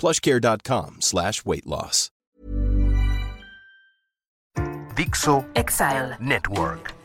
plushcare.com slash weight loss. Dixo Exile. Network.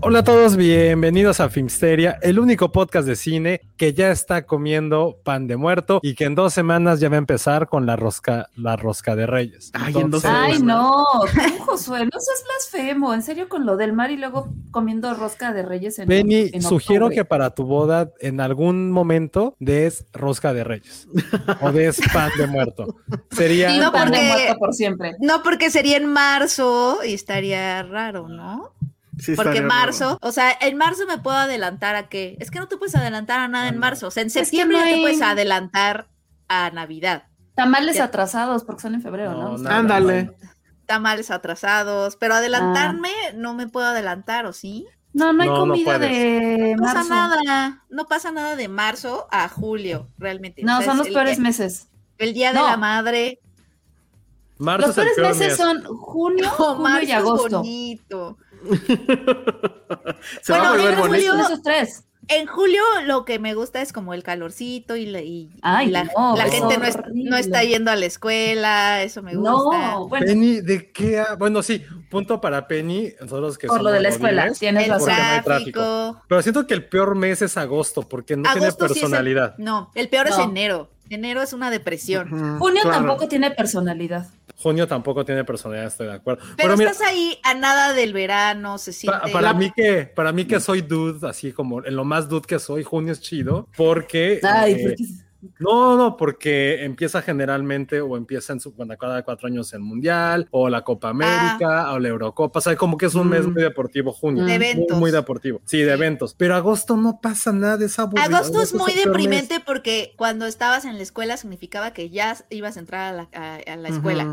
Hola a todos, bienvenidos a Filmsteria, el único podcast de cine que ya está comiendo pan de muerto y que en dos semanas ya va a empezar con la rosca, la rosca de Reyes. Ay, en dos Entonces, semanas. Ay, no, tú, Josué, no seas blasfemo, en serio con lo del mar y luego comiendo rosca de reyes en Benny, en sugiero que para tu boda en algún momento des rosca de Reyes o des pan de muerto. Sería No, pan de muerto por siempre. No, porque sería en marzo y estaría raro, ¿no? Sí, Porque marzo, raro. o sea, en marzo me puedo adelantar a qué. Es que no te puedes adelantar a nada en marzo. O sea, en septiembre no te puedes adelantar a Navidad. Tamales Ya. atrasados porque son en febrero, ¿no? No, nada, Ándale. Tamales atrasados, pero adelantarme no me puedo adelantar, ¿o sí? No, no hay No, comida de No pasa marzo. nada, no pasa nada de marzo a julio, realmente. No, O sea, son es los peores meses. El día de No. la madre. marzo Los es peores peor meses mes. son junio, julio marzo y es agosto. bonito. Se va a Bueno, volver en bonito. julio- esos tres. En julio lo que me gusta es como el calorcito y la, y- y Ay, la, no, la gente no, es- no está yendo a la escuela, eso me gusta. No, bueno, Penny, ¿de qué? ha- Bueno, sí, punto para Penny, nosotros que por lo de la escuela, godines, tienes el razón. hay tráfico. Pero siento que el peor mes es agosto, porque no Agosto sí tiene es el- personalidad. no, el peor es enero. Enero es una depresión. Junio claro. tampoco tiene personalidad. Junio tampoco tiene personalidad, estoy de acuerdo. Pero, mira, estás ahí a nada del verano, se siente. para mí que, para mí que soy dude, así como en lo más dude que soy, junio es chido, porque Ay, eh, porque- no, no, porque empieza generalmente o empieza en su cuando cada cuatro años el mundial, o la Copa América, o la Eurocopa, o sea, como que es un mes Mm. muy deportivo, junio. De Muy, eventos. Muy, deportivo. Sí, de eventos. Pero agosto no pasa nada, es aburrido. Agosto es muy mes. deprimente porque cuando estabas en la escuela significaba que ya ibas a entrar a la, a- a la escuela.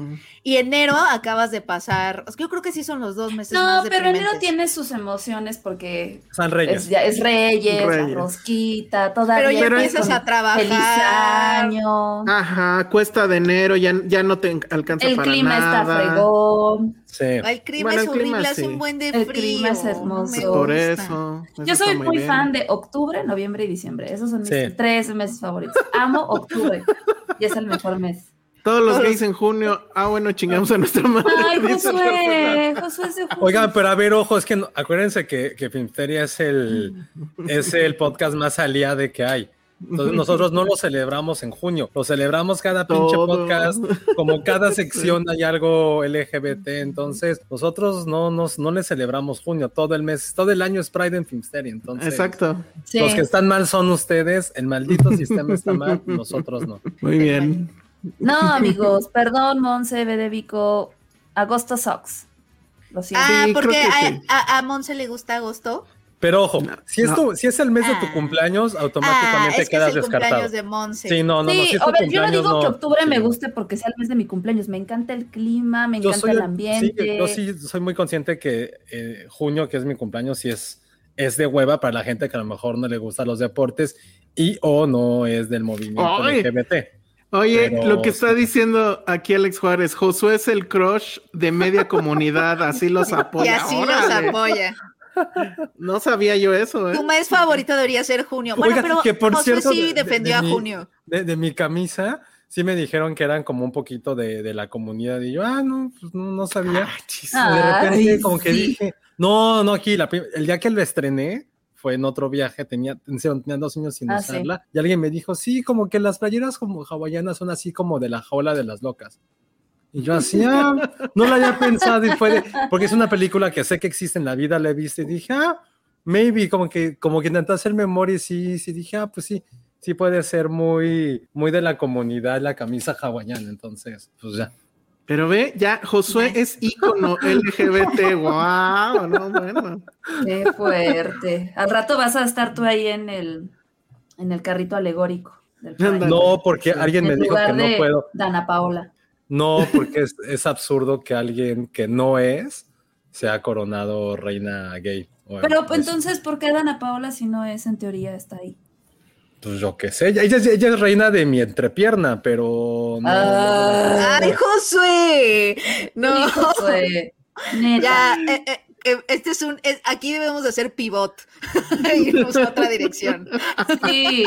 Y enero acabas de pasar. o sea, Yo creo que sí son los dos meses No, más pero enero tiene sus emociones porque San Reyes. es, ya- es Reyes, Reyes. la rosquita, todavía. Pero ya empiezas a trabajar. Feliz año. Ajá, cuesta de enero, ya, ya no te alcanza el para clima nada. está fregón. Sí. El clima Bueno, es el clima horrible, sí. hace un buen de El frío. clima es hermoso. Por eso. eso Yo soy muy bien. fan de octubre, noviembre y diciembre. Esos son mis Sí. tres meses favoritos. Amo octubre. y es el mejor mes. Todos los gays en junio. Ah, bueno, chingamos a nuestra madre. Ay, Josué, Josué es de junio. Oigan, pero a ver, ojo, es que no- acuérdense que, que Filmsteria es el, es el podcast más aliade que hay. Entonces nosotros no lo celebramos en junio, lo celebramos cada pinche Todo. podcast, como cada sección hay algo LGBT, entonces nosotros no nos no le celebramos junio, todo el mes, todo el año es Pride en Filmsteria, entonces Exacto. Sí. los que están mal son ustedes, el maldito sistema está mal, nosotros no. Muy bien. No, amigos, perdón, Monse, Bedevico. Agosto sucks. Lo siento. Ah, porque a, sí. a, a Monse le gusta agosto. Pero ojo, si, es no. tu- si es el mes de tu Ah. cumpleaños, Ah, automáticamente es que quedas es el descartado. cumpleaños de Monse. Sí, no, no, no. sí, si es tu a ver, yo no digo que no. octubre Sí. me guste porque sea el mes de mi cumpleaños. Me encanta el clima, me Yo encanta soy, el sí, ambiente. yo sí soy muy consciente que eh, junio, que es mi cumpleaños, sí es, es de hueva para la gente que a lo mejor no le gustan los deportes y o no es del movimiento Ay. LGBT. Oye, Pero- lo que está diciendo aquí Alex Juárez, Josué es el crush de media comunidad, así los Y apoya. así los apoya. No sabía yo eso, ¿eh? Tu mes favorito debería ser junio. Bueno, Oiga, pero que por cierto, sí de- de- defendió de a mi- junio. De, de mi camisa, sí me dijeron que eran como un poquito de, de la comunidad y yo, ah, no, pues no, no sabía. Ah, chis. de repente Ay, como que sí. dije, no, no, aquí, la el día que lo estrené fue en otro viaje, tenía, tenía dos años sin Ah, sí. usarla, y alguien me dijo, sí, como que las playeras como hawaianas son así como de la jaula de las locas. Y yo así, ah, no lo había pensado y fue de- porque es una película que sé que existe en la vida, la he visto y dije, ah, maybe, como que, como que intenté hacer memoria y sí, sí, dije, ah, pues sí, sí puede ser muy, muy de la comunidad la camisa hawaiana, entonces, pues ya. Pero ve, ya Josué es ícono LGBT. Wow, no, bueno. Qué fuerte. Al rato vas a estar tú ahí en el, en el carrito alegórico. Del. No, porque alguien me dijo que lugar no de puedo. Dana Paola. No, porque es, es absurdo que alguien que no es sea coronado reina gay. Pero pues, entonces, ¿por qué Dana Paola si no es en teoría está ahí? Pues yo qué sé, ella, ella es- ella es reina de mi entrepierna, pero no. Ah. ¡Ay, Josué! No, neta. ya, eh, eh, eh, este es un, es- aquí debemos de hacer pivot, irnos a otra dirección. Sí.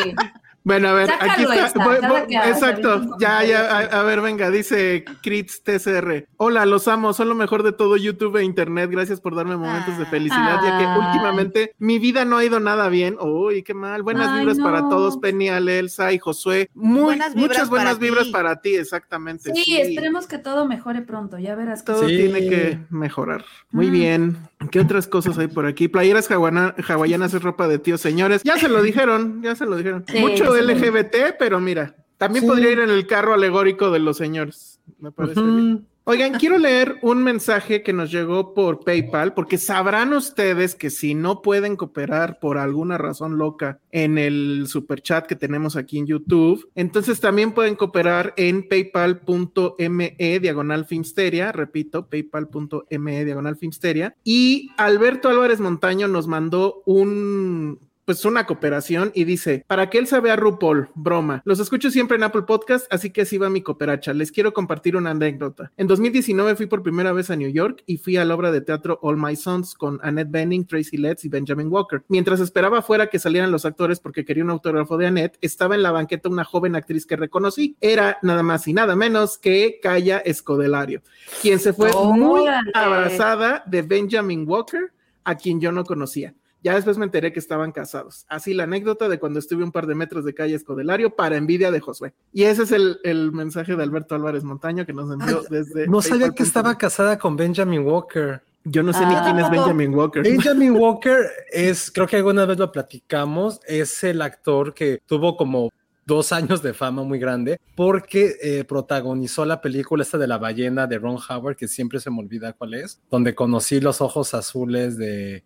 Bueno, a ver, Sácalo, aquí está. esta, voy- voy- exacto, ya, ya, a, a ver, venga, dice Crits TCR. Hola, los amo, son lo mejor de todo YouTube e Internet. Gracias por darme momentos de Ah. felicidad, ya que Ay. últimamente mi vida no ha ido nada bien. Uy, qué mal. Buenas Ay, vibras para todos, Penny, Ale, Elsa y Josué. Muy, Buenas muchas buenas para vibras ti. para ti, exactamente. Sí, esperemos que todo mejore pronto. Ya verás que Todo Sí. tiene que mejorar. Muy Mm. bien. ¿Qué otras cosas hay por aquí? Playeras hawaiana- hawaianas es ropa de tíos señores. Ya se lo dijeron, ya se lo dijeron. Sí, Mucho sí. LGBT, pero mira, también Sí. podría ir en el carro alegórico de los señores. Me parece bien. Oigan, quiero leer un mensaje que nos llegó por PayPal, porque sabrán ustedes que si no pueden cooperar por alguna razón loca en el super chat que tenemos aquí en YouTube, entonces también pueden cooperar en paypal.me diagonal filmsteria, repito, paypal.me diagonal filmsteria. Y Alberto Álvarez Montaño nos mandó un pues una cooperación y dice, para que él sabe a RuPaul, broma, los escucho siempre en Apple Podcast, así que así va mi cooperacha. Les quiero compartir una anécdota. En 2019 fui por primera vez a New York y fui a la obra de teatro All My Sons con Annette Bening, Tracy Letts y Benjamin Walker. Mientras esperaba afuera que salieran los actores porque quería un autógrafo de Annette, estaba en la banqueta una joven actriz que reconocí. Era nada más y nada menos que Kaya Escodelario, quien se fue muy abrazada de Benjamin Walker, a quien yo no conocía. Ya después me enteré que estaban casados. Así la anécdota de cuando estuve un par de metros de calle Escodelario para envidia de Josué. Y ese es el, el mensaje de Alberto Álvarez Montaño que nos envió desde. No sabía que estaba casada con Benjamin Walker. Yo no sé ni Ah. quién es. Benjamin Walker. Benjamin Walker es, creo que alguna vez lo platicamos, es el actor que tuvo como dos años de fama muy grande porque eh, protagonizó la película esta de la ballena de Ron Howard, que siempre se me olvida cuál es, donde conocí los ojos azules de,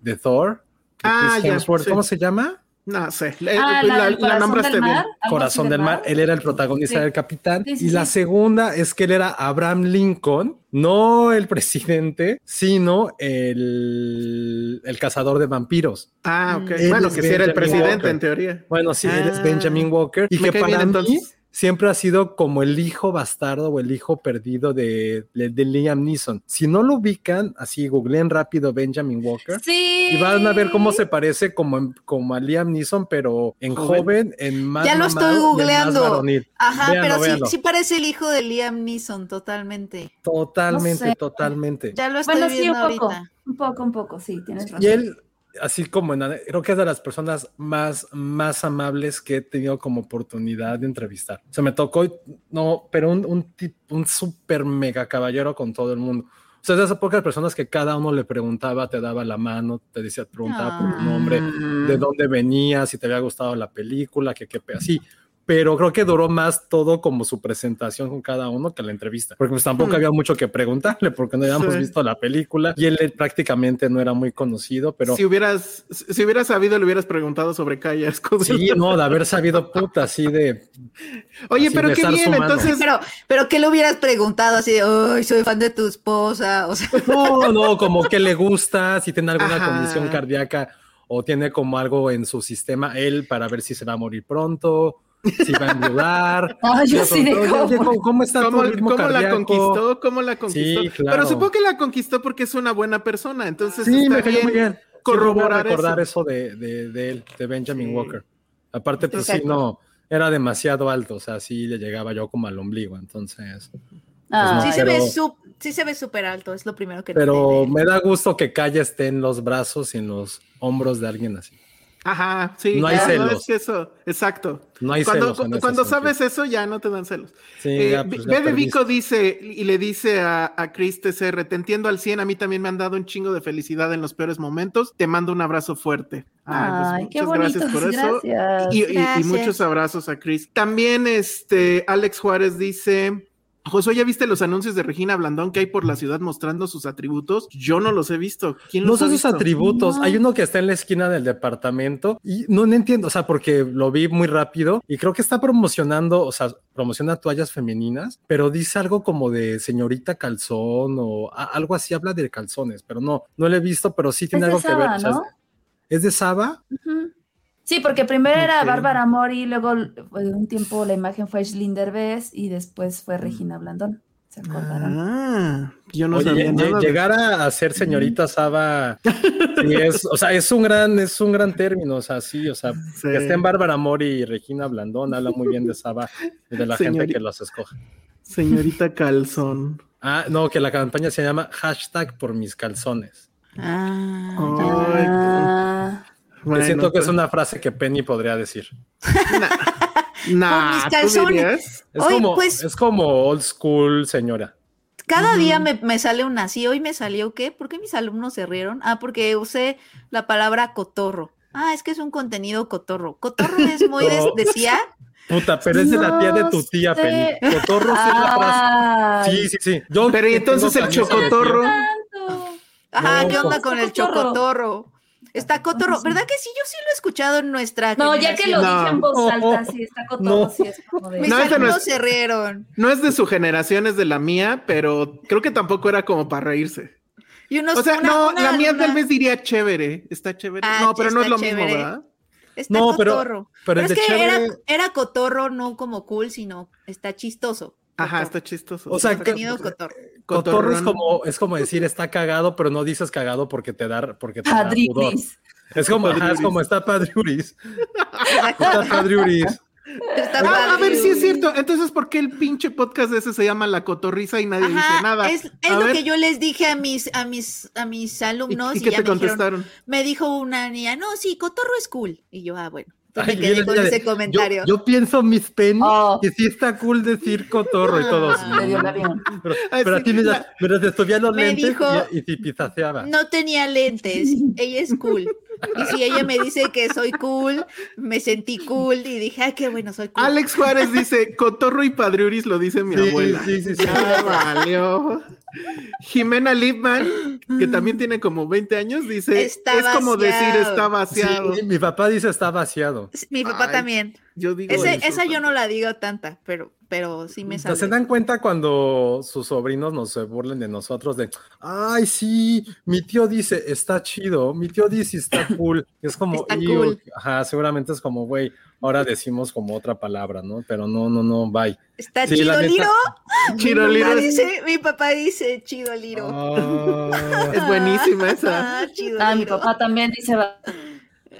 de Thor. Ah, ya, Hemsworth. sí. ¿Cómo se llama? No sé. Le- Ah, la, la la corazón nombraste del bien. mar. algo Corazón del Mar. Él era el protagonista Sí. del Capitán. Sí, sí, y la segunda es que él era Abraham Lincoln, no el presidente, sino el, el cazador de vampiros. Ah, ok. Él Bueno, que sí era el presidente Walker. en teoría. Bueno, sí, él es Ah, Benjamin Walker. Y me que para mí entonces. Siempre ha sido como el hijo bastardo o el hijo perdido de, de- de Liam Neeson. Si no lo ubican, así googleen rápido Benjamin Walker. Sí. Y van a ver cómo se parece como, en- como a Liam Neeson, pero en Joven. joven, en más Ya lo estoy googleando. Ajá, Véanlo, pero sí, véanlo. sí parece el hijo de Liam Neeson, totalmente. Totalmente, No sé. totalmente. Ya lo estoy Bueno, sí, viendo un poco. ahorita. Un poco, un poco, sí, tienes razón. Y él, así como en, creo que es de las personas más, más amables que he tenido como oportunidad de entrevistar. Se me tocó, no, pero un, un, súper mega caballero con todo el mundo. O sea, de esas pocas personas que cada uno le preguntaba, te daba la mano, te decía, te preguntaba por tu Ah. nombre, de dónde venías, si te había gustado la película, que qué así. Pero creo que duró más todo como su presentación con cada uno que la entrevista, porque pues tampoco Hmm. había mucho que preguntarle, porque no habíamos Sí. visto la película y él eh, prácticamente no era muy conocido, pero Si hubieras, si hubieras sabido, le hubieras preguntado sobre Escodelario. sí, no, de haber sabido puta así de. Oye, así pero qué bien, entonces. Pero, pero ¿qué le hubieras preguntado así de, ay, soy fan de tu esposa? O sea, No, no, como que le gusta, si tiene alguna Ajá. condición cardíaca o tiene como algo en su sistema él para ver si se va a morir pronto, si va a enviudar. Ah, yo sí de preguntó, "Oye, cómo. ¿cómo, cómo está ¿Cómo, tu ritmo cómo la cardíaco?" conquistó? ¿Cómo la conquistó? Sí, claro. Pero supongo que la conquistó porque es una buena persona, entonces Sí, está me cayó muy bien. corroborar recordar eso. eso, de, de, de él, de Benjamin Sí. Walker. Aparte, pues sí, Exacto. no, era demasiado alto, o sea, sí le llegaba yo como al ombligo, entonces, Ah, Sí se ve sup- sí se ve súper alto, es lo primero que Pero me da gusto que Kaya esté en los brazos y en los hombros de alguien así. Ajá, sí. No hay es que eso, exacto. No hay cuando celos cu- cuando sentido. sabes eso, ya no te dan celos. Sí, Eh, ya, pues, Bebe. Vico dice y le dice a, a Chris TCR, te entiendo al 100, a mí también me han dado un chingo de felicidad en los peores momentos, te mando un abrazo fuerte. Ay, pues qué bonito. gracias por eso. Gracias. Y, y- y Gracias. muchos abrazos a Chris. También este Alex Juárez dice, Josué, ¿ya viste los anuncios de Regina Blandón que hay por la ciudad mostrando sus atributos? Yo no los he visto. ¿Quién No los ha son sus atributos. No. Hay uno que está en la esquina del departamento y no, no entiendo, o sea, porque lo vi muy rápido y creo que está promocionando, o sea, promociona toallas femeninas, pero dice algo como de señorita calzón o a- algo así, habla de calzones, pero no, no lo he visto, pero sí tiene Es algo que ver. Saba, o sea, ¿no? ¿Es de Saba? Ujú. Sí, porque primero era. Bárbara Mori, luego pues, un tiempo la imagen fue Aislinn Derbez y después fue Regina Blandón. ¿Se acordarán? Ah, yo no Oye, sabía nada. llegar a, a ser señorita Saba, sí, es, o sea, es un gran, es un gran término, o sea, sí, o sea, Sí. que estén Bárbara Mori y Regina Blandón, habla muy bien de Saba y de la gente que los escoge. Señorita Calzón. Ah, no, que la campaña se llama hashtag por mis calzones. Ah, Ah, Que bueno, siento que es pues, una frase que Penny podría decir. nah, mis ¿tú calzones. dirías? Es, Oye, como, pues- es como old school, señora. Cada día me, me sale una así. Hoy me salió, ¿qué? ¿Por qué mis alumnos se rieron? Ah, porque usé la palabra cotorro. Ah, es que es un contenido cotorro. Cotorro es muy de, No. de tía. Puta, pero es de la tía de tu tía, sé. Penny. Cotorro sí es la frase. Sí, sí, sí. Yo Pero ¿y que entonces el chocotorro? Ajá, No, ¿qué onda está con el cotorro. chocotorro? Está cotorro. ¿Verdad que sí? Yo sí lo he escuchado en nuestra. No, ya que lo No. dije en voz alta, sí, está con No. sí, es como de... Mis No, no es- se rieron. No es de su generación, es de la mía, pero creo que tampoco era como para reírse. Y unos, O sea, una- no, una la mía alumna- tal vez diría chévere. Está chévere. Ah, no, pero no es lo mismo, chévere. ¿verdad? Está No, pero- cotorro. pero Pero, el es que era, chévere- era cotorro, no como cool, sino está chistoso. Ajá, está chistoso. O sea, Está cotorro. Cotorro es como, es como decir está cagado, pero no dices cagado porque te da, porque te da pudor. Es como, ajá, es como está. Está Padriuris. Está Ah, a ver, sí es padre. cierto. Entonces, ¿por qué el pinche podcast ese se llama La Cotorriza y nadie dice nada? es, es lo ver, que yo les dije a mis, a mis, a mis ¿Y, alumnos y y, qué ya te me dijeron, contestaron? me dijo una niña, no, sí, cotorro es cool. Y yo, ah, bueno. Ay, Entonces me quedé mira, con mira, ese yo- comentario. Yo, pienso, Miss Penny, Oh. que sí está cool decir cotorro y todo. Ah. Pero, pero sí, a ti me, la- estudian los Me lentes dijo- y, y si pisaseaba. No tenía lentes, ella es cool. Y si ella me dice que soy cool, me sentí cool y dije, ay, qué bueno, soy cool. Alex Juárez dice, Cotorro y Padriuris lo dice mi Sí, abuela. sí, sí, sí. Valió. Jimena Lipman, que también tiene como 20 años, dice, Está es como decir vaciado". está vaciado. mi, mi papá dice está vaciado. Mi papá Ay, también. Yo digo Ese- eso esa yo no la digo tanta, pero, pero sí me sea, sale. ¿Se dan cuenta cuando sus sobrinos nos se burlen de nosotros de, ay, sí, mi tío dice, está chido, mi tío dice, está cool. Es como, Está "Iu", cool. ajá, seguramente es como, güey, ahora decimos como otra palabra, ¿no? Pero no, no, no, bye. ¿Está Sí, chido Liro? Chiro mi, Liro papá dice, mi papá dice chido Liro. Ah, Es buenísima esa. Ah, chido Ah, mi papá también dice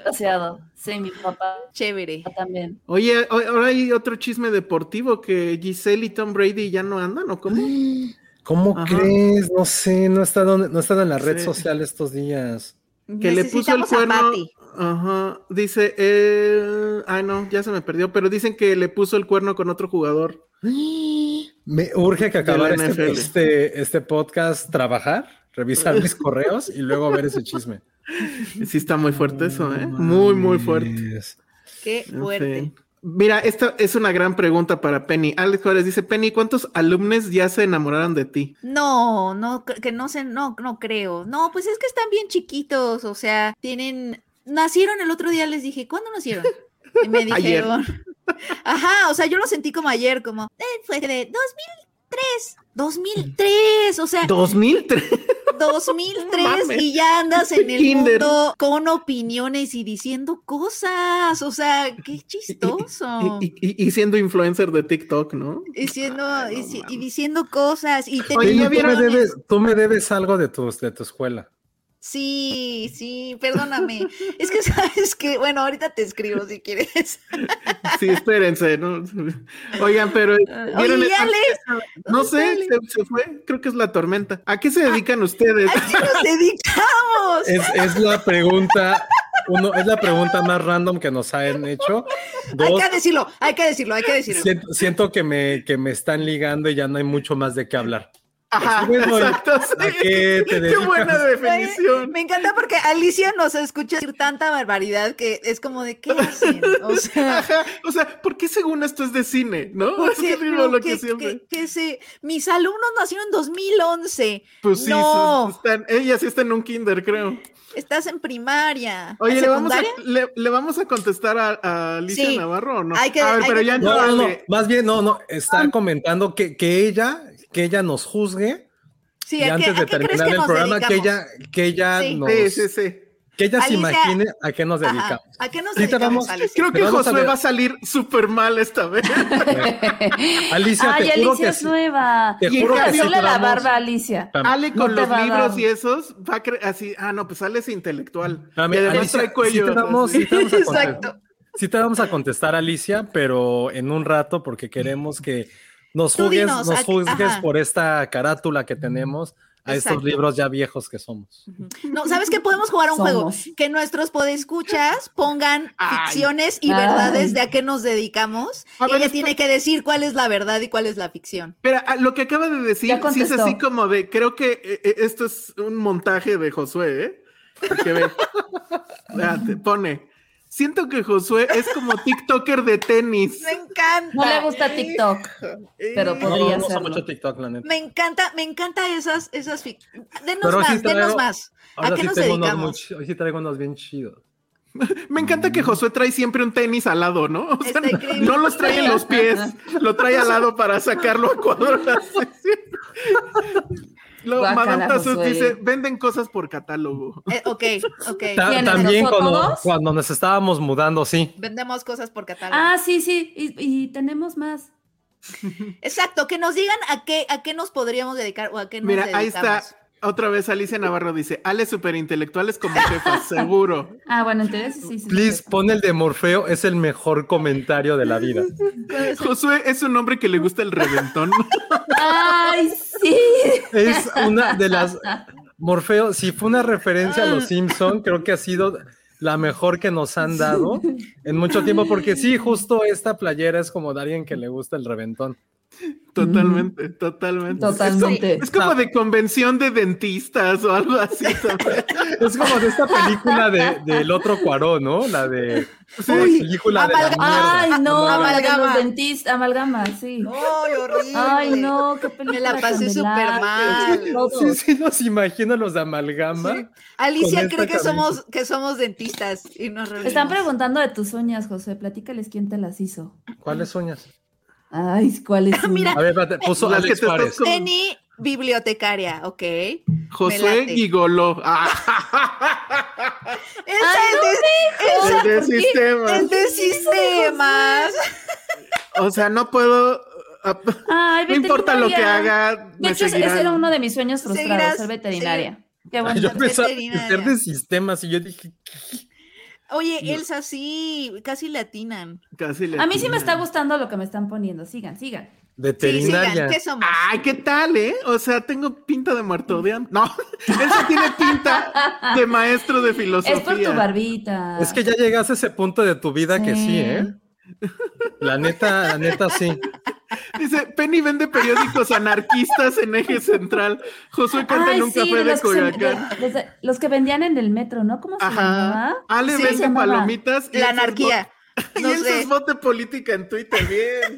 vaciado. Sí, mi papá Chévere. también. Oye, ahora hay otro chisme deportivo que Giselle y Tom Brady ya no andan, ¿o cómo? ¿Cómo Ajá. crees? No sé, no he estado, no estado en la red Sí. social estos días. Que le puso el cuerno. Ajá. Dice, eh... ah, no, ya se me perdió, pero dicen que le puso el cuerno con otro jugador. Me urge que acabar este, este, este podcast, trabajar, revisar mis correos y luego ver ese chisme. Sí está muy fuerte eso, ¿eh? Muy, muy fuerte. Qué fuerte. Mira, esta es una gran pregunta para Penny. Alex Juárez dice, Penny, ¿cuántos alumnos ya se enamoraron de ti? No, no, que no sé, no, no creo. No, pues es que están bien chiquitos, o sea, tienen, nacieron el otro día, les dije, ¿cuándo nacieron? Y me Ayer. dijeron, ajá, o sea, yo lo sentí como ayer, como, eh, fue de 2003, 2003, o sea, 2003. 2003 mames. y ya andas en el Kinder. mundo con opiniones y diciendo cosas, o sea, qué chistoso. Y, y- y siendo influencer de TikTok, ¿no? Y, si- y diciendo cosas y Oye, ¿ya tú, me debes, tú me debes algo de tu, de tu escuela. Sí, sí, perdóname. Es que sabes que, bueno, ahorita te escribo si quieres. Sí, espérense, ¿no? Oigan, pero ¿vieron Oye, esta- Alex, No ¿dónde sé, se, se fue, creo que es la tormenta. ¿A qué se dedican ustedes? ¿A qué nos dedicamos? Es, es la pregunta, uno, es la pregunta más random que nos han hecho. Hay que decirlo, hay que decirlo, hay que decirlo. siento, siento que, me, que me están ligando y ya no hay mucho más de qué hablar. Ajá, Bueno, exacto. ¿a sí. qué te Qué buena definición. Me encanta porque Alicia nos escucha decir tanta barbaridad que es como de qué hacen. O sea, Ajá, o sea, ¿por qué según esto es de cine? ¿no? ¿por Es que lo que que- siempre. que- que se- mis alumnos nacieron en 2011. Pues sí, no, están, ella sí está en un kinder, creo. estás en primaria. Oye, ¿En ¿le vamos, a, le, le vamos a contestar a, a Alicia Sí, Navarro o no? hay que- a ver, hay pero que ya No, no, no, más bien, no, no, está comentando que, que ella, que ella nos juzgue Sí, y ¿a qué, antes de terminar el programa, que ella, que ella Sí. nos, Sí, sí, sí. que ella se imagine a qué nos Ajá, dedicamos. ¿A qué nos Sí, te dedicamos, vamos-? Creo que Josué va a salir súper mal esta vez. Alicia, Ay, te juro Alicia que es nueva. Te juro que sí la vamos- barba a Alicia. Ale con los libros y esos va a creer así. Ah, no, pues Ale es intelectual. Espérame, y además Alicia, trae cuello. sí te vamos, sí te vamos a contestar. Exacto. Sí te vamos a contestar, Alicia, pero en un rato porque queremos que nos Tú juzgues, dinos, nos juzgues por esta carátula que tenemos a Exacto. estos libros ya viejos que somos. No, ¿sabes qué? Podemos jugar a un juego. Que nuestros podescuchas pongan Ay. ficciones y Ay. verdades de a qué nos dedicamos. A y ver, ella tiene que decir cuál es la verdad y cuál es la ficción. Pero ah, lo que acaba de decir sí es así como de, creo que eh, eh, esto es un montaje de Josué, ¿eh? Porque ve, Espérate, pone, siento que Josué es como TikToker de tenis. Me encanta. No le gusta TikTok, pero Eh, No, podría no uso hacerlo. mucho TikTok, la neta. Me encanta, me encanta esas, esas fic- Denos Pero sí más, denos traigo- más. ¿A Ahora qué sí nos tengo unos muy dedicamos? chi- hoy sí traigo unos bien chidos. Me encanta que Josué trae siempre un tenis al lado, ¿no? O sea, no, increíble. no los trae en los pies, lo trae al lado para sacarlo a cuadros. Luego, Madame Josué. dice, venden cosas por catálogo. Eh, ok, ok. Ta- ¿Quiénes, también cuando, cuando nos estábamos mudando, sí. Vendemos cosas por catálogo. Ah, sí, sí, y, y tenemos más. Exacto, que nos digan a qué, a qué nos podríamos dedicar o a qué nos Mira, dedicamos. ahí está. Otra vez Alicia Navarro dice, Ale superintelectuales como jefa, seguro. Ah, bueno, entonces sí, sí. Please, sí. pon el de Morfeo, es el mejor comentario de la vida. Josué es un hombre que le gusta el reventón. Ay, sí. Es una de las. Morfeo, si fue una referencia a los Simpson, creo que ha sido la mejor que nos han dado en mucho tiempo, porque sí, justo esta playera es como de alguien que le gusta el reventón. Totalmente, totalmente. Totalmente. Es como, es como de convención de dentistas o algo así también. Es como de esta película de, del otro Cuarón, ¿no? La de la Uy, película de la. Ay, no, Amalgama. amalgama. Los dentistas, amalgama, sí. ¡Ay, horrible! Ay, no, qué película. Me la pasé súper mal. Sí, sí, los imagino los de amalgama. Sí. Alicia cree que camisa. somos, que somos dentistas y nos reunimos. Están preguntando de tus uñas, José. Platícales quién te las hizo. ¿Cuáles uñas? Ay, ¿cuáles? Mira, A ver, espérate, puso que Alex Juárez. con- Penny, bibliotecaria, ok. Josué late. Gigoló. Ah, Esa es de, el esa de sistemas. es de sistemas. O sea, no puedo. ah, Ay, no importa lo que haga. De hecho, ese seguirán. era uno de mis sueños frustrados, ser veterinaria. Qué Ay, bueno. yo pensaba ser de sistemas y yo dije, Oye, Elsa, sí, casi le atinan. Casi le A mí sí me está gustando lo que me están poniendo. Sigan, sigan. Sí, veterinaria. sigan, ¿qué somos? Ay, ¿qué tal, eh? O sea, tengo pinta de muerto de. No, eso tiene pinta de maestro de filosofía. Es por tu barbita. Es que ya llegaste a ese punto de tu vida que sí, Sí. ¿eh? La neta, la neta sí. Dice, Penny vende periódicos anarquistas en eje central. Josué canta Ay, en un sí, café de que se- Coyoacán. de- los que vendían en el metro, ¿no? ¿Cómo se Ajá. llamaba? Ale Sí, vende llamaba. palomitas. y La anarquía. No y eso sé. es voto política en Twitter. Bien.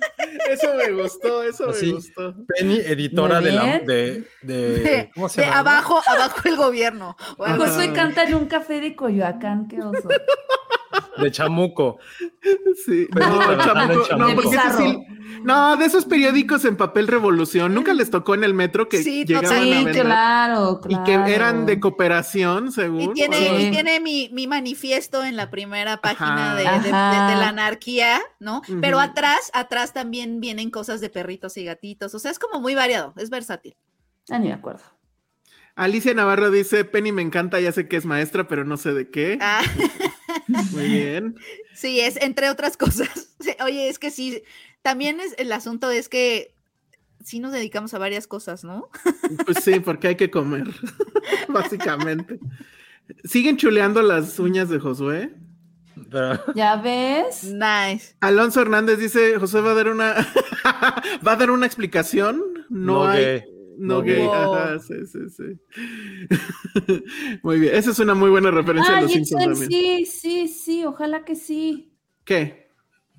Eso me gustó, eso Así. me gustó. Penny, editora de, la, de, de, De, ¿cómo se de llama? abajo, abajo el gobierno. o algo Ajá. así. Josué canta en un café de Coyoacán, qué oso. De Chamuco. Sí. No, chamuco, no, porque sí. No, de esos periódicos en papel revolución. Nunca les tocó en el metro que Sí, llegaban a Sí, vender. claro, Y que eran de cooperación, según. Y tiene, Sí. y tiene mi, mi manifiesto en la primera página de, de- de- Ajá. de la anarquía, ¿no? Pero atrás, atrás también vienen cosas de perritos y gatitos. O sea, es como muy variado, es versátil. Ah, ni me acuerdo. Alicia Navarro dice, Penny me encanta, ya sé que es maestra, pero no sé de qué. Ah, Muy bien. sí, es entre otras cosas. Oye, es que sí, también es el asunto es que sí nos dedicamos a varias cosas, ¿no? Pues sí, porque hay que comer, básicamente. ¿Siguen chuleando las uñas de Josué? Pero- ¿Ya ves? Nice. Alonso Hernández dice, Josué va a dar una va a dar una explicación. No, No hay gay. No, gay. Ajá, sí, sí, sí. muy bien. Esa es una muy buena referencia a Ah, los Simpsons Itzel, también. sí, sí, sí, ojalá que sí. ¿Qué?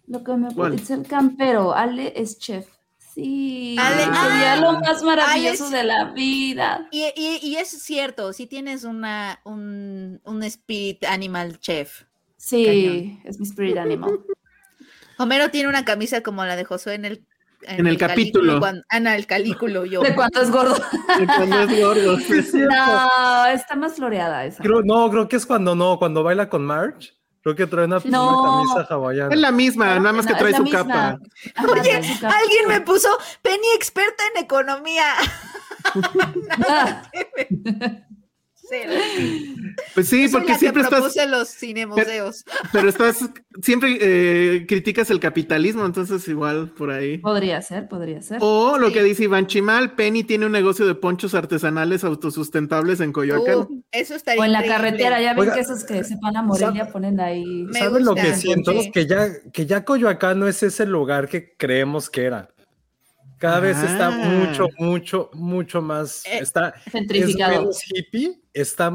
Lo que me ¿Cuál? Itzel Campero, Ale es chef. Sí, Ale- sería ah, lo más maravilloso Ale de la vida. Y, y- y es cierto, si tienes una, un, un spirit animal chef. Sí, Cañón. es mi spirit animal. Homero tiene una camisa como la de Josué en el, En el capítulo. cuando- ah, no, el calículo, yo. De cuánto es gordo. Cuando es gordo. sí. No, está más floreada esa. Creo- no, creo que es cuando no, cuando baila con Marge. Creo que trae una, una No. camisa hawaiana. Es la misma, nada más que trae es su misma. capa. Ajá, Oye, trae su capa. alguien me puso Penny experta en economía. Ah, Sí, Pues sí, porque la siempre que estás, propuse los cinemuseos. pero estás, siempre eh, criticas el capitalismo, entonces igual por ahí. Podría ser, podría ser. O lo Sí. que dice Iván Chimal, Penny tiene un negocio de ponchos artesanales autosustentables en Coyoacán. Uh, eso estaría O en la increíble. carretera, ya ven Oiga, que esos que se van a Morelia ponen ahí. Me ¿Saben lo que siento? sí. Que ya, que ya Coyoacán no es ese lugar que creemos que era. Cada vez está Ah. mucho, mucho, mucho más. Eh, está es menos hippie, está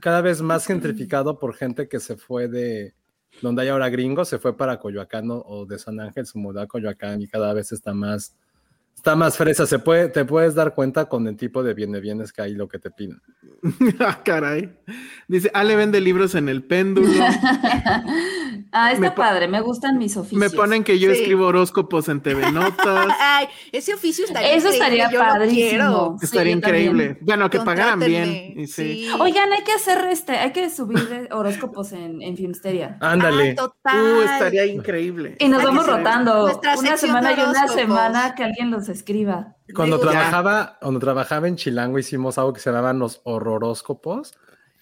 cada vez más gentrificado por gente que se fue de donde hay ahora gringos, se fue para Coyoacán o- de San Ángel, se mudó a Coyoacán y cada vez está más, está más fresa. Se puede, te puedes dar cuenta con el tipo de bienes que hay lo que te piden. ah, caray. Dice, Ale vende libros en el péndulo. ah, está Me padre, me gustan mis oficios. Me ponen que yo Sí. escribo horóscopos en TV Notas. Ay, ese oficio estaría Eso estaría padrísimo. Sí, Estaría también. increíble. Bueno, que pagaran bien. Y sí. sí. Oigan, hay que hacer este, hay que subir de horóscopos en, en Filmsteria. Ándale. Ah, total. Uh, estaría increíble. Y nos Hay vamos rotando. nuestra Una semana y una semana que alguien los escriba. Cuando trabajaba, cuando trabajaba en Chilango hicimos algo que se llamaban los horroróscopos.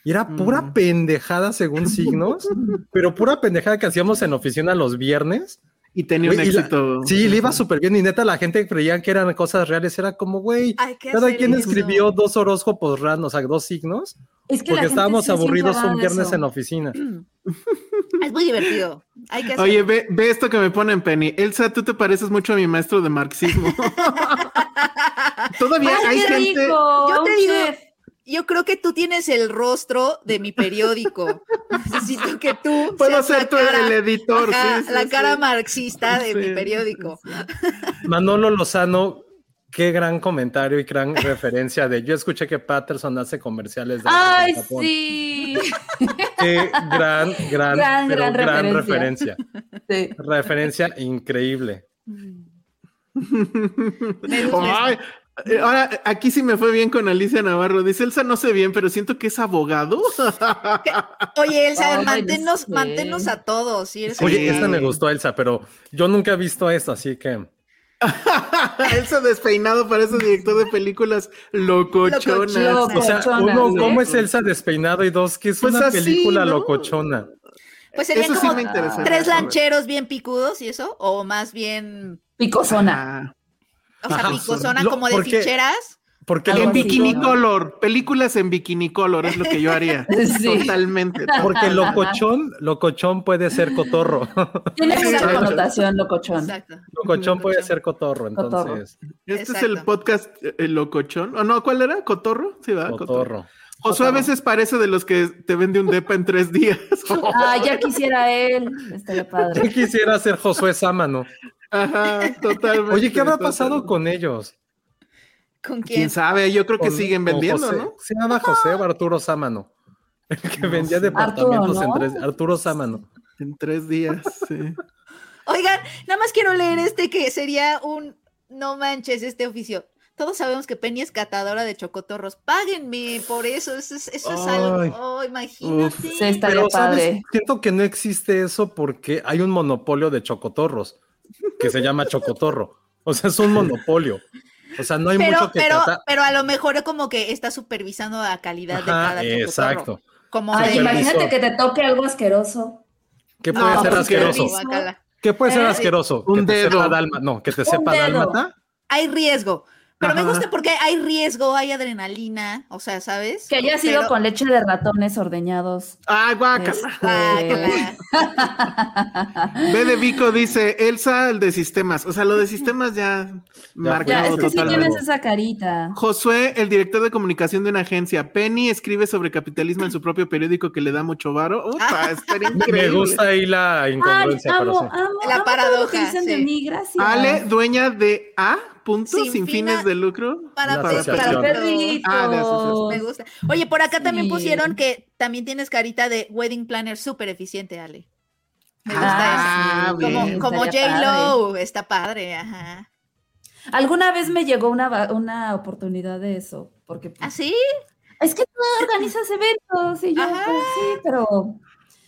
Y era pura Mm. pendejada según signos, pero pura pendejada que hacíamos en oficina los viernes. Y tenía un la- éxito. sí, le iba súper bien. Y neta, la gente creía que eran cosas reales. Era como, güey, Hay que cada quien eso. escribió dos horóscopos random, o sea, dos signos, Es que la porque estábamos aburridos un viernes eso. en la oficina. Es muy divertido. Hay que. Oye, ve, ve esto que me ponen Penny. Elsa, tú te pareces mucho a mi maestro de marxismo. Todavía ¡Ay, hay qué gente. rico! Yo te digo, chef. Yo creo que tú tienes el rostro de mi periódico. Necesito que tú Puedo seas la ser tú cara- el editor. ajá, sí, sí, la sí. cara marxista de Sí, mi sí, periódico. Manolo Lozano, qué gran comentario y gran referencia de. Yo escuché que Patterson hace comerciales de. ¡Ay, sí! Qué gran, gran, Gran, pero gran gran referencia. referencia. Sí. Referencia increíble. Gusta. Ay, ahora, aquí sí me fue bien con Alicia Navarro. Dice Elsa, no sé bien, pero siento que es abogado. Oye, Elsa, Ay, manténnos, no sé. manténnos a todos. Oye, Sí. esta me gustó, Elsa, pero yo nunca he visto esto, así que. Elsa despeinado parece director de películas locochonas. Loco. O sea, Locochona, uno, ¿sí? ¿cómo es Elsa despeinado? Y dos, que es Pues una así, película ¿no? locochona. Pues serían Eso sí como me interesa. tres lancheros bien picudos y eso, o más bien, Picosona. Ah, o sea, picosona Lo- como de porque- ficheras. Porque en así, bikini ¿no? color, películas en bikini color es lo que yo haría. Sí. Totalmente. porque locochón, locochón puede ser cotorro. Tiene mucha Exacto. connotación locochón. Exacto. locochón puede ser cotorro, Cotorro. entonces. Este es el podcast eh, el locochón. ¿O no? ¿Cuál era? ¿Cotorro? Sí, va. Cotorro. Cotorro. Josué a veces parece de los que te vende un depa en tres días. Ah, ya quisiera él. Estaría Yo padre. quisiera ser Josué Sámano. Ajá, totalmente. Oye, ¿qué habrá pasado con ellos? ¿Con quién? ¿Quién sabe? Yo creo que Con- siguen vendiendo, José. ¿no? ¿Se llama José o Arturo Sámano? El que vendía departamentos Arturo, en tres. Arturo Sámano. En tres días, sí. Oigan, nada más quiero leer este que sería un no manches este oficio. Todos sabemos que Penny es catadora de chocotorros. Páguenme por eso. Eso es, eso es algo. Oh, imagínate. Uf. Sí, estaría Pero, ¿sabes? padre. Siento que no existe eso porque hay un monopolio de chocotorros que se llama chocotorro. O sea, es un monopolio. O sea, no hay Pero, mucho que pero, tratar. pero a lo mejor como que está supervisando la calidad de cada cotorro. exacto. Como Ay, imagínate que te toque algo asqueroso. ¿Qué puede No, ser pues, asqueroso? qué guacala. ¿Qué puede ser Eh, asqueroso? un que te sepa dedo. dalma- No, que te Un sepa dedo. dálmata. Hay riesgo. Pero me gusta porque hay riesgo, hay adrenalina, o sea, ¿sabes? Que haya sido Pero- con leche de ratones ordeñados. Ay, guácala. Este. B de Vico dice Elsa, el de sistemas. O sea, lo de sistemas ya Ya, marcado es que sí totalmente. tienes esa carita. Josué, el director de comunicación de una agencia. Penny escribe sobre capitalismo en su propio periódico que le da mucho varo. Upa, estaría Me increíble. gusta ahí la Ay, incongruencia, pero amo, sí. amo, La amo todo lo que paradoja, dicen de sí. mí, gracias. Ale, dueña de A, punto, sin, Sin fines fina- de lucro. Para, para Para perritos. Ah, de. Me gusta. Oye, por acá también pusieron que también tienes carita de wedding planner súper eficiente, Ale. Me gusta Ah, eso. bien. Como, como Estaría J-Lo, está padre, ajá. Alguna vez me llegó una, una oportunidad de eso, porque pues, ¿Ah, sí? es que tú organizas eventos y yo, pues, sí, pero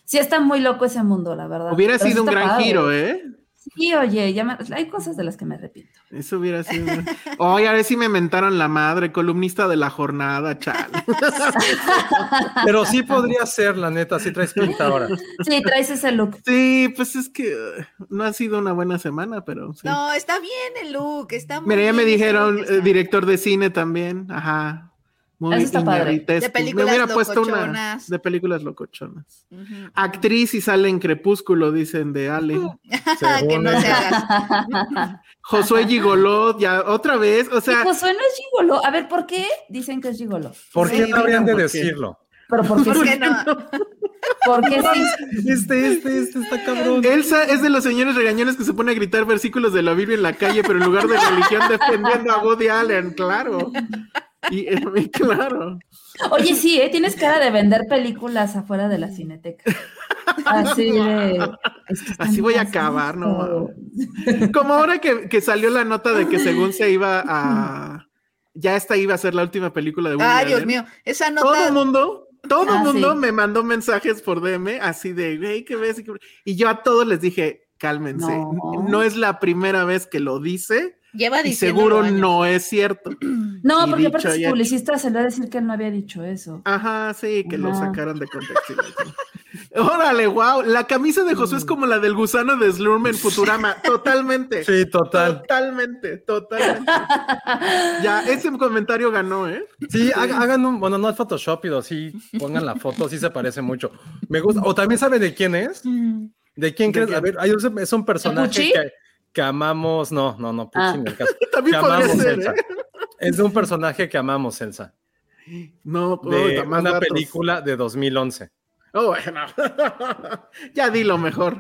sí está muy loco ese mundo, la verdad. Hubiera Pero sido un gran padre. giro, ¿eh? Sí, oye, ya me- hay cosas de las que me repito. Eso hubiera sido. Oye, a ver si me mentaron la madre, columnista de la jornada, chal. Pero sí podría ser, la neta, si traes pinta ahora. Sí, traes ese look. Sí, pues es que uh, no ha sido una buena semana, pero sí. No, está bien el look, está muy Mira, ya me dijeron eh, director de cine también. Ajá. Muy Eso está padre. iñarritesco. De películas Me hubiera puesto una locochonas. de películas locochonas. Actriz y sale en Crepúsculo, dicen de Ale. que no Según se haga. Josué Gigolot, ya otra vez. O sea, Josué no es gigolo. A ver, ¿por qué dicen que es gigolo? ¿Por Sí, qué no habrían de decirlo? Pero ¿por qué ¿Por sí? qué no? ¿Por qué sí? Este, este, este está cabrón. Elsa es de los señores regañones que se pone a gritar versículos de la Biblia en la calle, pero en lugar de religión defendiendo a Woody Allen, claro. Y eh, claro. Oye, sí, ¿eh? tienes cara de vender películas afuera de la cineteca. Así de. es que están Así voy a acabar, no. Como ahora que, que salió la nota de que según se iba a. Ya esta iba a ser la última película de Woody Ay, Dios mío, esa Todo nota. el mundo, todo el Ah, mundo sí. me mandó mensajes por DM así de, güey, ¿qué ves? Y yo a todos les dije, cálmense. No. No, es la primera vez que lo dice Lleva y diciendo. seguro no es cierto. No, Y porque aparte hecho. publicista, se le va a decir que él no había dicho eso. Ajá, sí, que lo sacaron de contexto. Órale, wow. La camisa de Josué es como la del gusano de Slurm en Futurama. Totalmente. Sí, total. Totalmente, totalmente. Ya, ese comentario ganó, ¿eh? Sí, ha- hagan un, bueno, no es Photoshop, pero sí, pongan la foto, sí se parece mucho. Me gusta. O también sabe de quién es. ¿De quién ¿De crees? A ver, hay un- es un personaje que, que amamos. No, no, no, Ah. en el caso. También Que podría amamos, ser, Elsa. ¿eh? Es de un personaje que amamos, Elsa. No, De una datos. película de 2011. Oh, bueno. ya di lo mejor.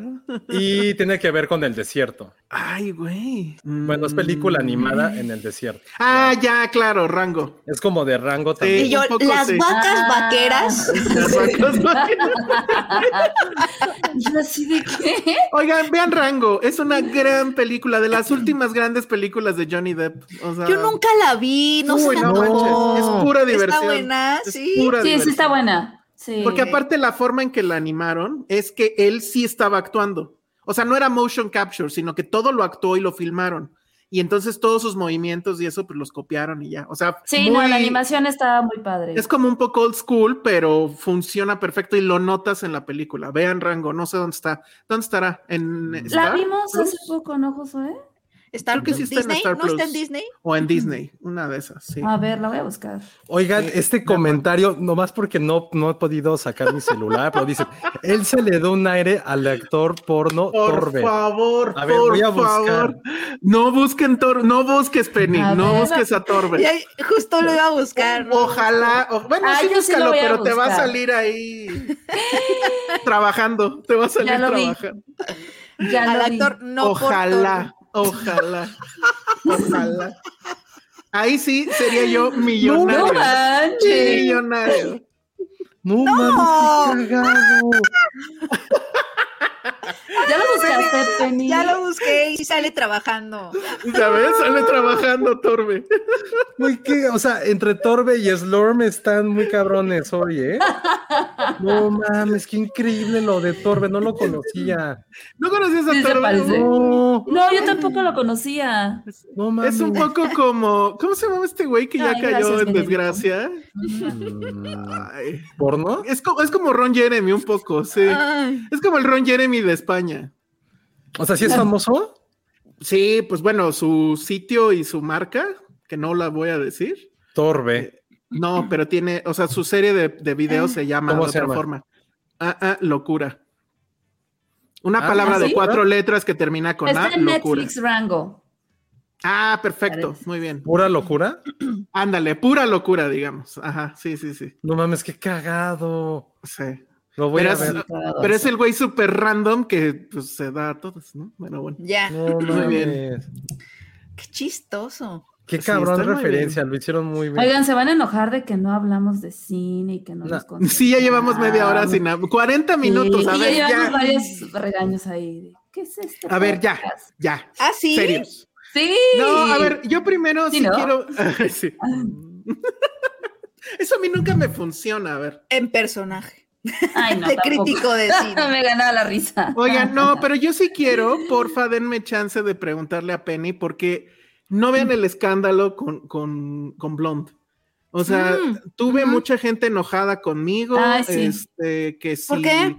Y tiene que ver con el desierto. Ay, güey. Bueno, es película Mm. animada en el desierto. Ah, ya, claro, rango. Es como de rango Y también. yo, un poco las sí. vacas Ah. vaqueras. Las vacas vaqueras. Yo así de qué. Oigan, vean Rango. Es una gran película, de las últimas grandes películas de Johnny Depp. O sea, Yo nunca la vi, no sé. no. Es pura diversión. Está buena, Es sí. Sí, sí está buena. Sí. Porque aparte la forma en que la animaron es que él sí estaba actuando. O sea, no era motion capture, sino que todo lo actuó y lo filmaron. Y entonces todos sus movimientos y eso pues los copiaron y ya. O sea, Sí, no, muy- la animación estaba muy padre. es como un poco old school, pero funciona perfecto y lo notas en la película. Vean Rango, no sé dónde está. ¿Dónde estará? ¿En La vimos hace poco, ¿no, Josué? Creo que sí está en Disney, Star ¿no está en. Disney? O en Disney, una de esas, sí. A ver, la voy a buscar. Oigan, Sí, este comentario, nomás porque no, no he podido sacar mi celular, pero dice, él se le da un aire al actor porno Por Torbe. favor, A ver, por voy a buscar. favor. No busquen Tor, no busques Penny, A no ver. busques a Torbe. Justo lo iba a buscar. ¿no? Ojalá, o- bueno, Ah, sí sí búscalo, a pero te va a salir ahí trabajando, te va a salir Ya lo vi. trabajando. Ya Al lo vi. actor no por Ojalá, ojalá, ojalá. Ahí sí sería yo millonario. No manches. millonario. No, No. mames, qué cagado. Ya lo buscaste, Penny. Ya lo busqué y sale trabajando. ¿Sabes? Sale trabajando Torbe. Güey, qué, o sea, entre Torbe y Slorm están muy cabrones hoy, ¿eh? No mames, qué increíble lo de Torbe, no lo conocía. ¿No conocías a Sí, Torbe? No, No, yo tampoco lo conocía. no mames. Es un poco como. ¿Cómo se llama este güey que ya Ay, cayó gracias, en desgracia? Ay, ¿Porno? es, como, es como Ron Jeremy, un poco, sí. Ay, Es como el Ron Jeremy de España. O sea, ¿sí es famoso? Sí, pues bueno, su sitio y su marca, que no la voy a decir. Torbe. No, pero tiene, o sea, su serie de, de videos se llama ¿Cómo de se otra llama? forma. Ah, ah, locura. Una Ah, palabra de ¿sí? cuatro letras que termina con Está A, en locura. Netflix Rango. Ah, perfecto, Parece. muy bien. ¿Pura locura? Ándale, pura locura, digamos. Ajá, sí, sí, sí. No mames, qué cagado. sí. Lo voy Pero a es- ver. Pero es el güey súper random que pues, se da a todos, ¿no? Bueno, bueno. ya, No Muy bien. qué chistoso. Qué Sí, cabrón muy referencia, lo hicieron muy bien. Oigan, se van a enojar de que no hablamos de cine y que no, No. nos contamos. Sí, ya llevamos media hora sin hablar. 40 minutos, Sí, a y ver, ya llevamos ya. varios regaños ahí. ¿Qué es esto? A ver, ya, ya. Ah, sí. Serios. Sí. No, a ver, yo primero Sí, sí, ¿no? quiero. sí. Eso a mí nunca me funciona, a ver. En personaje. Ay, no, de tampoco. crítico de cine. Me ganaba la risa. Oigan, no, pero yo sí quiero, porfa, denme chance de preguntarle a Penny, porque no vean el escándalo con, con, con Blonde. O sea, Mm, tuve mucha gente enojada conmigo, Ay, sí. este, que sí. ¿Por qué?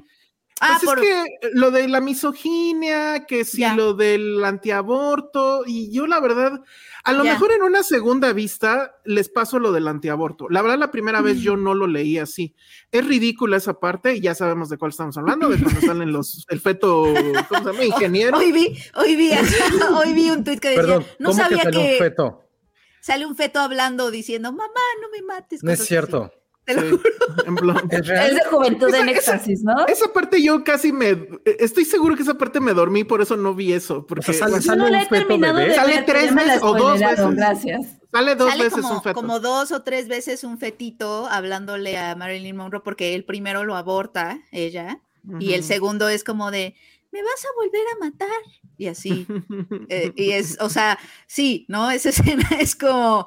Ah, Pues por... es que lo de la misoginia, que sí, Ya. lo del antiaborto, y yo la verdad, a lo mejor en una segunda vista les paso lo del antiaborto. La verdad, la primera vez yo no lo leí así. Es ridícula esa parte, y ya sabemos de cuál estamos hablando, de cuando salen los, el feto, ¿cómo se llama? Ingeniero. Hoy vi, hoy vi, hoy vi un tuit que decía, Perdón, no ¿cómo que sabía que, un feto? sale un feto hablando diciendo, mamá, no me mates. No es así. Te lo Sí, juro. en. ¿Es de juventud Esa- en éxtasis, ¿no? Esa parte yo casi me, estoy seguro que esa parte me dormí, por eso no vi eso, porque O sea, sale- no ¿Sale la he feto terminado bebé? de Sale ver, tres veces o dos veces. Gracias. sale dos Sale veces como, un feto. como dos o tres veces un fetito hablándole a Marilyn Monroe porque el primero lo aborta ella y el segundo es como de, me vas a volver a matar y así. Eh, y es, o sea, sí, ¿no? Esa escena es como,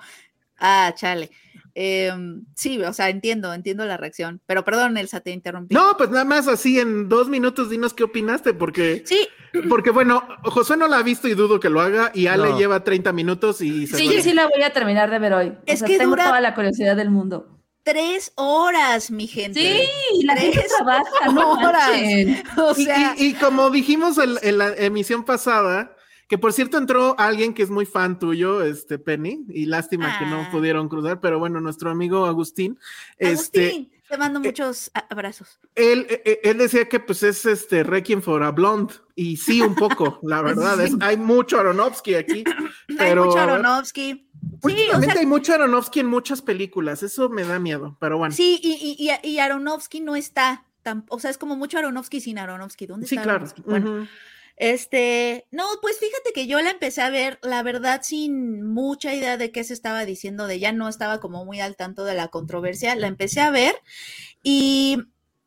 ah, chale. Em, sí, o sea, entiendo, entiendo la reacción, pero perdón, Elsa, te interrumpí. No, pues nada más así en dos minutos dinos qué opinaste, porque, Sí, porque bueno, Josué no la ha visto y dudo que lo haga, y Ale No. lleva 30 minutos y se Sí, yo sí la voy a terminar de ver hoy. O Es sea, que tengo dura- toda la curiosidad del mundo. tres horas, mi gente. Sí, la gente Tres trabaja, no horas. O Y, sea, y- y como dijimos en, en la emisión pasada, que por cierto entró alguien que es muy fan tuyo, este Penny, y lástima que no Ah. pudieron cruzar, pero bueno, nuestro amigo Agustín, este, Agustín, te mando muchos a- abrazos. él, eh, él decía que pues es este Requiem for a Blonde, y sí, un poco, la verdad, es, hay mucho Aronofsky aquí, pero Hay mucho Aronofsky. Sí, o últimamente sea, hay mucho Aronofsky en muchas películas, eso me da miedo, pero bueno. sí, y, y, y, Aronofsky no está. tan- o sea, es como mucho Aronofsky sin Aronofsky. ¿Dónde Sí, está claro. Aronofsky? Bueno, ujú. Este, no, pues fíjate que yo la empecé a ver, la verdad, sin mucha idea de qué se estaba diciendo, de ya no estaba como muy al tanto de la controversia, la empecé a ver y,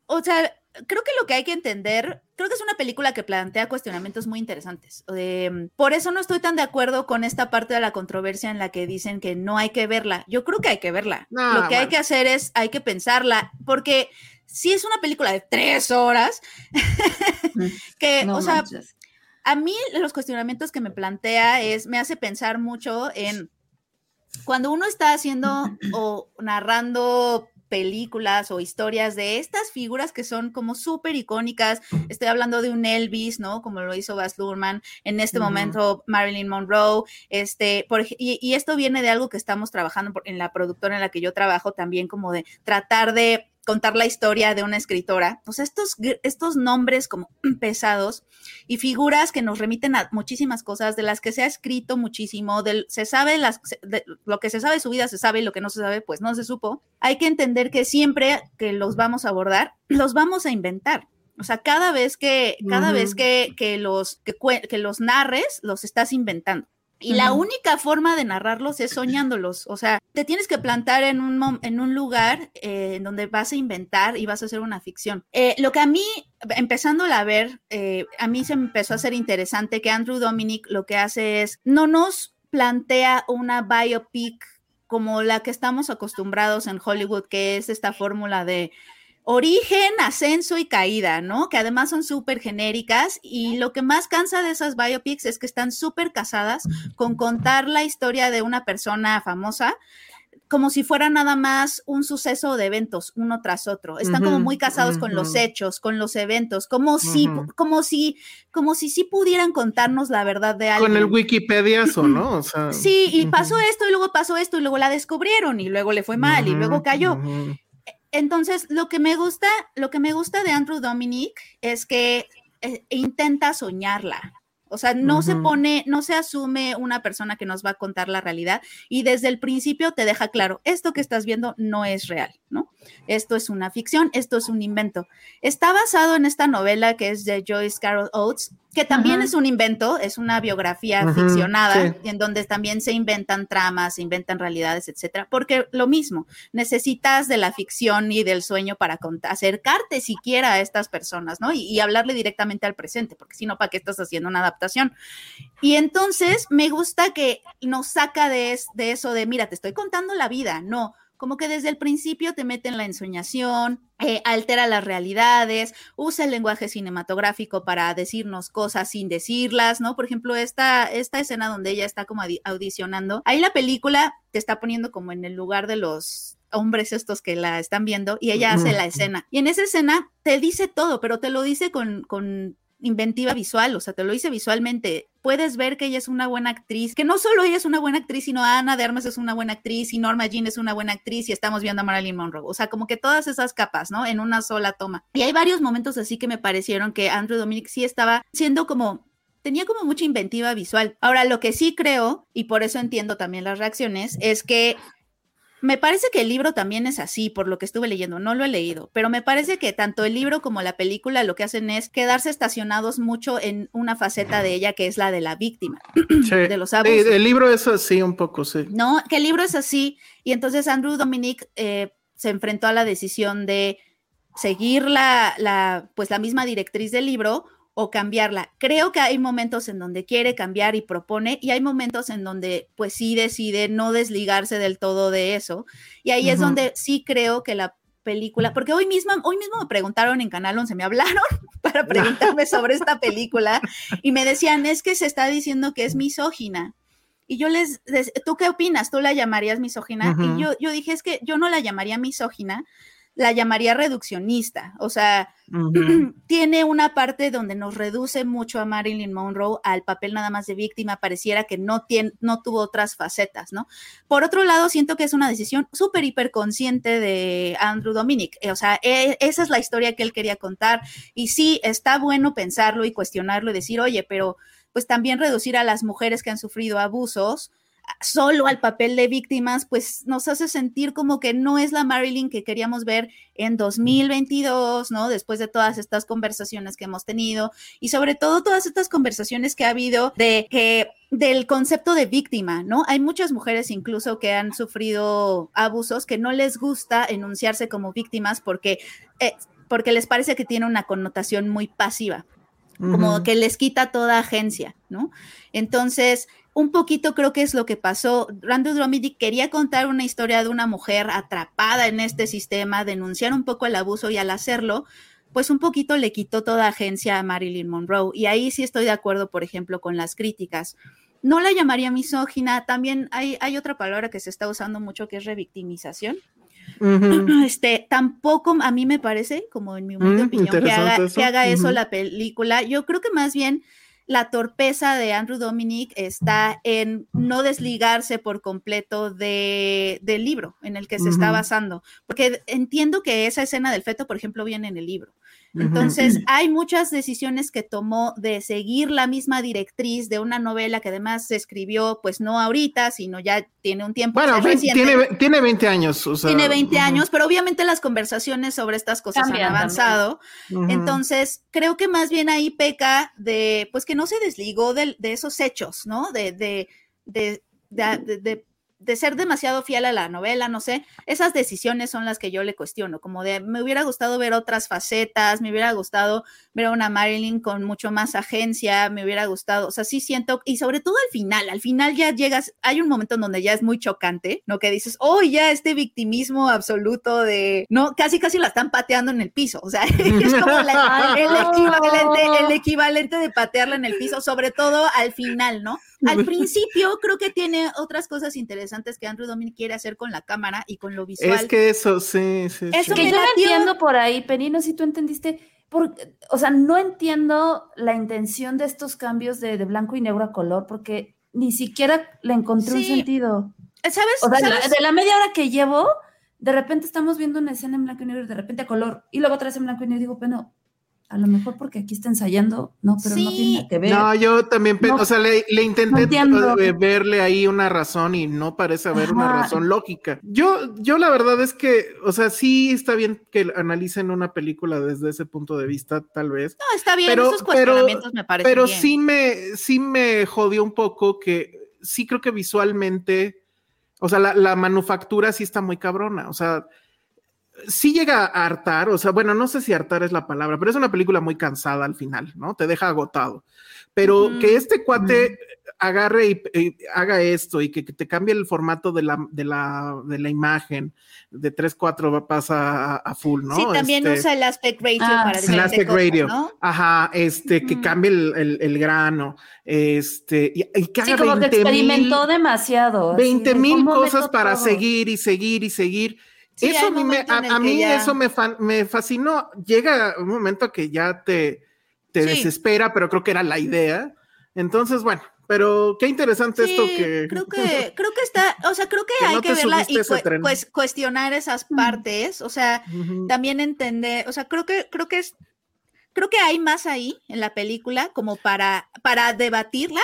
o sea, creo que lo que hay que entender, creo que es una película que plantea cuestionamientos muy interesantes. Eh, por eso no estoy tan de acuerdo con esta parte de la controversia en la que dicen que no hay que verla. Yo creo que hay que verla. No, lo que hay que hacer es, hay que pensarla, porque si es una película de tres horas, que, No o sea, manches. A mí los cuestionamientos que me plantea es, me hace pensar mucho en cuando uno está haciendo o narrando películas o historias de estas figuras que son como súper icónicas. Estoy hablando de un Elvis, ¿no? Como lo hizo Baz Luhrmann, en este momento Marilyn Monroe, este, por, y, y esto viene de algo que estamos trabajando por- en la productora en la que yo trabajo también, como de tratar de contar la historia de una escritora. Pues estos, estos nombres como pesados y figuras que nos remiten a muchísimas cosas de las que se ha escrito muchísimo, del, se sabe las, de- lo que se sabe de su vida se sabe y lo que no se sabe pues no se supo. Hay que entender que siempre que los vamos a abordar, los vamos a inventar. O sea, cada vez que, cada vez que, que los, que los narres, los estás inventando. Y la única forma de narrarlos es soñándolos. O sea, te tienes que plantar en un, en un lugar eh, en donde vas a inventar y vas a hacer una ficción. Eh, lo que a mí, empezándola a ver, eh, a mí se me empezó a hacer interesante que Andrew Dominic lo que hace es, no nos plantea una biopic como la que estamos acostumbrados en Hollywood, que es esta fórmula de origen, ascenso y caída, ¿no? Que además son súper genéricas y lo que más cansa de esas biopics es que están súper casadas con contar la historia de una persona famosa como si fuera nada más un suceso de eventos uno tras otro. Están como muy casados con los hechos, con los eventos, como si, como si, como si sí pudieran contarnos la verdad de algo. Con el Wikipedia, ¿no? sí, y pasó esto y luego pasó esto y luego la descubrieron y luego le fue mal y luego cayó. Entonces, lo que me gusta, lo que me gusta de Andrew Dominic es que eh, intenta soñarla. O sea, no se pone, no se asume una persona que nos va a contar la realidad y desde el principio te deja claro, esto que estás viendo no es real, ¿no? Esto es una ficción, esto es un invento. Está basado en esta novela que es de Joyce Carol Oates, que también es un invento, es una biografía ficcionada, en donde también se inventan tramas, se inventan realidades, etcétera, porque lo mismo, necesitas de la ficción y del sueño para acercarte siquiera a estas personas, ¿no? Y, hablarle directamente al presente, porque si no, ¿para qué estás haciendo una adaptación? Y entonces me gusta que nos saca de, de eso de, mira, te estoy contando la vida, no como que desde el principio te mete en la ensoñación, eh, altera las realidades, usa el lenguaje cinematográfico para decirnos cosas sin decirlas, ¿no? Por ejemplo, esta, esta escena donde ella está como audicionando, ahí la película te está poniendo como en el lugar de los hombres estos que la están viendo y ella hace la escena. Y en esa escena te dice todo, pero te lo dice con, con inventiva visual, o sea, te lo hice visualmente. Puedes ver que ella es una buena actriz, que no solo ella es una buena actriz, sino Ana de Armas es una buena actriz y Norma Jean es una buena actriz y estamos viendo a Marilyn Monroe. O sea, como que todas esas capas, ¿no? En una sola toma. Y hay varios momentos así que me parecieron que Andrew Dominic sí estaba siendo como tenía como mucha inventiva visual. Ahora, lo que sí creo, y por eso entiendo también las reacciones, es que me parece que el libro también es así, por lo que estuve leyendo, no lo he leído, pero me parece que tanto el libro como la película lo que hacen es quedarse estacionados mucho en una faceta de ella que es la de la víctima, de los abusos. el libro es así un poco, sí. No, que el libro es así, y entonces Andrew Dominic eh, se enfrentó a la decisión de seguir la, la, pues la misma directriz del libro o cambiarla. Creo que hay momentos en donde quiere cambiar y propone y hay momentos en donde pues sí decide no desligarse del todo de eso. Y ahí es donde sí creo que la película, porque hoy mismo, hoy mismo me preguntaron en Canal 11, me hablaron para preguntarme sobre esta película y me decían, es que se está diciendo que es misógina. Y yo les, ¿tú qué opinas? ¿Tú la llamarías misógina? Y yo, yo dije, es que yo no la llamaría misógina, la llamaría reduccionista. O sea, tiene una parte donde nos reduce mucho a Marilyn Monroe al papel nada más de víctima, pareciera que no, tiene, no tuvo otras facetas, ¿no? Por otro lado, siento que es una decisión súper hiperconsciente de Andrew Dominic. Eh, o sea, e, esa es la historia que él quería contar. Y sí, está bueno pensarlo y cuestionarlo y decir, oye, pero pues también reducir a las mujeres que han sufrido abusos solo al papel de víctimas, pues nos hace sentir como que no es la Marilyn que queríamos ver en 2022, ¿no? Después de todas estas conversaciones que hemos tenido y sobre todo todas estas conversaciones que ha habido de que del concepto de víctima, ¿no? Hay muchas mujeres incluso que han sufrido abusos que no les gusta enunciarse como víctimas porque, eh, porque les parece que tiene una connotación muy pasiva, como que les quita toda agencia, ¿no? Entonces, un poquito creo que es lo que pasó. Randy Dromedy quería contar una historia de una mujer atrapada en este sistema, denunciar un poco el abuso y al hacerlo, pues un poquito le quitó toda agencia a Marilyn Monroe. Y ahí sí estoy de acuerdo, por ejemplo, con las críticas. No la llamaría misógina, también hay, hay otra palabra que se está usando mucho que es revictimización. Este, tampoco a mí me parece, como en mi humilde mm, opinión, que haga, que haga eso la película. Yo creo que más bien la torpeza de Andrew Dominic está en no desligarse por completo de, del libro en el que se está basando, porque entiendo que esa escena del feto, por ejemplo, viene en el libro. Entonces, hay muchas decisiones que tomó de seguir la misma directriz de una novela que además se escribió, pues no ahorita, sino ya tiene un tiempo. Bueno, tiene, tiene 20 años. tiene 20 años, pero obviamente las conversaciones sobre estas cosas han avanzado. Entonces, creo que más bien ahí peca de, pues que no se desligó de, de esos hechos, ¿no? de, de, de, de de ser demasiado fiel a la novela, no sé, esas decisiones son las que yo le cuestiono, como de me hubiera gustado ver otras facetas, me hubiera gustado ver a una Marilyn con mucho más agencia, me hubiera gustado, o sea, sí siento, y sobre todo al final, al final ya llegas, hay un momento en donde ya es muy chocante, ¿no? Que dices, oh, ya este victimismo absoluto de, no, casi casi la están pateando en el piso, o sea, es como la- el, equivalente, el equivalente de patearla en el piso, sobre todo al final, ¿no? Al principio creo que tiene otras cosas interesantes que Andrew Dominic quiere hacer con la cámara y con lo visual. Es que eso, sí, sí. Eso sí. que yo no entiendo por ahí, Penino, si tú entendiste, por, o sea, no entiendo la intención de estos cambios de, de blanco y negro a color, porque ni siquiera le encontré un sentido. ¿Sabes? O sea, de la, ¿Sabes? de la media hora que llevo, de repente estamos viendo una escena en blanco y negro y de repente a color, y luego otra vez en blanco y negro y digo, bueno, a lo mejor porque aquí está ensayando, no, pero no tiene que ver. No, yo también, No, o sea, le, intenté entiendo. eh, verle ahí una razón y no parece haber una razón lógica. Yo, yo la verdad es que, o sea, sí está bien que analicen una película desde ese punto de vista, tal vez, No, está bien, pero- esos pero- cuestionamientos me parecen pero bien. sí me, sí me jodió un poco que sí creo que visualmente, o sea, la, la manufactura sí está muy cabrona, o sea, sí llega a hartar, o sea, bueno, no sé si hartar es la palabra, pero es una película muy cansada al final, ¿no? Te deja agotado. Pero Ujú. que este cuate agarre y, y haga esto y que, que te cambie el formato de la, de la, de la imagen, de 3-4 pasa a, a full, ¿no? Sí, también Este, usa el aspect ratio Ah, para sí. el aspect cosas, ratio. ¿no? Ajá, este, que Ujú. cambie el, el- el grano, este, y, y que sí, haga como que 20 experimentó mil, demasiado. así 20 de, mil ¿cómo cosas para todo? seguir y seguir y seguir. Sí, eso a mí, me, a, mí ya- eso me, me fascinó. Llega un momento que ya te, te Sí. desespera, pero creo que era la idea. Entonces, bueno, pero qué interesante esto que... creo que creo que está, o sea, creo que, Que hay no que verla y pues cuestionar esas partes, o sea, también entender, o sea, creo que creo que es creo que hay más ahí en la película como para para debatirla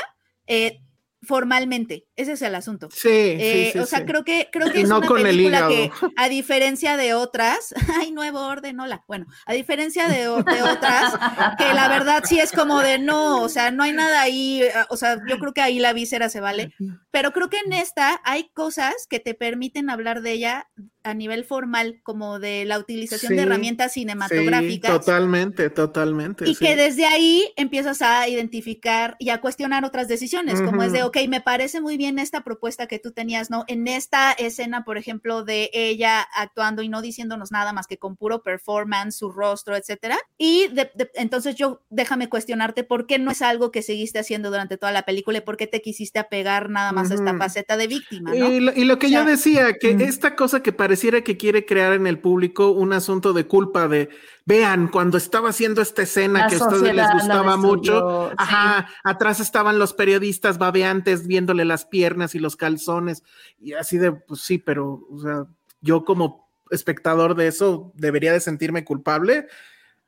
eh, formalmente. Ese es el asunto. Sí, Eh, sí, sí, o sea, sí. creo que creo que Y es no una con el película que, a diferencia de otras, hay nuevo orden, hola. Bueno, a diferencia de, de otras, que la verdad sí es como de no, o sea, no hay nada ahí, eh, o sea, yo creo que ahí la víscera se vale, pero creo que en esta hay cosas que te permiten hablar de ella a nivel formal, como de la utilización de Sí, herramientas Sí, cinematográficas. totalmente, totalmente. Y sí. que desde ahí empiezas a identificar y a cuestionar otras decisiones, como es de, ok, me parece muy bien esta propuesta que tú tenías, ¿no? En esta escena, por ejemplo, de ella actuando y no diciéndonos nada más que con puro performance, su rostro, etcétera. Y de- de- entonces yo, déjame cuestionarte por qué no es algo que seguiste haciendo durante toda la película y por qué te quisiste apegar nada más a esta Ujú. faceta de víctima, ¿no? Y lo, y lo que O yo sea, decía, que mm. esta cosa que pareciera que quiere crear en el público un asunto de culpa de, vean, cuando estaba haciendo esta escena La que a ustedes les gustaba mucho, sí. ajá, atrás estaban los periodistas babeantes viéndole las piernas y los calzones, y así de, pues sí, pero, o sea, yo como espectador de eso debería de sentirme culpable.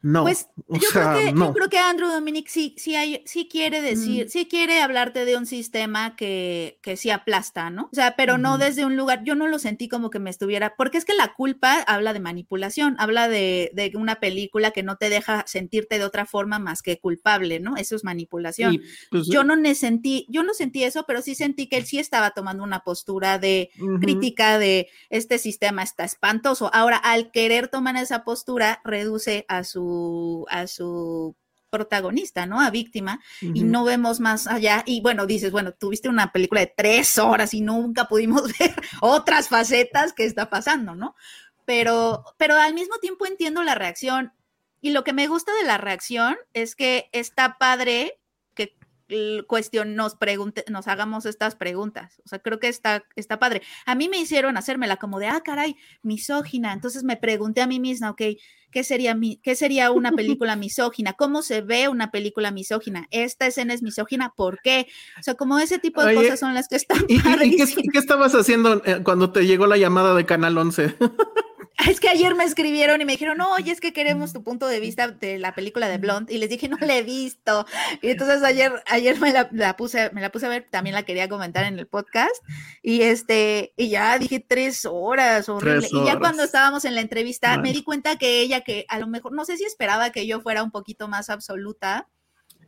No, Pues o yo, sea, creo que, no. yo creo que Andrew Dominic sí, sí, hay, sí quiere decir, sí quiere hablarte de un sistema que, que sí aplasta, ¿no? O sea, pero no desde un lugar, yo no lo sentí como que me estuviera, porque es que la culpa habla de manipulación, habla de, de una película que no te deja sentirte de otra forma más que culpable, ¿no? Eso es manipulación. Y, pues, yo no ne- sentí, yo no sentí eso, pero sí sentí que él sí estaba tomando una postura de crítica de este sistema está espantoso. Ahora, al querer tomar esa postura, reduce a su, a su protagonista, ¿no? A víctima, y no vemos más allá. Y bueno, dices, bueno, tuviste una película de tres horas y nunca pudimos ver otras facetas que está pasando, ¿no? Pero, pero al mismo tiempo entiendo la reacción. Y lo que me gusta de la reacción es que está padre cuestión nos pregunte, nos hagamos estas preguntas. O sea, creo que está, está padre. A mí me hicieron hacérmela como de, ah, caray, misógina. Entonces me pregunté a mí misma, ok, ¿qué sería, mi, qué sería una película misógina? ¿Cómo se ve una película misógina? ¿Esta escena es misógina? ¿Por qué? O sea, como ese tipo de Oye, cosas son las que están ¿Y, y- y qué, estabas haciendo eh, cuando te llegó la llamada de Canal 11? Es que ayer me escribieron y me dijeron, no, oye, es que queremos tu punto de vista de la película de Blonde. Y les dije, no la he visto. Y entonces ayer, ayer me la, la puse, me la puse a ver, también la quería comentar en el podcast. Y este, y ya dije tres horas, horrible. Tres Y ya cuando estábamos en la entrevista, me di cuenta que ella, que a lo mejor, no sé si esperaba que yo fuera un poquito más absoluta.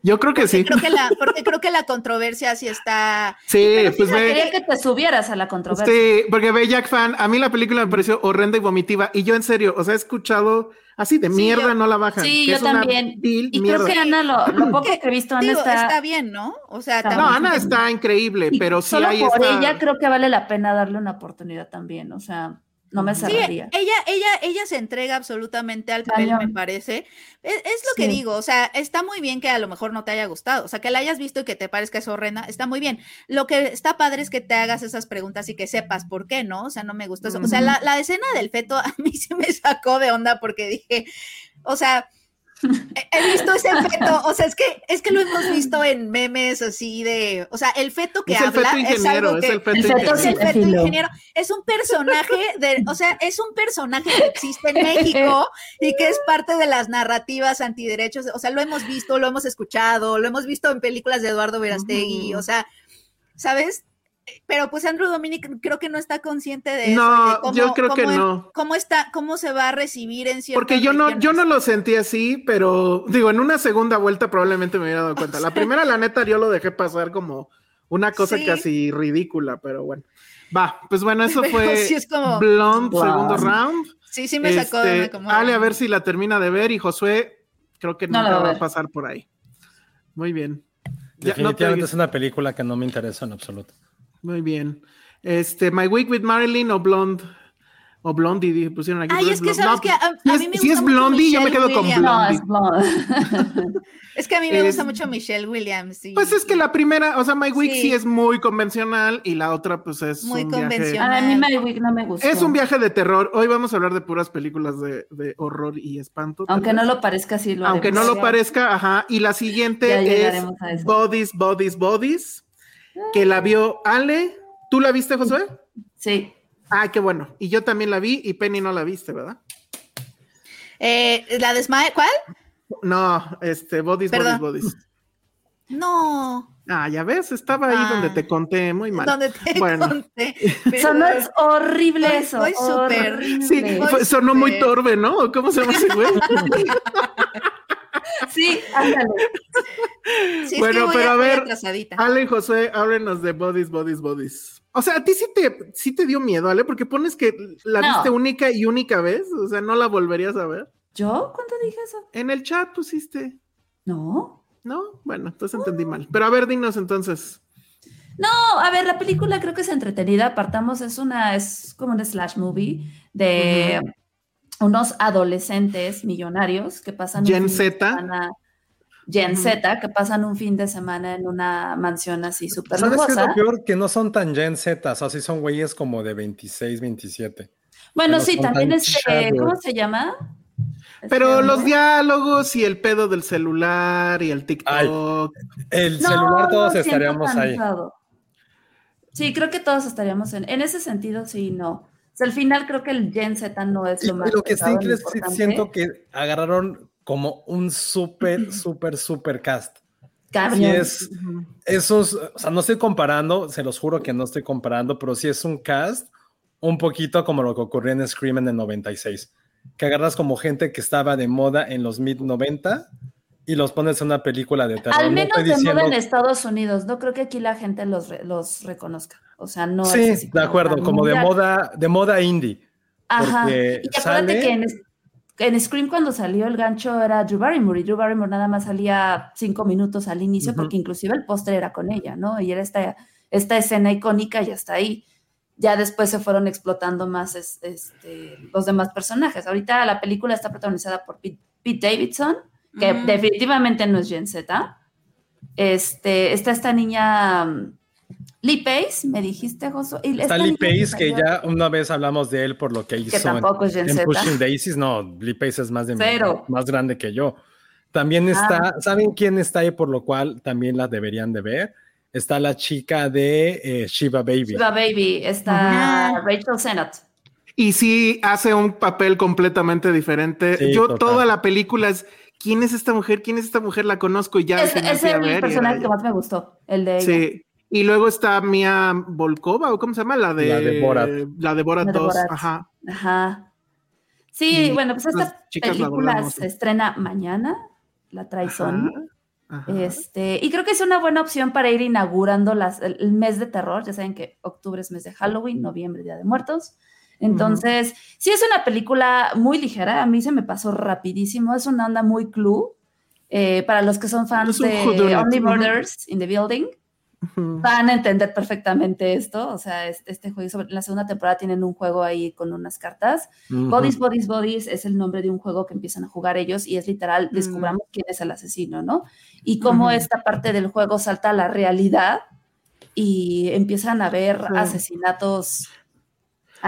Yo creo que sí. Creo que la, porque creo que la controversia sí está. Sí, Pero pues ve. quería que te subieras a la controversia. Sí, porque ve Jack Fan, a mí la película me pareció horrenda y vomitiva. Y yo en serio, o sea, he escuchado así de Sí, mierda, yo- no la bajan. Sí, que yo es una también. vil Y mierda. creo que Ana, lo, lo poco que he visto, Ana Digo, está. está bien, ¿no? O sea, Está No, también- Ana está increíble, pero sí solo hay por esta... ella creo que vale la pena darle una oportunidad también. O sea, no me Sí, cerraría. ella, ella, ella se entrega absolutamente al papel, Cañón. me parece. Es, es lo que digo, o sea, está muy bien que a lo mejor no te haya gustado, o sea, que la hayas visto y que te parezca es horrenda, está muy bien. Lo que está padre es que te hagas esas preguntas y que sepas por qué, ¿no? O sea, no me gustó eso. O sea, la, la escena del feto a mí sí me sacó de onda porque dije, o sea, he- visto ese feto, o sea, es que, es que lo hemos visto en memes así de, o sea, el feto que Es el habla feto es es el feto El feto ingeniero. Es el feto ingeniero. Es un personaje de, o sea, es un personaje que existe en México y que es parte de las narrativas antiderechos. O sea, lo hemos visto, lo hemos escuchado, lo hemos visto en películas de Eduardo Verastegui. O sea, ¿sabes? Pero pues Andrew Dominic creo que no está consciente de eso. No, de cómo- yo creo que no. Cómo está, cómo se va a recibir en ciertas Porque yo no, yo no lo sentí así, pero digo, en una segunda vuelta probablemente me hubiera dado cuenta. La primera, la neta, yo lo dejé pasar como una cosa Sí. casi ridícula, pero bueno. Va, pues bueno, eso Pero fue sí es como- Blonde, Wow. segundo round. Sí, sí me sacó de Este, onda como. Ale, a ver si la termina de ver y Josué, creo que No nunca va a pasar por ahí. Muy bien. Ya, no te Definitivamente es una película que no me interesa en absoluto. Muy bien. Este, My Week with Marilyn o Blonde. O Blondie, dije, pusieron aquí. Ay, es que sabes No, que a, a si mí es- me gusta si es Blondie, yo me quedo con Williams. No, Blondie. es blonde. Es que a mí me Es- gusta mucho Michelle Williams. y- Pues es que la primera, o sea, My Week sí. Sí. es muy convencional y la otra, pues es Muy un viaje. convencional. A mí My Week no me gustó. Es un viaje de terror. Hoy vamos a hablar de puras películas de, de horror y espanto. Aunque no lo parezca, sí lo Aunque no lo parezca, ajá. Y la siguiente es. Bodies, Bodies, Bodies, que la vio Ale. ¿Tú la viste, Josué? Sí. Ah, qué bueno. Y yo también la vi y Penny no la viste, ¿verdad? Eh, la de Smile, ¿cuál? No, este, Bodies, Perdón. Bodies, Bodies. No. Ah, ya ves, estaba ahí Ah. donde te conté muy mal. Donde te Bueno. conté. No es horrible eso. estoy súper-. Sí, sonó muy torbe, ¿no? ¿Cómo se llama ese güey? Sí, ándale. Sí, Bueno, pero a ver, atrasadita. Ale José, háblenos de Bodies, Bodies, Bodies. O sea, a ti sí te, sí te dio miedo, Ale, porque pones que la No. viste única y única vez, o sea, no la volverías a ver. ¿Yo? ¿Cuándo dije eso? En el chat pusiste, No. ¿no? Bueno, entonces entendí mal. Pero a ver, dinos entonces. No, a ver, la película creo que es entretenida. Apartamos, es una, es como un slash movie de unos adolescentes millonarios que pasan un Gen fin de Z. semana- Gen Ujú. Z, que pasan un fin de semana en una mansión así súper ¿Sabes qué es lo peor? Que no son tan Gen Z, o sea, sí son güeyes como de 26, 27. Bueno, no sí, también tan este. ¿cómo se llama? Pero Este los diálogos y el pedo del celular y el TikTok. El No, celular no todos estaríamos ahí. Sí, creo que todos estaríamos en, en ese sentido, sí, no. O sea, al final creo que el Gen Z no es Y lo más lo que sí, que siento que agarraron como un súper, súper, súper cast. Sí es, esos, o sea, no estoy comparando, se los juro que no estoy comparando, pero sí es un cast un poquito como lo que ocurrió en Scream en el 96, que agarras como gente que estaba de moda en los mid 90 y los pones en una película de terror. Al No menos de moda en Estados Unidos. No creo que aquí la gente los, re- los reconozca. O sea, no sí, es de acuerdo, como de moda, de moda indie. Ajá. Y acuérdate sale- que en, en Scream cuando salió el gancho era Drew Barrymore y Drew Barrymore nada más salía cinco minutos al inicio porque inclusive el póster era con ella, ¿no? Y era esta, esta escena icónica y hasta ahí. Ya después se fueron explotando más es- este, los demás personajes. Ahorita la película está protagonizada por Pete, Pete Davidson, que definitivamente no es Gen Z. Este, está esta niña mm, Lee Pace, me dijiste, Josué. Está Lee Pace, que ya una vez hablamos de él por lo que hizo en, tampoco es Gen en. Pushing Daisies. No, Lee Pace es más, de mi- Cero. más grande que yo. También está, ¿saben quién está ahí por lo cual también la deberían de ver? Está la chica de eh, Shiva Baby. Shiva Baby, está Rachel Sennott. Y sí hace un papel completamente diferente. Sí, Yo total. toda la película es ¿quién es esta mujer? ¿Quién es esta mujer? La conozco y ya Es, es el ver personaje que más me gustó, el de ella. Sí. Y luego está Mia Volkova, o cómo se llama, la de La de Borat. La de Borat La de 2. Borat. Ajá. Ajá. Sí, Y bueno, pues esta película se estrena mañana, la Ajá. Ajá. Este, y creo que es una buena opción para ir inaugurando las, el, el mes de terror. Ya saben que octubre es mes de Halloween, noviembre, Día de Muertos. Entonces, sí es una película muy ligera. A mí se me pasó rapidísimo. Es una onda muy clue. Eh, para los que son fans de Only. Murders in the Building, van a entender perfectamente esto. O sea, este, este juego, sobre, en la segunda temporada tienen un juego ahí con unas cartas. Bodies, Bodies, Bodies es el nombre de un juego que empiezan a jugar ellos y es literal, Mm. descubramos quién es el asesino, ¿no? Y cómo esta parte del juego salta a la realidad y empiezan a ver asesinatos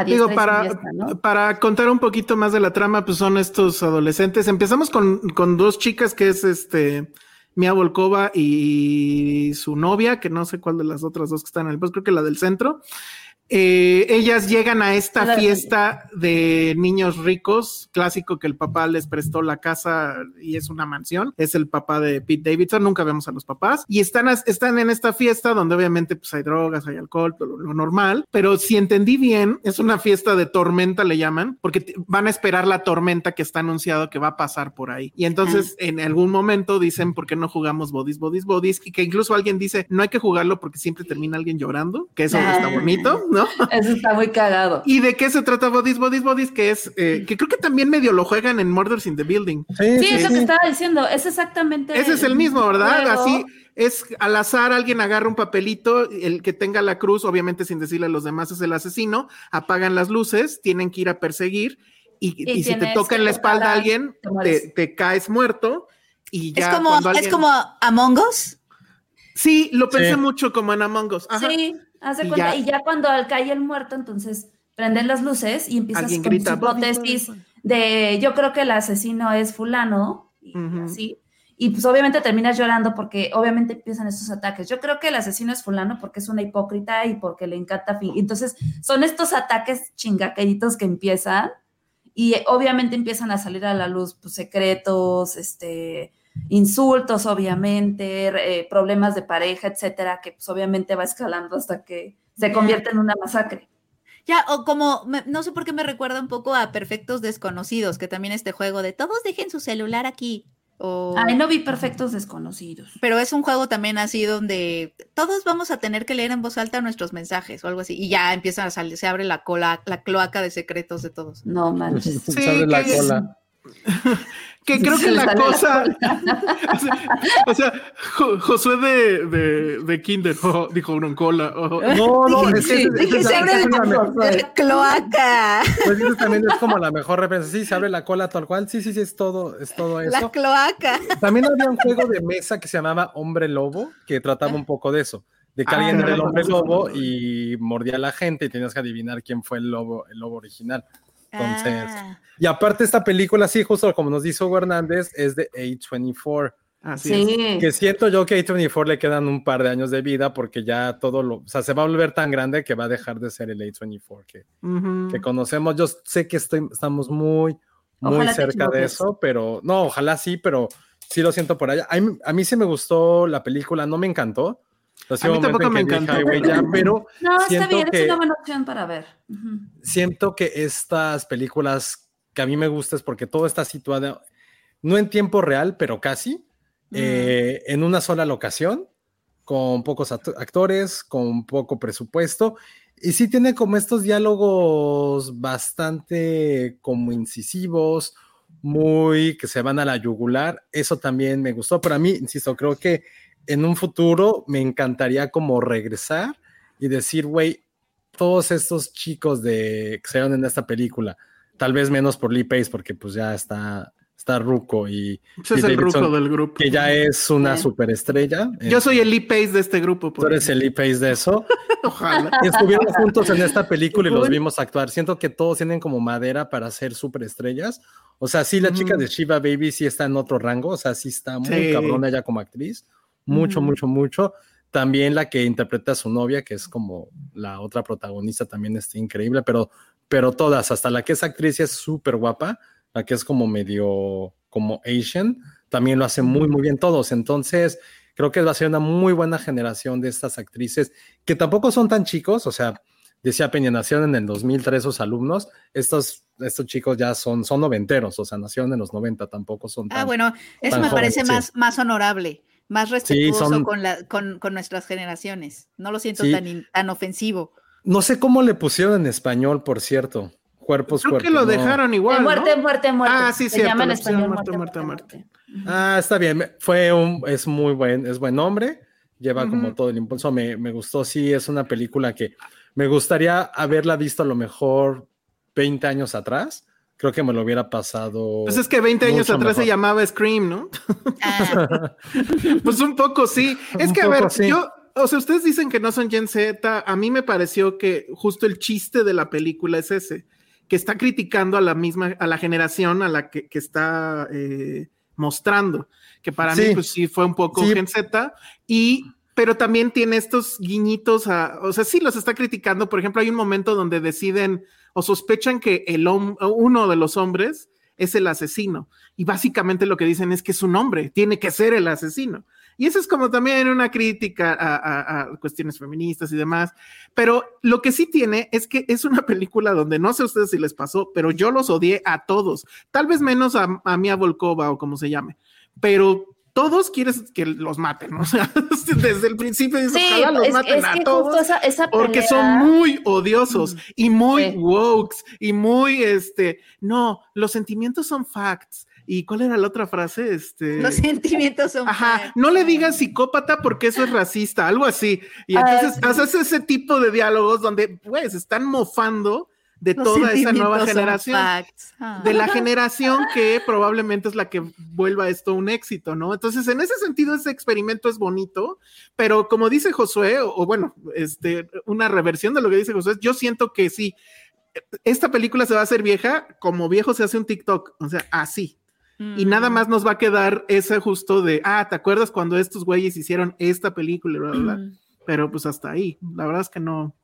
Digo, para, para contar un poquito más de la trama, pues son estos adolescentes. Empezamos con, con dos chicas que es este Mia Volkova y su novia, que no sé cuál de las otras dos que están en el pues creo que la del centro. Eh, ellas llegan a esta La fiesta de niños ricos, clásico que el papá les prestó la casa y es una mansión. Es el papá de Pete Davidson, nunca vemos a los papás. Y están, están en esta fiesta donde obviamente pues, hay drogas, hay alcohol, todo lo, lo normal. Pero si entendí bien, es una fiesta de tormenta, le llaman, porque van a esperar la tormenta que está anunciado que va a pasar por ahí. Y entonces en algún momento dicen, ¿por qué no jugamos bodies, bodies, bodies? Y que incluso alguien dice, no hay que jugarlo porque siempre termina alguien llorando, que eso está Ah. bonito, ¿no? Eso está muy cagado. ¿Y de qué se trata Bodies, Bodies, Bodies? Que es, eh, que creo que también medio lo juegan en Murders in the Building. Sí, Sí, sí, es lo sí. que estaba diciendo, es exactamente. Ese es el mismo, ¿verdad? juego. Así es al azar, alguien agarra un papelito, el que tenga la cruz, obviamente sin decirle a los demás es el asesino, apagan las luces, tienen que ir a perseguir y, Y y si te toca en la espalda alguien, te caes muerto y ya es como, es como Among Us. Sí, lo pensé Sí. mucho como en Among Us. Ajá. Sí, haz de Y cuenta. ya. Y ya cuando cae el muerto, entonces prenden las luces y empiezas con grita, "Bodies, hipótesis de yo creo que el asesino es fulano y Ujú. así. Y pues obviamente terminas llorando porque obviamente empiezan estos ataques. Yo creo que el asesino es fulano porque es una hipócrita y porque le encanta fin. Entonces son estos ataques chingaqueritos que empiezan y obviamente empiezan a salir a la luz pues, secretos, este, insultos, obviamente, eh, problemas de pareja, etcétera, que pues obviamente va escalando hasta que se convierte en una masacre. Ya, o como, me- no sé por qué me recuerda un poco a Perfectos Desconocidos, que también este juego de todos dejen su celular aquí. O... Ay, no vi perfectos desconocidos. Pero es un juego también así donde todos vamos a tener que leer en voz alta nuestros mensajes o algo así. Y ya empiezan a salir, se abre la cola, la cloaca de secretos de todos. No manches. Sí, Se abre la cola. Que creo que la la cosa. o sea, Jo- Josué de, de, de Kinder oh, dijo broncola. oh. No, no, Dije, es que dije, se abre la la La cloaca, pues eso también es como la mejor referencia. Sí, se abre la cola tal cual. Sí, sí, sí, es todo, es todo la eso. cloaca. También había un juego de mesa que se llamaba Hombre Lobo, que trataba un poco de eso, de que Ah, alguien era el no, hombre no, no, lobo no. y mordía a la gente y tenías que adivinar quién fue el lobo, el lobo original. Entonces, Ah. y aparte esta película, sí, justo como nos dice Hugo Hernández, es de A24, Así es. Que siento yo que a A24 le quedan un par de años de vida porque ya todo lo, o sea, se va a volver tan grande que va a dejar de ser el A24 que, que conocemos. Yo sé que estoy, estamos muy, muy Ojalá cerca de eso, pero no, ojalá sí, pero sí lo siento por allá. A mí, a mí sí me gustó la película, no me encantó. A mí tampoco en me encantó. "Ay, güey, ya", pero No, está siento bien, que- es una buena opción para ver. Ujú. siento que estas películas que a mí me gusta es porque todo está situado, no en tiempo real, pero casi, eh, en una sola locación, con pocos act- actores, con poco presupuesto, y sí tiene como estos diálogos bastante como incisivos, muy que se van a la yugular, eso también me gustó, pero a mí, insisto, creo que en un futuro me encantaría como regresar y decir, güey, todos estos chicos de que salieron en esta película, tal vez menos por Lee Pace, porque pues ya está, está Ruco y Ese es el ruco del grupo. que ya es una Sí. superestrella. Yo Eh, soy el Lee Pace de este grupo. Tú eres el Lee Pace de eso. Ojalá. Y estuvieron juntos en esta película y los vimos actuar. Siento que todos tienen como madera para ser superestrellas. O sea, sí, la chica Ujú. de Shiva Baby sí está en otro rango. O sea, sí está muy Sí. cabrona ella como actriz. Mucho, mucho, mucho. También la que interpreta a su novia, que es como la otra protagonista, también está increíble. Pero, pero todas, hasta la que es actriz y es súper guapa, la que es como medio como Asian, también lo hace muy, muy bien todos. Entonces, creo que va a ser una muy buena generación de estas actrices que tampoco son tan chicos, o sea, decía Peña, nacieron en el 2003 sus alumnos, estos, estos chicos ya son, son noventeros, o sea, nacieron en los 90, tampoco son tan... Ah, bueno, eso me parece más, más honorable. Más respetuoso son- con, la, con, con nuestras generaciones. No lo siento Sí. tan, in- tan ofensivo. No sé cómo le pusieron en español, por cierto. Cuerpos, Creo que cuerpos. lo no. dejaron De igual. muerte, ¿no? muerte, muerte. Ah, sí, Se cierto, llama en le pusieron español muerte, muerte, muerte, muerte. Ah, está bien. Fue un, es muy buen, es buen nombre. Lleva como todo el impulso. Me, me gustó. Sí, es una película que me gustaría haberla visto a lo mejor 20 años atrás. Creo que me lo hubiera pasado. Pues es que 20 años atrás se llamaba Scream, ¿no? Ah, Pues un poco sí. Es Un que, a ver, sí. yo, o sea, ustedes dicen que no son Gen Z. A mí me pareció que justo el chiste de la película es ese, que está criticando a la misma, a la generación a la que, que está eh, mostrando. Que para mí, pues sí fue un poco Sí. Gen Z. Y, pero también tiene estos guiñitos a, o sea, sí los está criticando. Por ejemplo, hay un momento donde deciden o sospechan que el uno de los hombres es el asesino. Y básicamente lo que dicen es que es un hombre, tiene que ser el asesino. Y eso es como también una crítica a cuestiones feministas y demás. Pero lo que sí tiene es que es una película donde no sé a ustedes si les pasó, pero yo los odié a todos. Tal vez menos a, a Mia Volkova o como se llame. Pero todos quieres que los maten, ¿no? O sea, desde el principio dices, Sí, ojalá los es, maten es a que todos. justo esa, esa Porque pelea- son muy odiosos y muy Sí. wokes y muy, este, no, los sentimientos son facts. ¿Y cuál era la otra frase? Este, los sentimientos son. Ajá, facts. no le digas psicópata porque eso es racista, algo así. Y Ah, entonces sí. haces ese tipo de diálogos donde, pues, están mofando de Los toda esa nueva generación. Ah. de la generación que probablemente es la que vuelva esto un éxito, ¿no? Entonces, en ese sentido, ese experimento es bonito, pero como dice Josué, o, o bueno, este, una reversión de lo que dice Josué, yo siento que sí, esta película se va a hacer vieja como viejo se hace un TikTok, o sea, así. Y nada Mm. más nos va a quedar ese justo de, ah, ¿te acuerdas cuando estos güeyes hicieron esta película? bla, bla? Mm. Pero pues hasta ahí. La verdad es que no,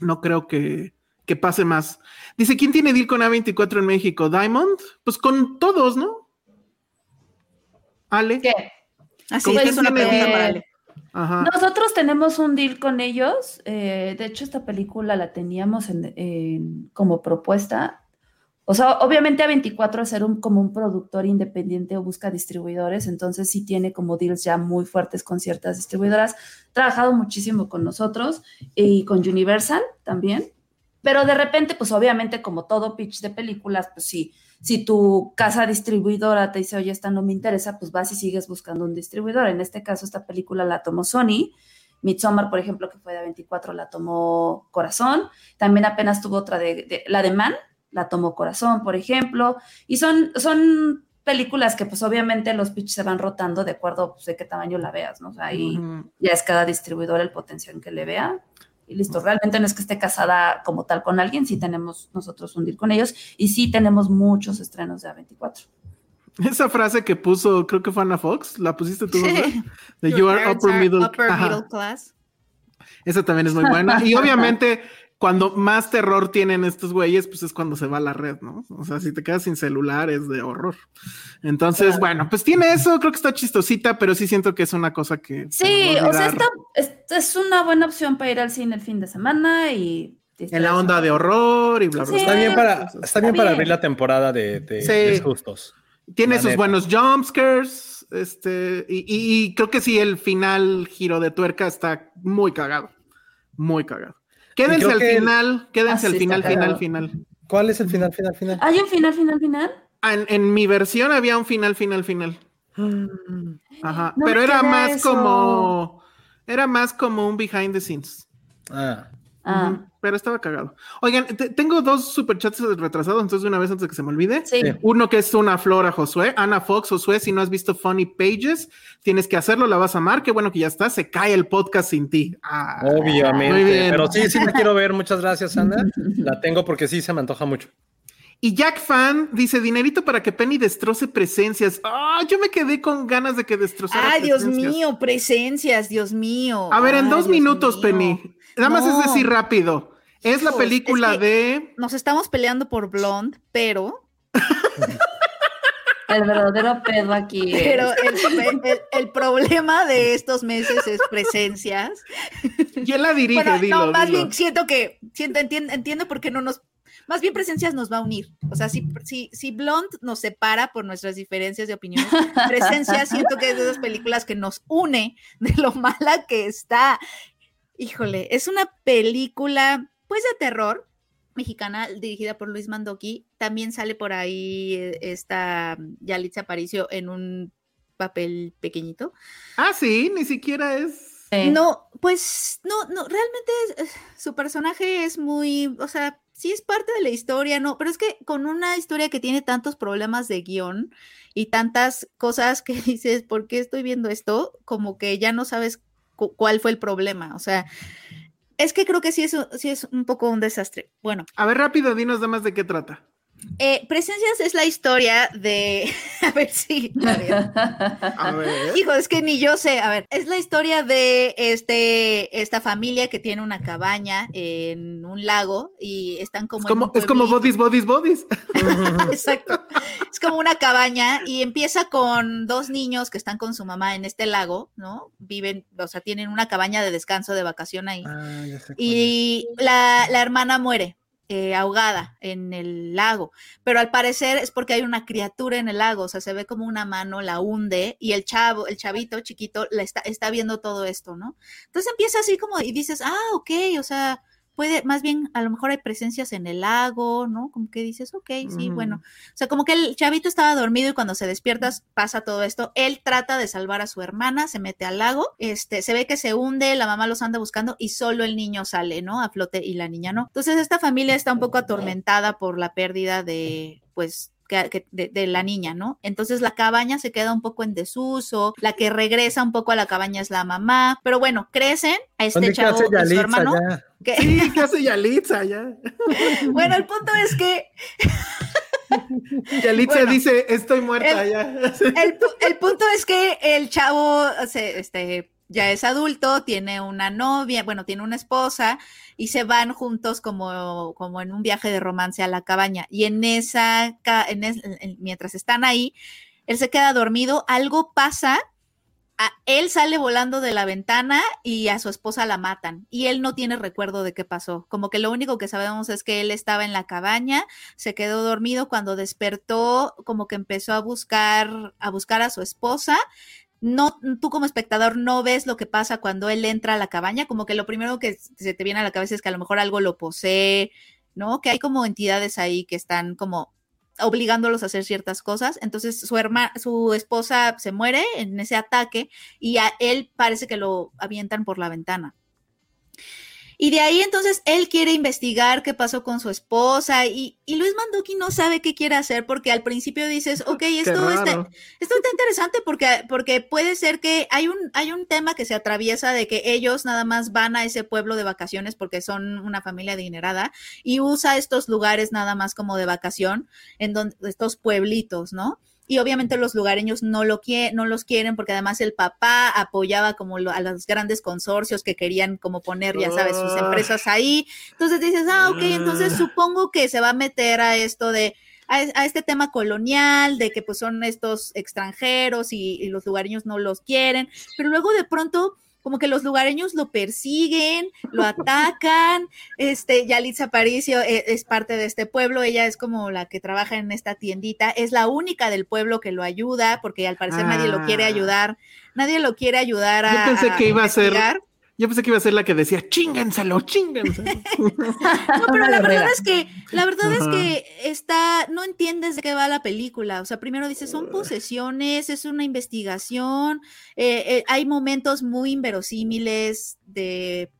no creo que, que pase más. Dice, ¿quién tiene deal con A24 en México? ¿Diamond? Pues con todos, ¿no? Ale. ¿Qué? Así ¿Con es una tiene pregunta deal? para Ale. Ajá. Nosotros tenemos un deal con ellos. eh, de hecho, esta película la teníamos en- en- como propuesta. O sea, obviamente A24 al ser un, como un productor independiente o busca distribuidores, entonces sí tiene como deals ya muy fuertes con ciertas distribuidoras. Ha trabajado muchísimo con nosotros y con Universal también. Pero de repente, pues obviamente como todo pitch de películas, pues sí, si tu casa distribuidora te dice, oye, esta no me interesa, pues vas y sigues buscando un distribuidor. En este caso, esta película la tomó Sony. Midsommar, por ejemplo, que fue de 24, la tomó Corazón. También apenas tuvo otra de, de- la de Man, la tomó Corazón, por ejemplo. Y son, son películas que pues obviamente los pitches se van rotando de acuerdo pues, de qué tamaño la veas, ¿no? O sea, ahí ya es cada distribuidor el potencial que le vea. Y listo, realmente no es que esté casada como tal con alguien, sí tenemos nosotros un deal con ellos y sí tenemos muchos estrenos de A24. Esa frase que puso, creo que fue Ana Fox, ¿la pusiste tú? ¿verdad? Sí. De you are upper middle class. Esa también es muy buena. Y obviamente, cuando más terror tienen estos güeyes, pues es cuando se va la red, ¿no? O sea, si te quedas sin celular es de horror. Entonces, bueno, pues tiene eso, creo que está chistosita, pero sí siento que es una cosa que. Sí, o sea, esta, es, es una buena opción para ir al cine el fin de semana y... En la onda de horror y bla, bla, Sí. Está bla. bien para, está bien para bien. abrir la temporada de, de, Sí. de justos. Tiene La sus neta. buenos jumpscares. Este, y, y- y creo que sí, el final giro de tuerca está muy cagado. Muy cagado. Quédense al que final, quédense Ah, al sí, final, final, final. ¿Cuál es el final, final, final? ¿Hay un final, final, final? Ah, En, en mi versión había un final, final, final. Ajá. No Pero era más eso. como. Era más como un behind the scenes. Ah, Ah, Pero estaba cagado. Oigan, te- tengo dos superchats retrasados, entonces de una vez antes de que se me olvide. sí. Uno que es una flor a Josué, Ana Fox, Josué, si no has visto Funny Pages, tienes que hacerlo, la vas a amar, qué bueno que ya está, se cae el podcast sin ti. Ah, muy obviamente. bien. Pero sí, sí la quiero ver. Muchas gracias, Ana. La tengo porque sí se me antoja mucho. Y Jack Fan dice, dinerito para que Penny destroce presencias. Ah, yo me quedé con ganas de que destrozara Ay, Dios mío, presencias, Dios mío. A ver, en Ay, dos Dios minutos, mío. Penny. Nada más No. es decir rápido. Es la película es que- de... Nos estamos peleando por Blonde, pero, El verdadero pedo aquí. es- pero el, el- el problema de estos meses es presencias. ¿Quién la dirige? Bueno, Dilo, no, más dilo. bien siento que siento, entiendo, entiendo por qué no nos. más bien presencias nos va a unir. O sea, si, si, si Blonde nos separa por nuestras diferencias de opinión, presencia siento que es de esas películas que nos une de lo mala que está. Híjole, es una película, pues de terror, mexicana dirigida por Luis Mandoki. También sale por ahí eh, esta Yalitza Aparicio en un papel pequeñito. Ah, sí, ni siquiera es. No, pues no, no, realmente es- su personaje es muy, o sea, sí es parte de la historia, no, pero es que con una historia que tiene tantos problemas de guion y tantas cosas que dices, ¿por qué estoy viendo esto? Como que ya no sabes cu- cuál fue el problema, o sea, es que creo que sí es, sí es un poco un desastre. Bueno, A ver, rápido, dinos nada más de qué trata. Eh, Presencias es la historia de, a ver si, a ver. A ver. Hijo, es que ni yo sé. A ver, es la historia de este, esta familia que tiene una cabaña en un lago y están como. Es como, es como bodies, bodies, bodies. Exacto. Es como una cabaña y empieza con dos niños que están con su mamá en este lago, ¿no? Viven, o sea, tienen una cabaña de descanso, de vacación ahí. Ah, ya sé. Y la, la hermana muere eh, ahogada en el lago, pero al parecer es porque hay una criatura en el lago, o sea, se ve como una mano la hunde y el chavo, el chavito chiquito, la está, está viendo todo esto, ¿no? Entonces empieza así como y dices, ah, ok, o sea, puede, más bien, a lo mejor hay presencias en el lago, ¿no? Como que dices, ok, sí, bueno. O sea, como que el chavito estaba dormido y cuando se despiertas pasa todo esto. Él trata de salvar a su hermana, se mete al lago, este, se ve que se hunde, la mamá los anda buscando y solo el niño sale, ¿no? A flote y la niña no. Entonces esta familia está un poco atormentada por la pérdida de, pues, que- que- de, de la niña, ¿no? Entonces la cabaña se queda un poco en desuso, la que regresa un poco a la cabaña es la mamá, pero bueno, crecen a este Oye, ¿qué chavo hace y su hermano. ya? que- Sí, ¿qué hace Yalitza ya? bueno, el punto es que Yalitza Bueno. dice, estoy muerta El- ya. el, pu- el punto es que el chavo se- este, ya es adulto, tiene una novia, bueno, tiene una esposa y se van juntos como, como en un viaje de romance a la cabaña. Y en esa, en es- en- mientras están ahí, él se queda dormido, algo pasa. a- él sale volando de la ventana y a su esposa la matan y él no tiene recuerdo de qué pasó. Como que lo único que sabemos es que él estaba en la cabaña, se quedó dormido cuando despertó, como que empezó a buscar a buscar a su esposa. No, tú como espectador no ves lo que pasa cuando él entra a la cabaña, como que lo primero que se te viene a la cabeza es que a lo mejor algo lo posee, ¿no? Que hay como entidades ahí que están como obligándolos a hacer ciertas cosas. Entonces su hermana, su esposa se muere en ese ataque y a él parece que lo avientan por la ventana. Y de ahí entonces él quiere investigar qué pasó con su esposa y, y Luis Mandoki no sabe qué quiere hacer porque al principio dices, ok, esto está, esto está interesante porque, porque puede ser que hay un, hay un tema que se atraviesa de que ellos nada más van a ese pueblo de vacaciones porque son una familia adinerada y usa estos lugares nada más como de vacación, en donde estos pueblitos, ¿no? Y obviamente los lugareños no, lo no los quieren porque además el papá apoyaba como lo- a los grandes consorcios que querían como poner, ya sabes, sus Ah. empresas ahí. Entonces dices, ah, ok, entonces Ah. supongo que se va a meter a esto de, a, a este tema colonial, de que pues son estos extranjeros y, y los lugareños no los quieren, pero luego de pronto como que los lugareños lo persiguen, lo atacan, este, Yalitza Aparicio eh, es, parte de este pueblo, ella es como la que trabaja en esta tiendita, es la única del pueblo que lo ayuda, porque al parecer nadie lo quiere Ah. ayudar, nadie lo quiere ayudar a Yo pensé que iba a ser-. Yo pensé que iba a ser la que decía, chíngenselo, chíngenselo. No, pero la verdad es que, la verdad es que está, no entiendes de qué va la película. O sea, primero dices, son posesiones, es una investigación, eh, eh, hay momentos muy inverosímiles de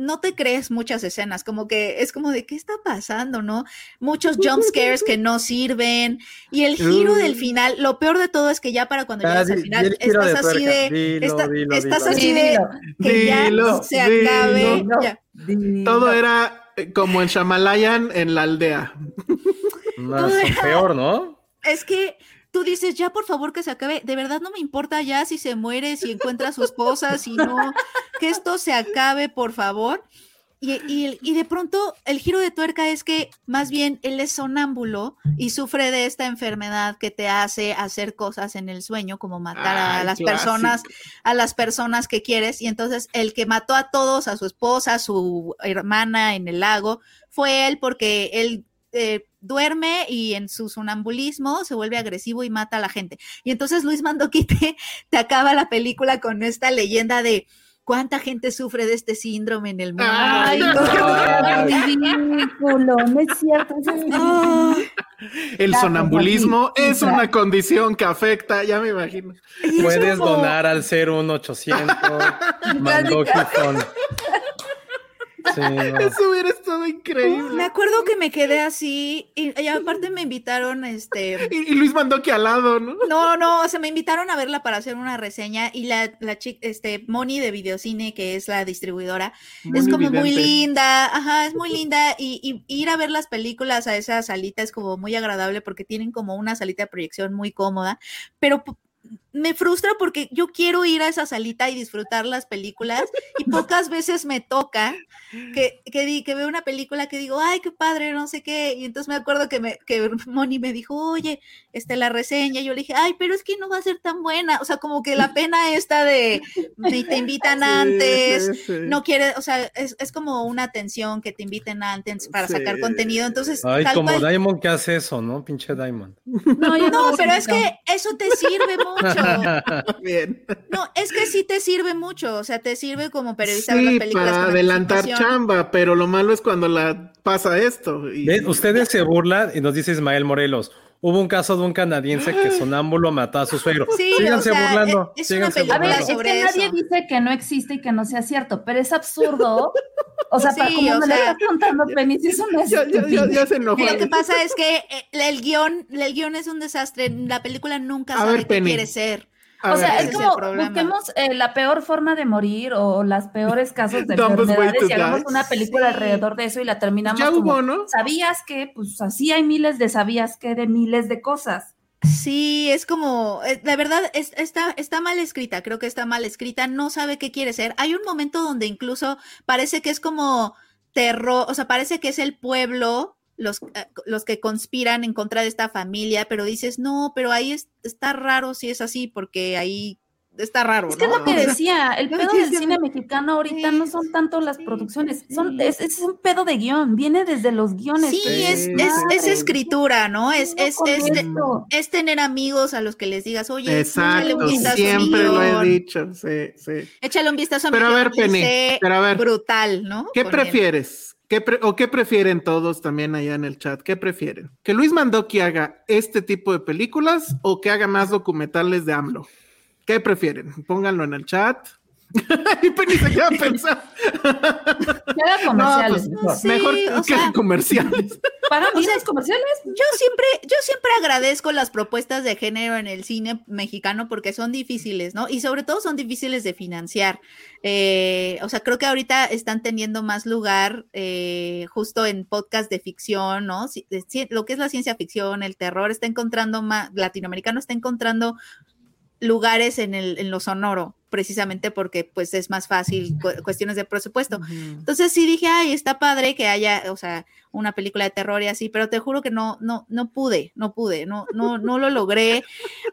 no te crees muchas escenas, como que es como de qué está pasando, ¿no? Muchos jump scares que no sirven y el giro del final, lo peor de todo es que ya para cuando Ah, llegas al final estás así de, Dilo, está- dilo, estás dilo. así de que ya Dilo, se acabe, dilo. ya. dilo. Todo era eh, como el Shamalayan en la aldea. Más Todo era- peor, ¿no? Es que tú dices, ya por favor que se acabe. De verdad no me importa ya si se muere, si encuentra a su esposa, si no, que esto se acabe, por favor. y, y- y de pronto el giro de tuerca es que más bien él es sonámbulo y sufre de esta enfermedad que te hace hacer cosas en el sueño, como matar a las clásico. personas, a las personas que quieres. Y entonces el que mató a todos, a su esposa, a su hermana en el lago, fue él porque él eh, duerme y en su sonambulismo se vuelve agresivo y mata a la gente. Y entonces Luis Mandoki te, te acaba la película con esta leyenda de cuánta gente sufre de este síndrome en el mundo. Ay, no. no es cierto. Ah, El sonambulismo es una condición que afecta, ya me imagino. Puedes donar al 01800 Mandoki Fund. Sí, no. Eso hubiera estado Me increíble. acuerdo que me quedé así y, y aparte me invitaron, este, Y, y Luis mandó que al lado, ¿no? no, no, o sea, me invitaron a verla para hacer una reseña y la, la chica, este, Moni de Videocine, que es la distribuidora, es como muy linda, ajá, es muy linda y, y ir a ver las películas a esa salita es como muy agradable porque tienen como una salita de proyección muy cómoda, pero me frustra porque yo quiero ir a esa salita y disfrutar las películas y pocas veces me toca que, que, di- que veo una película que digo, ay, qué padre, no sé qué, y entonces me acuerdo que, me, que Moni me dijo, oye, este, la reseña, y yo le dije, ay, pero es que no va a ser tan buena, o sea, como que la pena esta de, de te invitan antes, Sí, sí, sí. no quiere, o sea, es, es como una atención que te inviten antes para sacar contenido, entonces, Ay, tal como cual- Diamond que hace eso, ¿no? Pinche Diamond. No, no, lo pero es que eso te sirve mucho. Bien. No, es que sí te sirve mucho, o sea, te sirve como periodista las Sí, películas para adelantar chamba, pero lo malo es cuando la pasa esto. y- ¿Ven? Ustedes se burlan y nos dice Ismael Morelos. Hubo un caso de un canadiense que sonámbulo mató a su suegro. Sí, síganse o sea, burlando. es- es una síganse A ver, burlando. es que nadie eso. dice que no existe y que no sea cierto, pero es absurdo. O sea, para como me lo sea, estás contando, Penny, es ya, ya, ya se enojó. Lo que pasa es que eh, el guion, el guion es un desastre. La película nunca A sabe ver, qué Penny. quiere ser. A O sea, ver, es como busquemos eh, la peor forma de morir o las peores casos de enfermedades y hagamos una película Sí. alrededor de eso y la terminamos ya como, hubo, ¿no? ¿sabías que? Pues así hay miles de sabías que de miles de cosas. Sí, es como, eh, la verdad, es- está, está mal escrita, creo que está mal escrita, no sabe qué quiere ser. Hay un momento donde incluso parece que es como terror, o sea, parece que es el pueblo los, eh, los que conspiran en contra de esta familia, pero dices, no, pero ahí es- está raro si es así, porque ahí está raro, Es que es lo que decía, el No, pedo del sí, cine mexicano ahorita sí, no son tanto las sí, producciones, sí. son, es, es un pedo de guion, viene desde los guiones. Sí, es, escritura, ¿no? Es, es, es, tener amigos a los que les digas, oye, échale Exacto, un vistazo a mi siempre lo he dicho. Sí, sí. Échale un vistazo a mi Pero a ver, Penny, pero a ver. brutal, ¿no? ¿Qué prefieres? ¿Qué pre- ¿O qué prefieren todos también allá en el chat? ¿Qué prefieren? ¿Que Luis Mandoki haga este tipo de películas o que haga más documentales de AMLO? ¿Qué prefieren? Pónganlo en el chat. y Penny se queda a pensar. Que haga comerciales pues, mejor. Sí, Mejor o que sea- comerciales. Para mí los comerciales. Yo siempre, yo siempre agradezco las propuestas de género en el cine mexicano porque son difíciles, ¿no? Y sobre todo son difíciles de financiar. Eh, o sea, creo que ahorita están teniendo más lugar eh, justo en podcast de ficción, ¿no? Si- de ci- lo que es la ciencia ficción, el terror, está encontrando más, latinoamericano está encontrando lugares en, el, en lo sonoro, precisamente porque pues es más fácil cu- cuestiones de presupuesto. Entonces sí dije, ay, está padre que haya, o sea, una película de terror y así, pero te juro que no, no, no pude, no pude, no, no, no lo logré.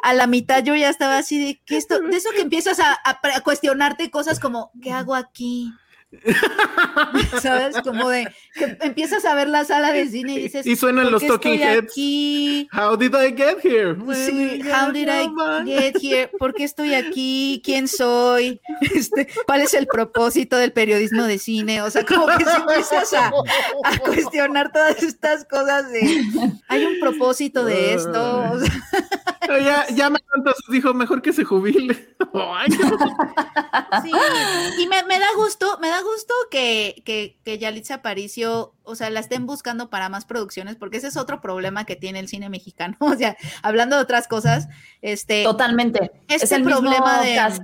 A la mitad yo ya estaba así de que esto, de eso que empiezas a, a cuestionarte cosas como, ¿qué hago aquí? ¿Sabes? Como de que empiezas a ver la sala de cine y dices, Y suenan ¿por los talking heads. aquí? How did I get here? Sí, how did I get here? ¿Por qué estoy aquí? ¿Quién soy? Este, ¿Cuál es el propósito del periodismo de cine? O sea, como que si empiezas a, a cuestionar todas estas cosas de hay un propósito de esto. O sea, Ya, ya me dijo, mejor que se jubile. Sí. Y me, me da gusto, me da gusto que, que, que Yalitza Aparicio, o sea, la estén buscando para más producciones, porque ese es otro problema que tiene el cine mexicano. O sea, hablando de otras cosas, este. Totalmente. Este es el problema de- cast.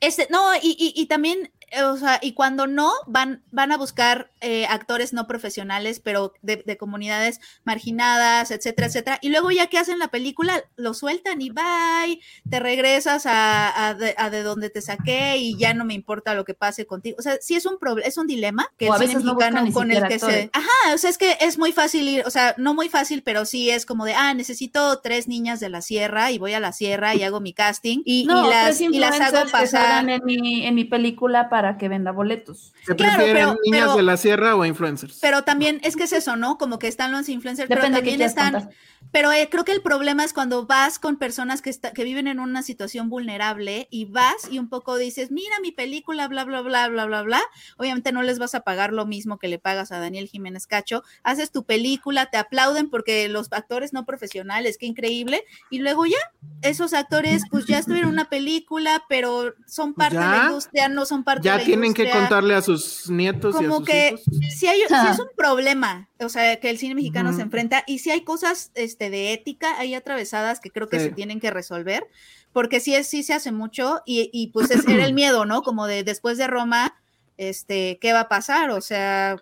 Este, no, y, y- y también o sea, y cuando no, van, van a buscar eh, actores no profesionales, pero de, de comunidades marginadas, etcétera, etcétera. Y luego ya que hacen la película, lo sueltan y bye, te regresas a, a de, a de donde te saqué y ya no me importa lo que pase contigo. O sea, sí es un problema, es un dilema que O el veces mexicano con el que se... Ajá, o sea, es que es muy fácil ir, o sea, no muy fácil, pero sí es como de, ah, necesito tres niñas de la sierra y voy a la sierra y hago mi casting y, No, y las, y las hago pasar... en mi, en mi película para que venda boletos. ¿Se Claro, prefieren pero- niñas pero- de la sierra o influencers? Pero también es que es eso, ¿no? Como que están los influencers, Depende pero también están, contar. pero eh, creo que el problema es cuando vas con personas que, está- que viven en una situación vulnerable y vas y un poco dices, mira mi película, bla, bla, bla, bla, bla, bla. Obviamente no les vas a pagar lo mismo que le pagas a Daniel Jiménez Cacho. Haces tu película, te aplauden porque los actores no profesionales, qué increíble. Y luego ya, esos actores pues ya estuvieron en una película, pero son parte de la industria, no son parte de Ya la tienen que contarle a sus nietos y a como sus que hijos. si hay si Ah. es un problema, o sea, que el cine mexicano se enfrenta y si hay cosas este de ética ahí atravesadas que creo que Sí. se tienen que resolver, porque sí es sí se hace mucho y, y pues es, era el miedo, ¿no? Como de después de Roma, este, ¿qué va a pasar? O sea,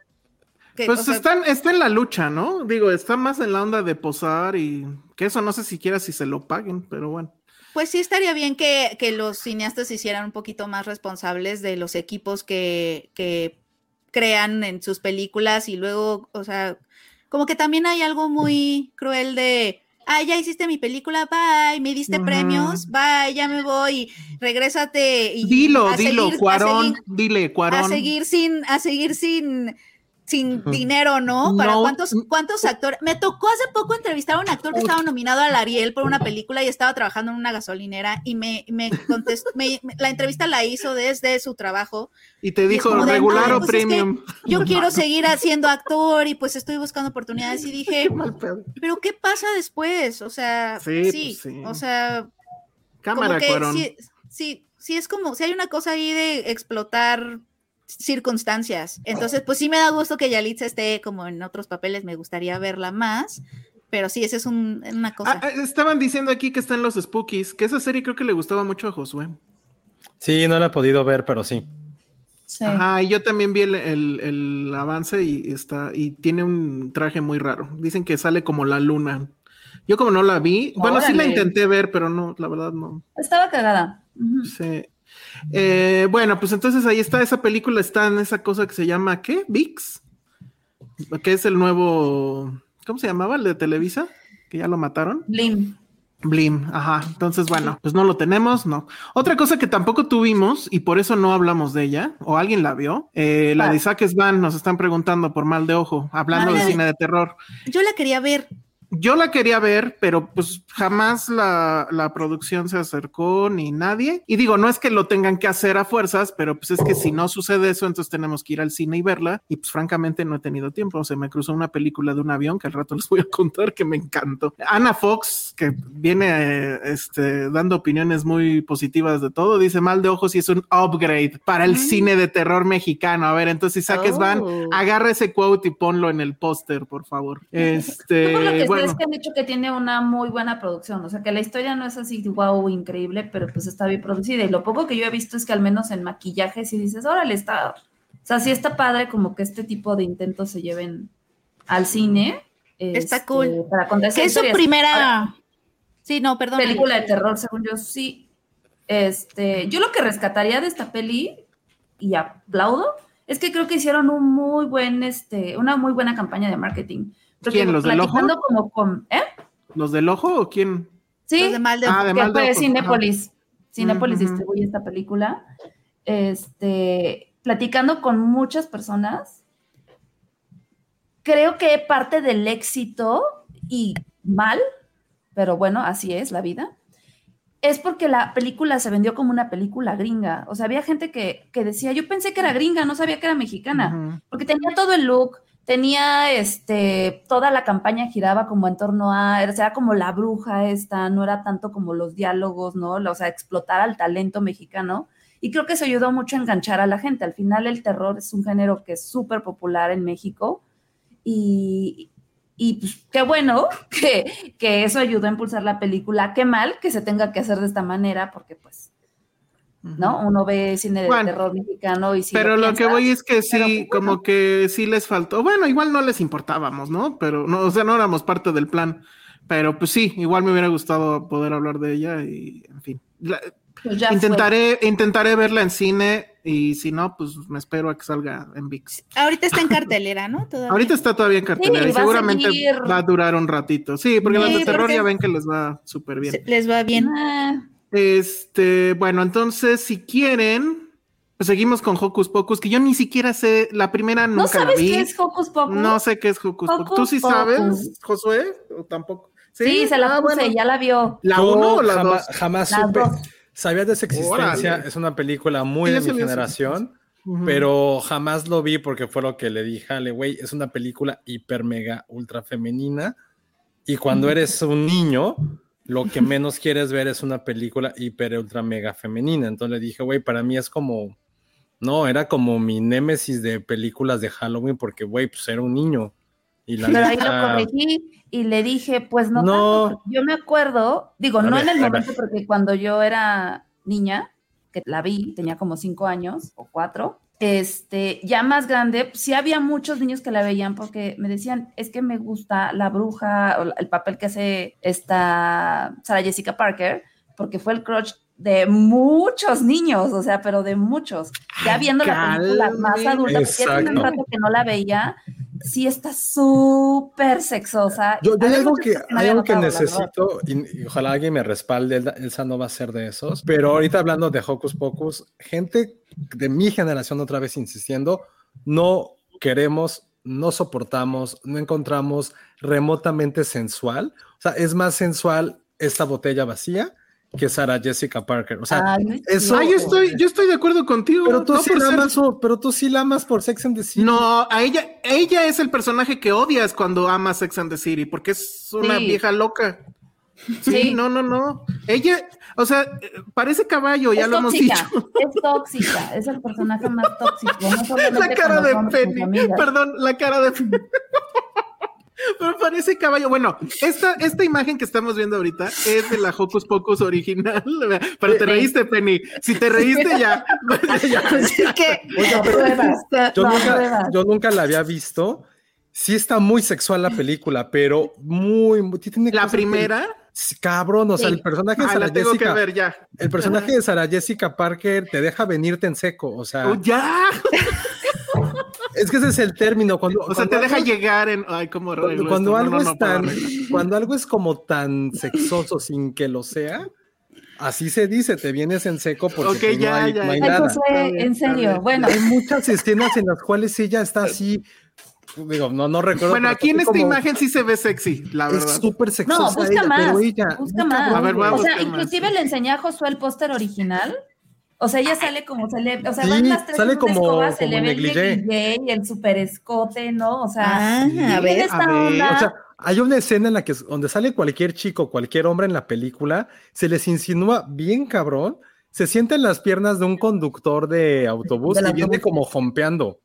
que, Pues o sea, están, está en la lucha, ¿no? Digo, está más en la onda de posar y que eso no sé siquiera si se lo paguen, pero bueno. Pues sí estaría bien que, que los cineastas se hicieran un poquito más responsables de los equipos que, que crean en sus películas y luego, o sea, como que también hay algo muy cruel de, ah, ya hiciste mi película, bye, me diste premios, bye, ya me voy, regrésate y Dilo, a dilo, seguir- a Cuarón, seguir- dile, a Cuarón. seguir sin, a seguir sin, sin dinero, ¿no? Para No. cuántos, cuántos actores. Me tocó hace poco entrevistar a un actor que estaba nominado al Ariel por una película y estaba trabajando en una gasolinera y me, me contestó, me- la entrevista la hizo desde su trabajo. Y te dijo, como de, regular "Ay, o pues es que premium. Yo quiero seguir haciendo actor y pues estoy buscando oportunidades y dije, pero ¿qué pasa después? O sea, Sí, sí, pues sí. o sea, como Cámara, que Cuarón. sí, sí, sí es como, si hay una cosa ahí de explotar circunstancias. Entonces, pues sí me da gusto que Yalitza esté como en otros papeles, me gustaría verla más, pero sí, esa es un- una cosa. Ah, ah, estaban diciendo aquí que están los Spookies, que esa serie creo que le gustaba mucho a Josué. Sí, no la he podido ver, pero sí. Sí. Ajá, y yo también vi el, el- el avance y está, y tiene un traje muy raro. Dicen que sale como la luna. Yo como no la vi, bueno, sí la intenté ver, pero no, la verdad no. Estaba cagada. Sí. Eh, bueno, pues entonces ahí está, esa película está en esa cosa que se llama, ¿qué? VIX, que es el nuevo, ¿cómo se llamaba? El de Televisa, que ya lo mataron. Blim. Blim, ajá. Entonces, bueno, pues no lo tenemos, no. Otra cosa que tampoco tuvimos y por eso no hablamos de ella, o alguien la vio, eh, la Ah. de Isaac Svan, nos están preguntando por mal de ojo, hablando de Ay. cine de terror. Yo la quería ver. Yo la quería ver, pero pues jamás la, la producción se acercó ni nadie. Y digo, no es que lo tengan que hacer a fuerzas, pero pues es que si no sucede eso, entonces tenemos que ir al cine y verla. Y pues francamente no he tenido tiempo. Se me cruzó una película de un avión que al rato les voy a contar que me encantó. Ana Fox, que viene este, dando opiniones muy positivas de todo, dice mal de ojos y es un upgrade para el cine de terror mexicano. A ver, entonces Isaac Van, Oh. agarra ese quote y ponlo en el póster, por favor. Este, Yo por lo que sé bueno. es que han dicho que tiene una muy buena producción, o sea que la historia no es así wow, increíble, pero pues está bien producida. Y lo poco que yo he visto es que al menos en maquillaje si dices, órale, está, o sea, sí está padre como que este tipo de intentos se lleven al cine. Está este, cool. Para contar Que es su primera. Ahora, Sí, no, perdón. película de terror, según yo, sí. Este, yo lo que rescataría de esta peli, y aplaudo, es que creo que hicieron un muy buen, este, una muy buena campaña de marketing. ¿Quién, los del ojo? platicando como con, ¿eh? ¿Los del ojo o quién? Sí, Los de mal de Ah, de que mal de fue Cinépolis. Distribuye esta película. Este, platicando con muchas personas, creo que parte del éxito y mal, pero bueno, así es la vida, es porque la película se vendió como una película gringa. O sea, había gente que, que decía, yo pensé que era gringa, no sabía que era mexicana porque tenía todo el look, tenía este, toda la campaña giraba como en torno a, o sea, como la bruja esta, no era tanto como los diálogos, ¿no? O sea, explotar al talento mexicano. Y creo que eso ayudó mucho a enganchar a la gente. Al final el terror es un género que es súper popular en México y, y pues, qué bueno que, que eso ayudó a impulsar la película. Qué mal que se tenga que hacer de esta manera porque pues ¿no? Uno ve cine de terror mexicano y si Pero lo, que voy es que pero, sí, bueno. como que sí les faltó. Bueno, igual no les importábamos, ¿no? Pero, no, o sea, no éramos parte del plan. Pero pues sí, igual me hubiera gustado poder hablar de ella y, en fin. La- pues fue. intentaré, intentaré verla en cine y si no, pues me espero a que salga en VIX. Ahorita está en cartelera, ¿no? Todavía. Ahorita está todavía en cartelera Sí, y va a seguramente seguir. va a durar un ratito. Sí, porque las Sí, de terror porque- ya ven que les va súper bien. Les va bien. Ah, Este, bueno, entonces si quieren, pues seguimos con Hocus Pocus, que yo ni siquiera sé, la primera ¿No nunca la sabes vi. qué es Hocus Pocus? No sé qué es Hocus Pocus. ¿Tú sí Pocus. sabes, Josué? ¿O tampoco? Sí, se la Ah, puse, bueno. ya la vio. ¿La uno o la jamás, dos? jamás Las supe. dos. Sabía de su existencia, Órale. es una película muy Sí, de mi generación, Ujú. pero jamás lo vi porque fue lo que le dije a güey, es una película hiper mega ultra femenina y cuando eres un niño, lo que menos quieres ver es una película hiper ultra mega femenina. Entonces le dije, güey, para mí es como, no, era como mi némesis de películas de Halloween porque, güey, pues era un niño. Y la Pero ahí lo corregí y le dije, pues no, No. tanto, yo me acuerdo, digo, A no ver, en el momento, porque cuando yo era niña, que la vi, tenía como cinco años o cuatro, este, ya más grande, pues, sí había muchos niños que la veían porque me decían, es que me gusta la bruja, o el papel que hace esta Sarah Jessica Parker, porque fue el crush de muchos niños, o sea, pero de muchos. Ya viendo la película más adulta, porque ya tiene un rato que no la veía, sí está súper sexosa. Yo, yo hay algo que, hay algo que necesito y, y ojalá alguien me respalde. Elsa no va a ser de esos. Pero ahorita hablando de Hocus Pocus, gente de mi generación otra vez insistiendo, no queremos, no soportamos, no encontramos remotamente sensual. O sea, es más sensual esta botella vacía que Sarah Jessica Parker. O sea, Ay, no es eso- Ah, yo estoy, yo estoy de acuerdo contigo. pero tú no sí por la ser- amas, pero tú sí la amas por Sex and the City. No, a ella, ella es el personaje que odias cuando amas Sex and the City, porque es una Sí. vieja loca. Sí, Sí. no, no, no. Ella, o sea, parece caballo, ya es lo hemos dicho. es tóxica, es el personaje más tóxico. no La cara de Penny, perdón, la cara de Penny. Pero parece caballo. Bueno, esta, esta imagen que estamos viendo ahorita es de la Hocus Pocus original. Pero te reíste, Penny. Si te reíste, ya. ya, Así que Oiga, pero Pruebas. yo, No, nunca, pruebas. yo nunca la había visto. Sí está muy sexual la película, pero muy... muy- tiene La que- primera. Cabrón, o sea, Sí. el personaje de Ah, Sarah la tengo que Jessica... ver ya. El personaje de Sarah Jessica Parker te deja venirte en seco, o sea, Oh, ya. Es que ese es el término. Cuando, O sea, te deja llegar en. Ay, cómo Cuando, cuando algo no, no es tan, cuando algo es como tan sexoso sin que lo sea, así se dice, te vienes en seco porque no ya, hay, ya, no hay ya. Nada. En serio, bueno, Hay muchas escenas en las cuales ella está así, digo, no, no recuerdo. Bueno, pero aquí en esta como- imagen sí se ve sexy, la es verdad. súper sexosa no, busca ella, más, ella, busca más. A ver, voy a o sea, más. inclusive le enseñé a Josué el póster original. O sea, ella sale como se le, o sea, Sí, van las tres sale como- escoba, se como le ve el negligé. y el super escote, ¿no? O sea, Ah, a ver. esta a ver. onda. O sea, hay una escena en la que donde sale cualquier chico, cualquier hombre en la película, se les insinúa bien cabrón, se sienta en las piernas de un conductor de autobús y viene autobús. como jompeando.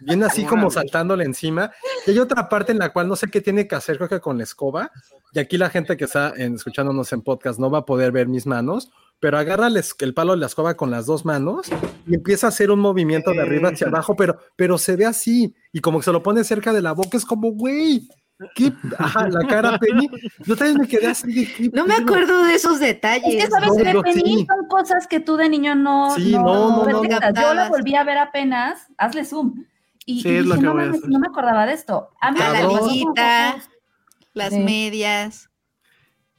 Viene así como saltándole encima. Y hay otra parte en la cual no sé qué tiene que hacer, creo que con la escoba. Y aquí la gente que está en- escuchándonos en podcast no va a poder ver mis manos, pero agarra el, es- palo de la escoba con las dos manos y empieza a hacer un movimiento de arriba hacia abajo, pero, pero se ve así. Y como que se lo pone cerca de la boca, es como, güey, ¿qué? Ajá, la cara Penny. Yo también me quedé así de ¿qué no me acuerdo de esos Es detalles. que sabes No, que no, Penny sí. son cosas que tú de niño no, Sí, no, no, no. Yo la volví a ver apenas, hazle zoom. Y, Sí, y es lo dije, que no, voy a hacer. no me acordaba de esto. A mí La Hocus. las Sí. medias.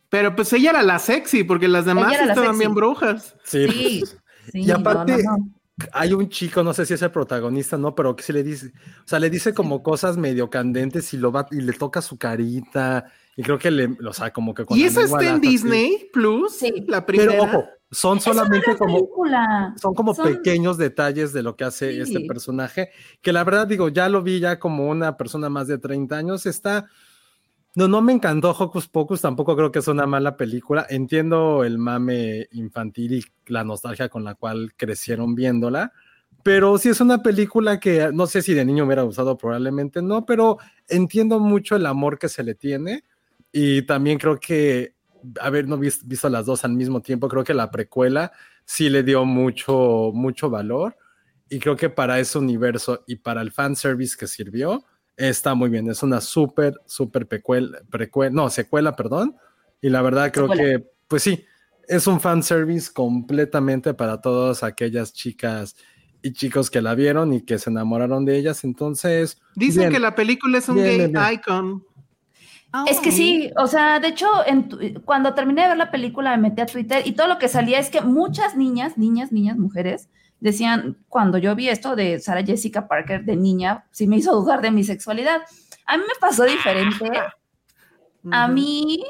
Pero pues ella era la sexy, porque las demás estaban sexy. bien brujas. Sí, Sí, sí, Y aparte- no, no, no. hay un chico, no sé si es el protagonista, no, pero que sí le dice, o sea, le dice como cosas medio candentes y lo va y le toca su carita y creo que le, o sea, como que con ¿Y lengua está en así. Disney Plus? Sí. La primera. Pero ojo, son Eso solamente la como película. son como Son- pequeños detalles de lo que hace Sí. este personaje, que la verdad digo, ya lo vi ya como una persona más de 30 años, está no, me encantó Hocus Pocus, tampoco creo que es una mala película. Entiendo el mame infantil y la nostalgia con la cual crecieron viéndola, pero sí es una película que no sé si de niño hubiera gustado, probablemente no, pero entiendo mucho el amor que se le tiene y también creo que haber no vis- visto las dos al mismo tiempo, creo que la precuela sí le dio mucho, mucho valor. Y creo que para ese universo y para el fanservice que sirvió, está muy bien. Es una súper, súper precuela, precuela, no, secuela, perdón. Y la verdad creo Secuela. que, pues sí, es un fanservice completamente para todas aquellas chicas y chicos que la vieron y que se enamoraron de ellas. Entonces, Dicen bien. que la película es un Bien, gay bien, icon. Es que sí, o sea, de hecho, en tu- cuando terminé de ver la película me metí a Twitter y todo lo que salía es que muchas niñas, niñas, niñas, mujeres, decían, cuando yo vi esto de Sarah Jessica Parker de niña, sí me hizo dudar de mi sexualidad. A mí me pasó diferente. A mí,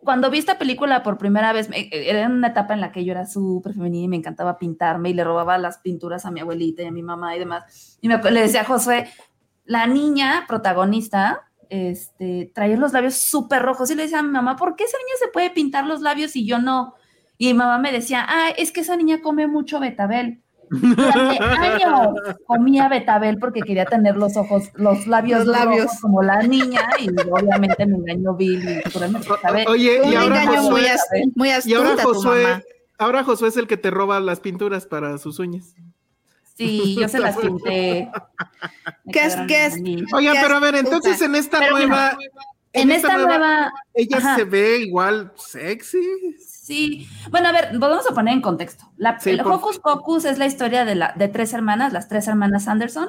cuando vi esta película por primera vez, me- era una etapa en la que yo era súper femenina y me encantaba pintarme y le robaba las pinturas a mi abuelita y a mi mamá y demás. Y me, le decía a Josué, la niña protagonista, este, traía los labios súper rojos y le decía a mi mamá, ¿por qué esa niña se puede pintar los labios y yo no? Y mi mamá me decía, ah, es que esa niña come mucho betabel. Durante años comía betabel porque quería tener los ojos, los labios, Los labios. rojos como la niña y obviamente me engañó Bill y ponerme betabel. O- Oye, y ahora muy, Josué, muy y ahora astuta tu Josué, mamá. ahora Josué es el que te roba las pinturas para sus uñas. Sí, yo se las pinté. ¿Qué es- qué Qué pero a ver, entonces astuta. en esta Pero nueva, En esta nueva, ella ajá. se ve igual sexy. Sí, bueno, a ver, vamos a poner en contexto. La, Sí, el por- Hocus Pocus es la historia de, la, de tres hermanas, las tres hermanas Anderson,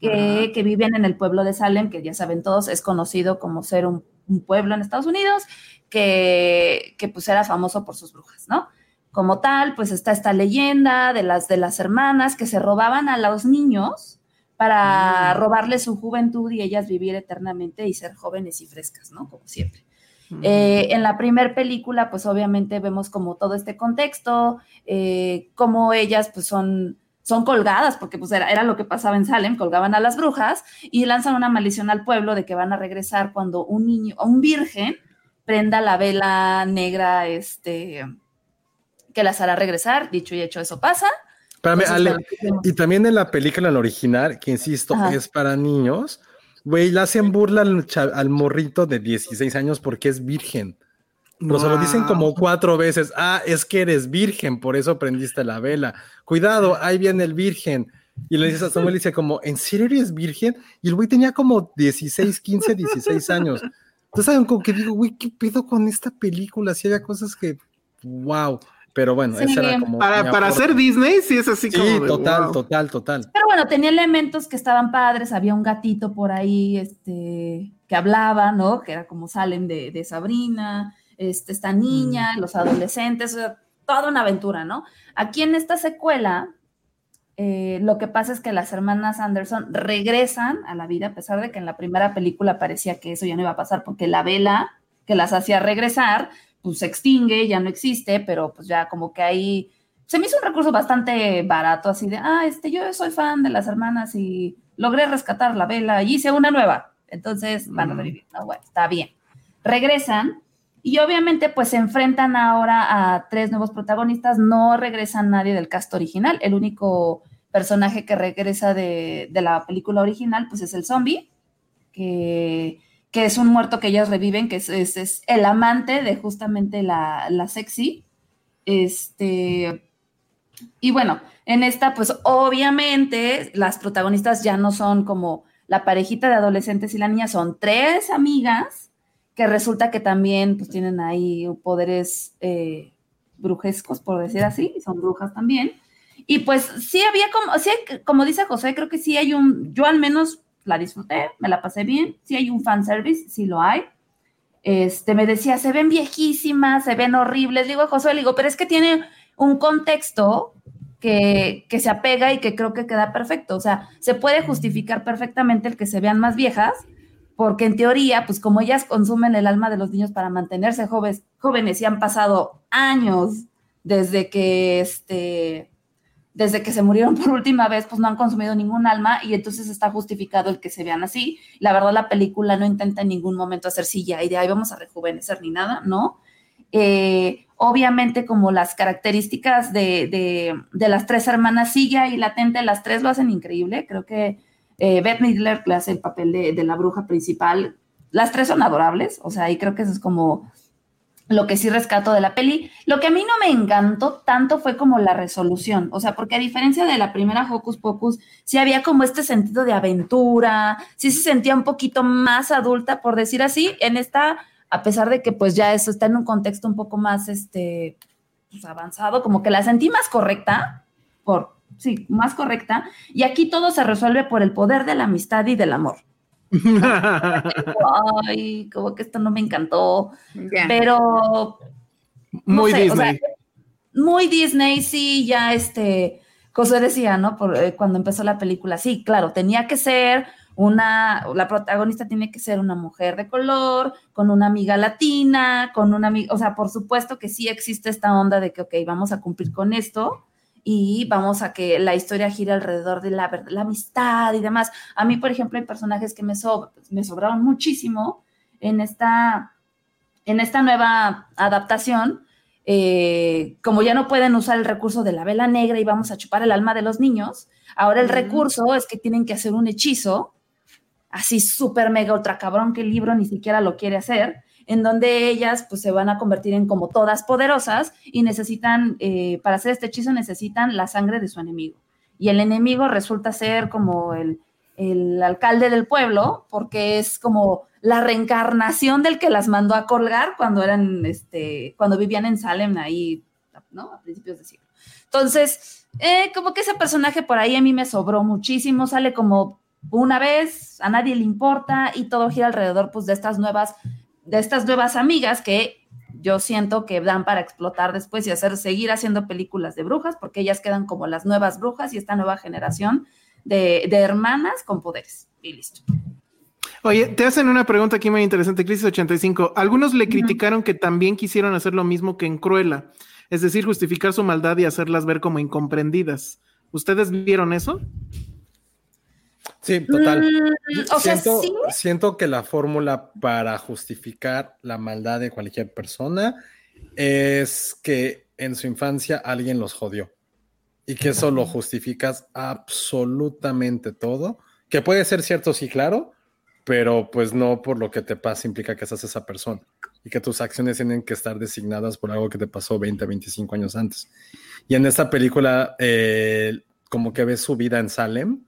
que, que viven en el pueblo de Salem, que ya saben todos, es conocido como ser un, un pueblo en Estados Unidos, que, que pues era famoso por sus brujas, ¿no? Como tal, pues está esta leyenda de las, de las hermanas que se robaban a los niños para Mm. robarles su juventud y ellas vivir eternamente y ser jóvenes y frescas, ¿no? Como siempre. Eh, en la primer película, pues obviamente vemos como todo este contexto, eh, cómo ellas pues son, son colgadas, porque pues era, era lo que pasaba en Salem, colgaban a las brujas y lanzan una maldición al pueblo de que van a regresar cuando un niño, un virgen, prenda la vela negra, este, que las hará regresar, dicho y hecho, eso pasa. espérame, Entonces, Ale, bueno, vemos- y también en la película, en la original, que insisto, Ajá. es para niños, güey, le hacen burla al, al morrito de 16 años porque es virgen. Pero se lo dicen Wow. como cuatro veces. Ah, es que eres virgen, por eso prendiste la vela. Cuidado, ahí viene el virgen. Y le dices a Samuel, dice como, ¿en serio eres virgen? Y el güey tenía como 16, 15, 16 años. Entonces, saben, como que digo, güey, ¿qué pedo con esta película? Si había cosas que, wow. Pero bueno, Sí. esa era como... Para, para hacer Disney, sí es así Sí, como. de, total, wow. total, total. Pero bueno, tenía elementos que estaban padres, había un gatito por ahí, este, que hablaba, ¿no? Que era como salen de, de Sabrina, este, esta niña, los adolescentes, o sea, toda una aventura, ¿no? Aquí en esta secuela, eh, lo que pasa es que las hermanas Anderson regresan a la vida, a pesar de que en la primera película parecía que eso ya no iba a pasar, porque la vela que las hacía regresar, pues se extingue, ya no existe, pero pues ya como que ahí se me hizo un recurso bastante barato, así de, ah, este, yo soy fan de las hermanas y logré rescatar la vela y hice una nueva. Entonces van a revivir. No, bueno, está bien. Regresan y obviamente pues se enfrentan ahora a tres nuevos protagonistas. No regresa nadie del cast original. El único personaje que regresa de, de la película original pues es el zombie, que, que es un muerto que ellas reviven, que es, es- el amante de justamente la, la sexy. Este, y bueno, en esta, pues obviamente las protagonistas ya no son como la parejita de adolescentes y la niña, son tres amigas que resulta que también pues tienen ahí poderes eh, brujescos, por decir así, son brujas también. Y pues sí había como, sí como dice José, creo que sí hay un, yo al menos la disfruté, me la pasé bien, sí hay un fanservice, sí lo hay. Este, me decía, se ven viejísimas, se ven horribles. Digo a Josué, le digo, pero es que tiene un contexto que, que se apega y que creo que queda perfecto. O sea, se puede justificar perfectamente el que se vean más viejas, porque en teoría, pues como ellas consumen el alma de los niños para mantenerse jóvenes, jóvenes y han pasado años desde que este desde que se murieron por última vez, pues no han consumido ningún alma y entonces está justificado el que se vean así. La verdad, la película no intenta en ningún momento hacer silla y de ahí vamos a rejuvenecer ni nada, ¿no? Eh, obviamente, como las características de, de, las tres hermanas sigue ahí latente, las tres lo hacen increíble. Creo que eh, Beth Midler, que hace el papel de, de, la bruja principal, las tres son adorables, o sea, y creo que eso es como lo que sí rescato de la peli. Lo que a mí no me encantó tanto fue como la resolución, o sea, porque a diferencia de la primera Hocus Pocus, sí había como este sentido de aventura, sí se sentía un poquito más adulta, por decir así, en esta, a pesar de que pues ya eso está en un contexto un poco más, este, pues, avanzado, como que la sentí más correcta, por, sí, más correcta, y aquí todo se resuelve por el poder de la amistad y del amor. Ay, como que esto no me encantó. Pero. no Muy sé, o sea, Disney. muy Disney, sí, ya este. José decía, ¿no? Por, eh, cuando empezó la película, sí, claro, tenía que ser una, la protagonista tiene que ser una mujer de color, con una amiga latina, con una amiga, o sea, por supuesto que sí existe esta onda de que, ok, vamos a cumplir con esto y vamos a que la historia gire alrededor de la, amistad y demás. A mí, por ejemplo, hay personajes que me, so- me sobraron muchísimo en esta, en esta nueva adaptación. eh, como ya no pueden usar el recurso de la vela negra y vamos a chupar el alma de los niños, ahora el recurso es que tienen que hacer un hechizo, así súper mega ultra cabrón que el libro ni siquiera lo quiere hacer, en donde ellas pues se van a convertir en como todas poderosas y necesitan, eh, para hacer este hechizo necesitan la sangre de su enemigo. Y el enemigo resulta ser como el, el alcalde del pueblo, porque es como la reencarnación del que las mandó a colgar cuando eran, este, cuando vivían en Salem ahí, ¿no? A principios de siglo. Entonces, eh, como que ese personaje por ahí a mí me sobró muchísimo, sale como una vez, a nadie le importa y todo gira alrededor pues de estas nuevas, de estas nuevas amigas que yo siento que dan para explotar después y hacer, seguir haciendo películas de brujas, porque ellas quedan como las nuevas brujas y esta nueva generación de, de hermanas con poderes. Y listo. Oye, te hacen una pregunta aquí muy interesante, Crisis 85. Algunos le criticaron que también quisieron hacer lo mismo que en Cruella, es decir, justificar su maldad y hacerlas ver como incomprendidas. ¿Ustedes vieron eso? Sí, total. Mm, o sea, siento, sí. siento que la fórmula para justificar la maldad de cualquier persona es que en su infancia alguien los jodió y que eso lo justificas absolutamente todo, que puede ser cierto, sí, claro, pero pues no por lo que te pasa implica que seas esa persona y que tus acciones tienen que estar designadas por algo que te pasó 20, 25 años antes. Y en esta película, eh, como que ves su vida en Salem,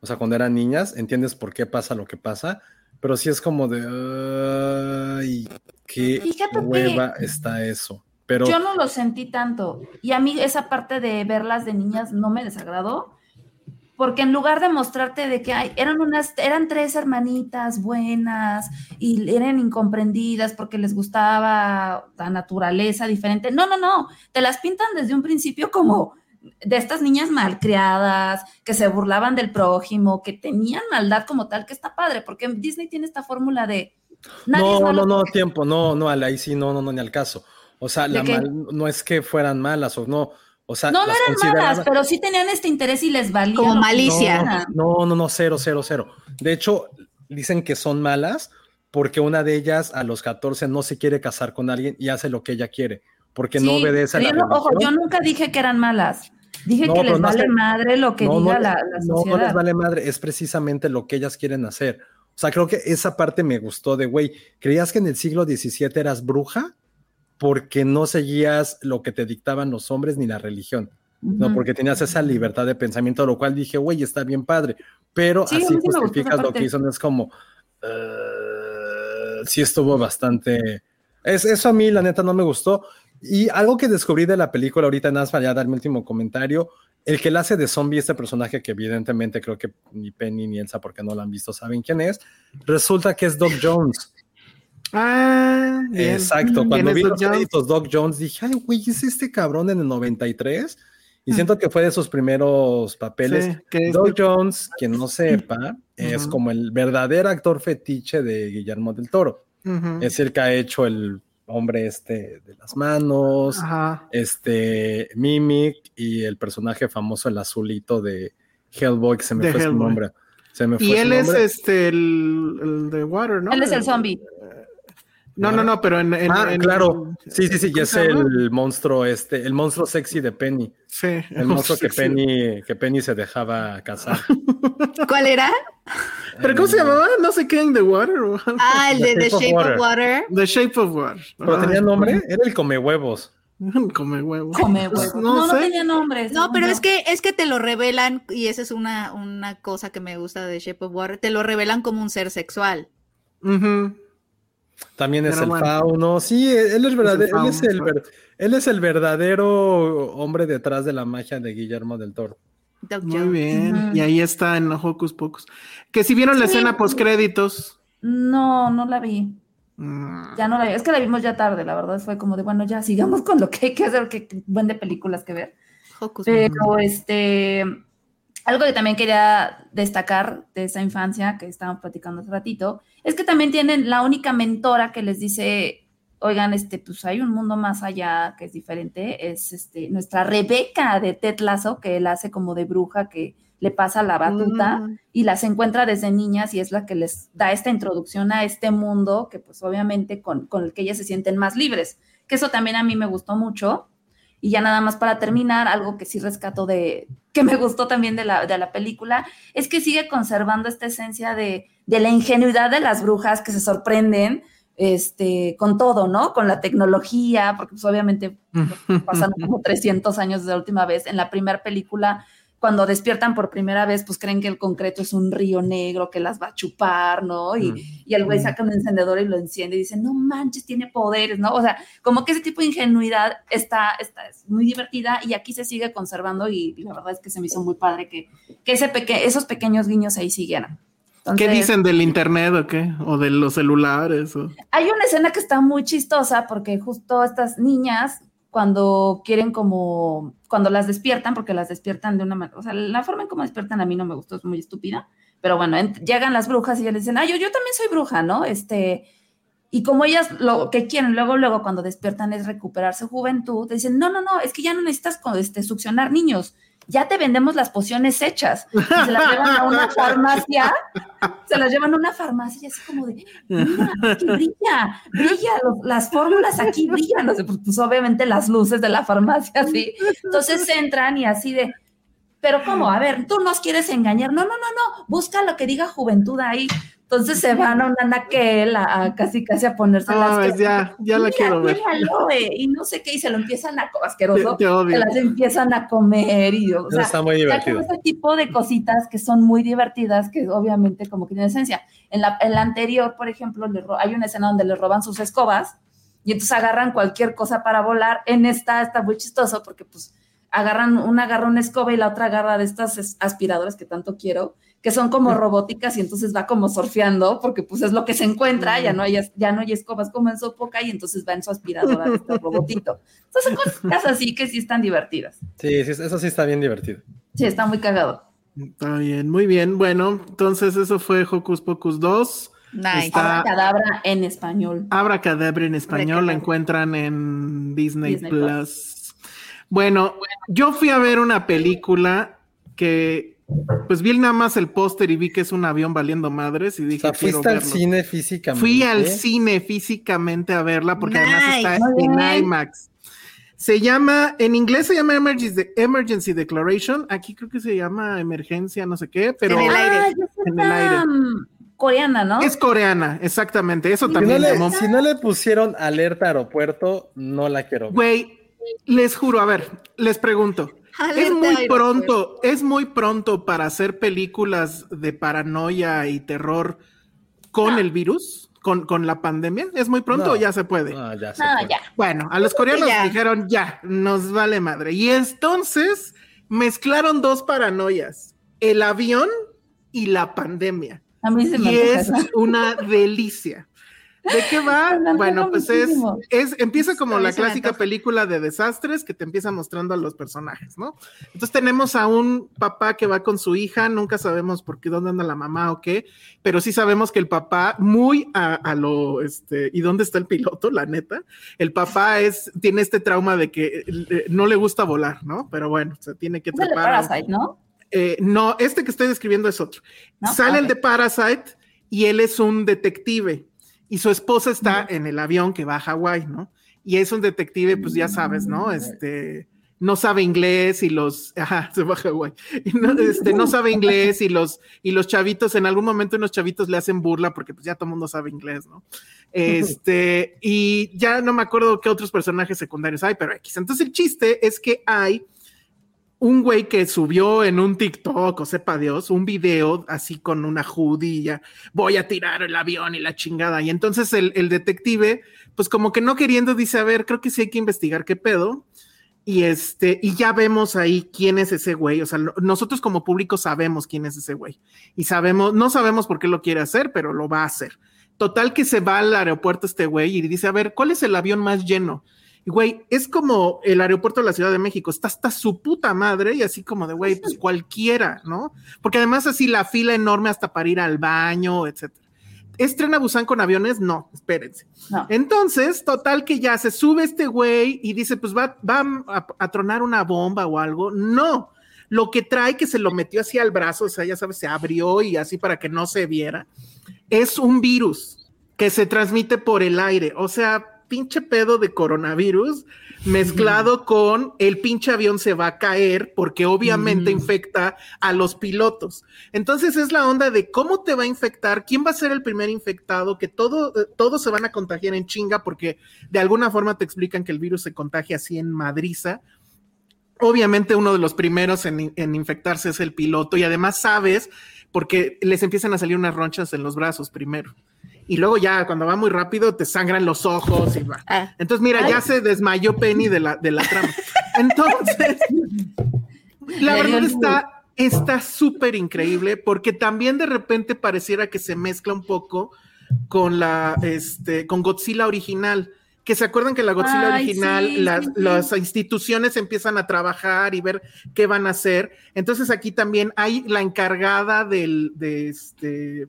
o sea, cuando eran niñas, entiendes por qué pasa lo que pasa, pero sí es como de, ay, qué Fíjate que- hueva está eso. Pero Yo no lo sentí tanto. Y a mí esa parte de verlas de niñas no me desagradó. Porque en lugar de mostrarte de que ay, eran unas, eran tres hermanitas buenas y eran incomprendidas porque les gustaba la naturaleza diferente. No, no, no. Te las pintan desde un principio como de estas niñas malcriadas, que se burlaban del prójimo, que tenían maldad como tal, que está padre, porque Disney tiene esta fórmula de nadie no, no, no, porque- tiempo, no, no, ahí sí, no, no, no, ni al caso. O sea, ¿De la mal- no es que fueran malas o no, o sea, No, no eran malas, pero sí tenían este interés y les valía. Como malicia. No, no, no, cero, cero, cero. De hecho, dicen que son malas porque una de ellas a los 14 no se quiere casar con alguien y hace lo que ella quiere, porque no obedece a la yo Ojo, yo nunca dije que eran malas. Dije No, que les no vale hace- madre lo que no, diga no, la, la no, no sociedad. les vale madre, es precisamente lo que ellas quieren hacer. O sea, creo que esa parte me gustó de, güey, ¿creías que en el siglo XVII eras bruja? Porque no seguías lo que te dictaban los hombres ni la religión, no, Ujú. porque tenías esa libertad de pensamiento, lo cual dije, güey, está bien padre, pero Sí, así sí justificas lo que hizo, no es como, eh, sí estuvo bastante, es, eso a mí la neta no me gustó, y algo que descubrí de la película ahorita, nada más para ya dar mi último comentario, el que la hace de zombie, este personaje que evidentemente creo que ni Penny ni Elsa, porque no lo han visto, saben quién es, resulta que es Doc Jones. Ah, bien. Exacto, ¿Quién cuando vi los créditos Doc Jones dije, ay, güey, es este cabrón en el 93. Y Ah. siento que fue de sus primeros papeles. Sí, que Doc de- Jones, quien no sepa, es como el verdadero actor fetiche de Guillermo del Toro. Es el que ha hecho el hombre este de las manos, Ajá. este Mimic y el personaje famoso, el azulito de Hellboy, que se me De fue su nombre. Se me fue Y su él es este, el, el de Water, ¿no? Él es el zombie. No, no, no, pero en. en- ah, en- claro. Sí, sí, sí, y ¿cómo es el monstruo este, el monstruo sexy de Penny. Sí, El monstruo que. Penny, que Penny se dejaba casar. ¿Cuál era? ¿Pero cómo se llamaba? No sé qué, in the water. Ah, el de The The Shape of Shape Water. of Water. The Shape of Water. Pero Ay, tenía nombre, era el come huevos. Come huevo. Come Pues, huevo. no No, tenía nombre. No, pero es que es que te lo revelan y esa es una, una cosa que me gusta de Shape of Water. Te lo revelan como un ser sexual. Ujú. También es Pero el bueno. fauno. Sí, él es, verdadero, él, es el él es el verdadero hombre detrás de la magia de Guillermo del Toro. Muy bien. Y ahí está en Hocus Pocus. Que si vieron la escena post créditos. No, no la vi. mm, Ya no la vi. Es que la vimos ya tarde, la verdad. Fue como de, bueno, ya sigamos con lo que hay que hacer, que que buen de películas que ver. Hocus Pero este, algo que también quería destacar de esa infancia que estábamos platicando hace ratito, es que también tienen la única mentora que les dice, oigan, este, pues hay un mundo más allá que es diferente, es este, nuestra Rebeca de Ted Lasso, que él hace como de bruja que le pasa la batuta mm, y las encuentra desde niñas y es la que les da esta introducción a este mundo que pues obviamente con, con el que ellas se sienten más libres, que eso también a mí me gustó mucho. Y ya nada más para terminar, algo que sí rescato de, que me gustó también de la, de la película, es que sigue conservando esta esencia de, de la ingenuidad de las brujas que se sorprenden este, con todo, ¿no? Con la tecnología, porque pues obviamente pasan como 300 años desde la última vez. En la primera película, cuando despiertan por primera vez, pues creen que el concreto es un río negro que las va a chupar, ¿no? Y, Mm. y el güey saca un encendedor y lo enciende y dice, no manches, tiene poderes, ¿no? O sea, como que ese tipo de ingenuidad está, está es muy divertida y aquí se sigue conservando y la verdad es que se me hizo muy padre que, que ese peque- esos pequeños guiños ahí siguieran. ¿Qué dicen del internet o qué? O de los celulares. o- Hay una escena que está muy chistosa porque justo estas niñas, cuando quieren como, cuando las despiertan, porque las despiertan de una manera, o sea, la forma en cómo despiertan a mí no me gustó, es muy estúpida, pero bueno, llegan las brujas y ya les dicen, ah, yo, yo también soy bruja, ¿no? Este, y como ellas lo que quieren luego, luego cuando despiertan es recuperar su juventud, dicen, no, no, no, es que ya no necesitas este, succionar niños, ya te vendemos las pociones hechas. Y se las llevan a una farmacia, se las llevan a una farmacia y así como de, mira, brilla, brilla, los- las fórmulas aquí brillan, pues, pues, obviamente las luces de la farmacia, sí. Entonces entran y así de, pero ¿cómo? A ver, tú nos quieres engañar. No, no, no, no, busca lo que diga juventud ahí. Entonces se van a una naquel a, a casi casi a ponerse No, las pues ya, ya la quiero ver. aloe y no sé qué, y se lo empiezan a Te, asqueroso, te odio. se las empiezan a comer y o sea, está muy o sea, divertido. ese tipo de cositas que son muy divertidas, que obviamente como que tienen esencia. En la, en la anterior, por ejemplo, le ro- hay una escena donde le roban sus escobas y entonces agarran cualquier cosa para volar. En esta está muy chistoso porque pues agarran, una agarra una escoba y la otra agarra de estas es- aspiradoras que tanto quiero, que son como robóticas y entonces va como surfeando porque pues es lo que se encuentra, ya no hay, ya no hay escobas como en su época y entonces va en su aspiradora de este robotito. Entonces son cosas así que sí están divertidas. Sí, sí, eso sí está bien divertido. Sí, está muy cagado. Está bien, muy bien. Bueno, entonces eso fue Hocus Pocus 2. Nice. Está- Cadabra en español. Abracadabra en español, la Abracadabra. encuentran en Disney, Disney Plus. Bueno, yo fui a ver una película que, pues vi nada más el póster y vi que es un avión valiendo madres y O dije, sea, quiero fuiste al verlo. cine físicamente. Fui al cine físicamente a verla porque además está en. IMAX. Se llama, en inglés se llama Emergency, Emergency Declaration, aquí creo que se llama Emergencia, no sé qué, pero En el aire. Ah, ya sé, En el aire. coreana, ¿no? es coreana, exactamente, eso Si no, también le, llamó. si no le pusieron alerta aeropuerto, no la quiero ver. Güey, les juro, a ver, les pregunto. Es muy pronto, es muy pronto para hacer películas de paranoia y terror con el virus, con, con la pandemia. ¿Es muy pronto No. o ya se puede? No, ya se No, puede. ya. Bueno, a los coreanos ya. dijeron ya, nos vale madre. Y entonces mezclaron dos paranoias, el avión y la pandemia. A mí se me Y es una delicia. ¿De qué va? Bueno, pues es, es, empieza como A mí la clásica película de desastres que te empieza mostrando a los personajes, ¿no? Entonces tenemos a un papá que va con su hija, nunca sabemos por qué, dónde anda la mamá o qué, pero sí sabemos que el papá, muy a, a lo, este, ¿y dónde está el piloto? La neta, el papá es, tiene este trauma de que eh, no le gusta volar, ¿no? Pero bueno, se tiene que trepar. Parasite, ¿no? eh, no, este que estoy describiendo es otro. ¿No? Sale el de Parasite y él es un detective. Y su esposa está en el avión que va a Hawái, ¿no? Y es un detective, pues ya sabes, ¿no? Este, no sabe inglés y los, ajá, se va a Hawái, no, este, no sabe inglés y los, y los chavitos, en algún momento unos chavitos le hacen burla porque pues ya todo el mundo sabe inglés, ¿no? Este, y ya no me acuerdo qué otros personajes secundarios hay, pero X. Entonces el chiste es que hay un güey que subió en un TikTok, o sepa Dios, un video así con una judía, voy a tirar el avión y la chingada. Y entonces el, detective, pues como que no queriendo, dice, a ver, creo que sí hay que investigar qué pedo. Y este, y ya vemos ahí quién es ese güey. O sea, nosotros como público sabemos quién es ese güey. Y sabemos, no sabemos por qué lo quiere hacer, pero lo va a hacer. Total que se va al aeropuerto este güey y dice, a ver, ¿cuál es el avión más lleno? Güey, es como el aeropuerto de la Ciudad de México, está hasta su puta madre y así como de, güey, pues cualquiera, ¿no? Porque además así la fila enorme hasta para ir al baño, etcétera. ¿Estrena Busan con aviones? No, espérense. No. Entonces, total que ya se sube este güey y dice, pues va, va a, a tronar una bomba o algo. No, lo que trae que se lo metió así al brazo, o sea, ya sabes, se abrió y así para que no se viera, es un virus que se transmite por el aire. O sea, pinche pedo de coronavirus mezclado con el pinche avión se va a caer porque obviamente infecta a los pilotos. Entonces es la onda de cómo te va a infectar, quién va a ser el primer infectado, que todo, eh, todos se van a contagiar en chinga porque de alguna forma te explican que el virus se contagia así en madriza. Obviamente uno de los primeros en, en infectarse es el piloto y además sabes porque les empiezan a salir unas ronchas en los brazos primero. Y luego ya cuando va muy rápido te sangran los ojos y va. Ah. Entonces, mira, ya se desmayó Penny de la, de la trama. Entonces, la verdad está está súper increíble porque también de repente pareciera que se mezcla un poco con la este con Godzilla original. Que se acuerdan que la Godzilla Ay, original, sí, las, sí. las instituciones empiezan a trabajar y ver qué van a hacer. Entonces aquí también hay la encargada del, de este,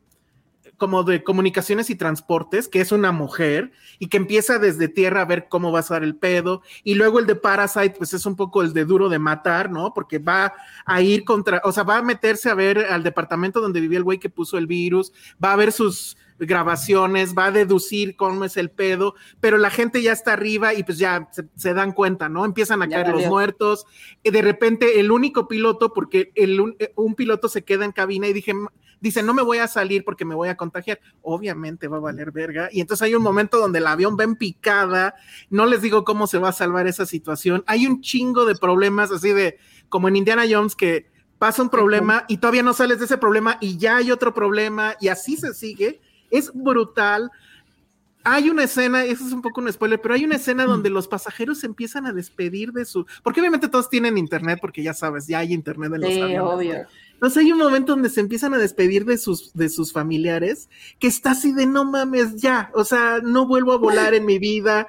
como de comunicaciones y transportes, que es una mujer y que empieza desde tierra a ver cómo va a ser el pedo. Y luego el de Parasite, pues es un poco el de duro de matar, ¿no? Porque va a ir contra, o sea, va a meterse a ver al departamento donde vivía el güey que puso el virus, va a ver sus grabaciones, va a deducir cómo es el pedo, pero la gente ya está arriba y pues ya se, se dan cuenta, ¿no? Empiezan a Ya caer los muertos, y de repente el único piloto, porque el, un, eh, un piloto se queda en cabina y dije, dice, no me voy a salir porque me voy a contagiar. Obviamente va a valer verga. Y entonces hay un momento donde el avión va en picada. No les digo cómo se va a salvar esa situación. Hay un chingo de problemas así de, como en Indiana Jones, que pasa un problema y todavía no sales de ese problema y ya hay otro problema y así se sigue. Es brutal. Hay una escena, eso es un poco un spoiler, pero hay una escena donde los pasajeros se empiezan a despedir de su, porque obviamente todos tienen internet, porque ya sabes, ya hay internet en los Sí, aviones. obvio. Entonces hay un momento donde se empiezan a despedir de sus, de sus familiares, que está así de no mames, ya, o sea, no vuelvo a volar en mi vida.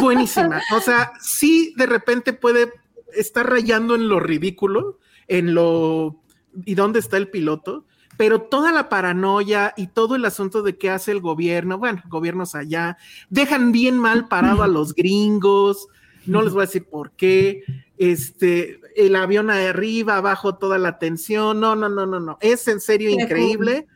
Buenísima. O sea, sí de repente puede estar rayando en lo ridículo, en lo y dónde está el piloto, pero toda la paranoia y todo el asunto de qué hace el gobierno, bueno, gobiernos allá, dejan bien mal parado a los gringos, no les voy a decir por qué, este, el avión arriba, abajo, toda la tensión, no, no, no, no, no, es en serio increíble.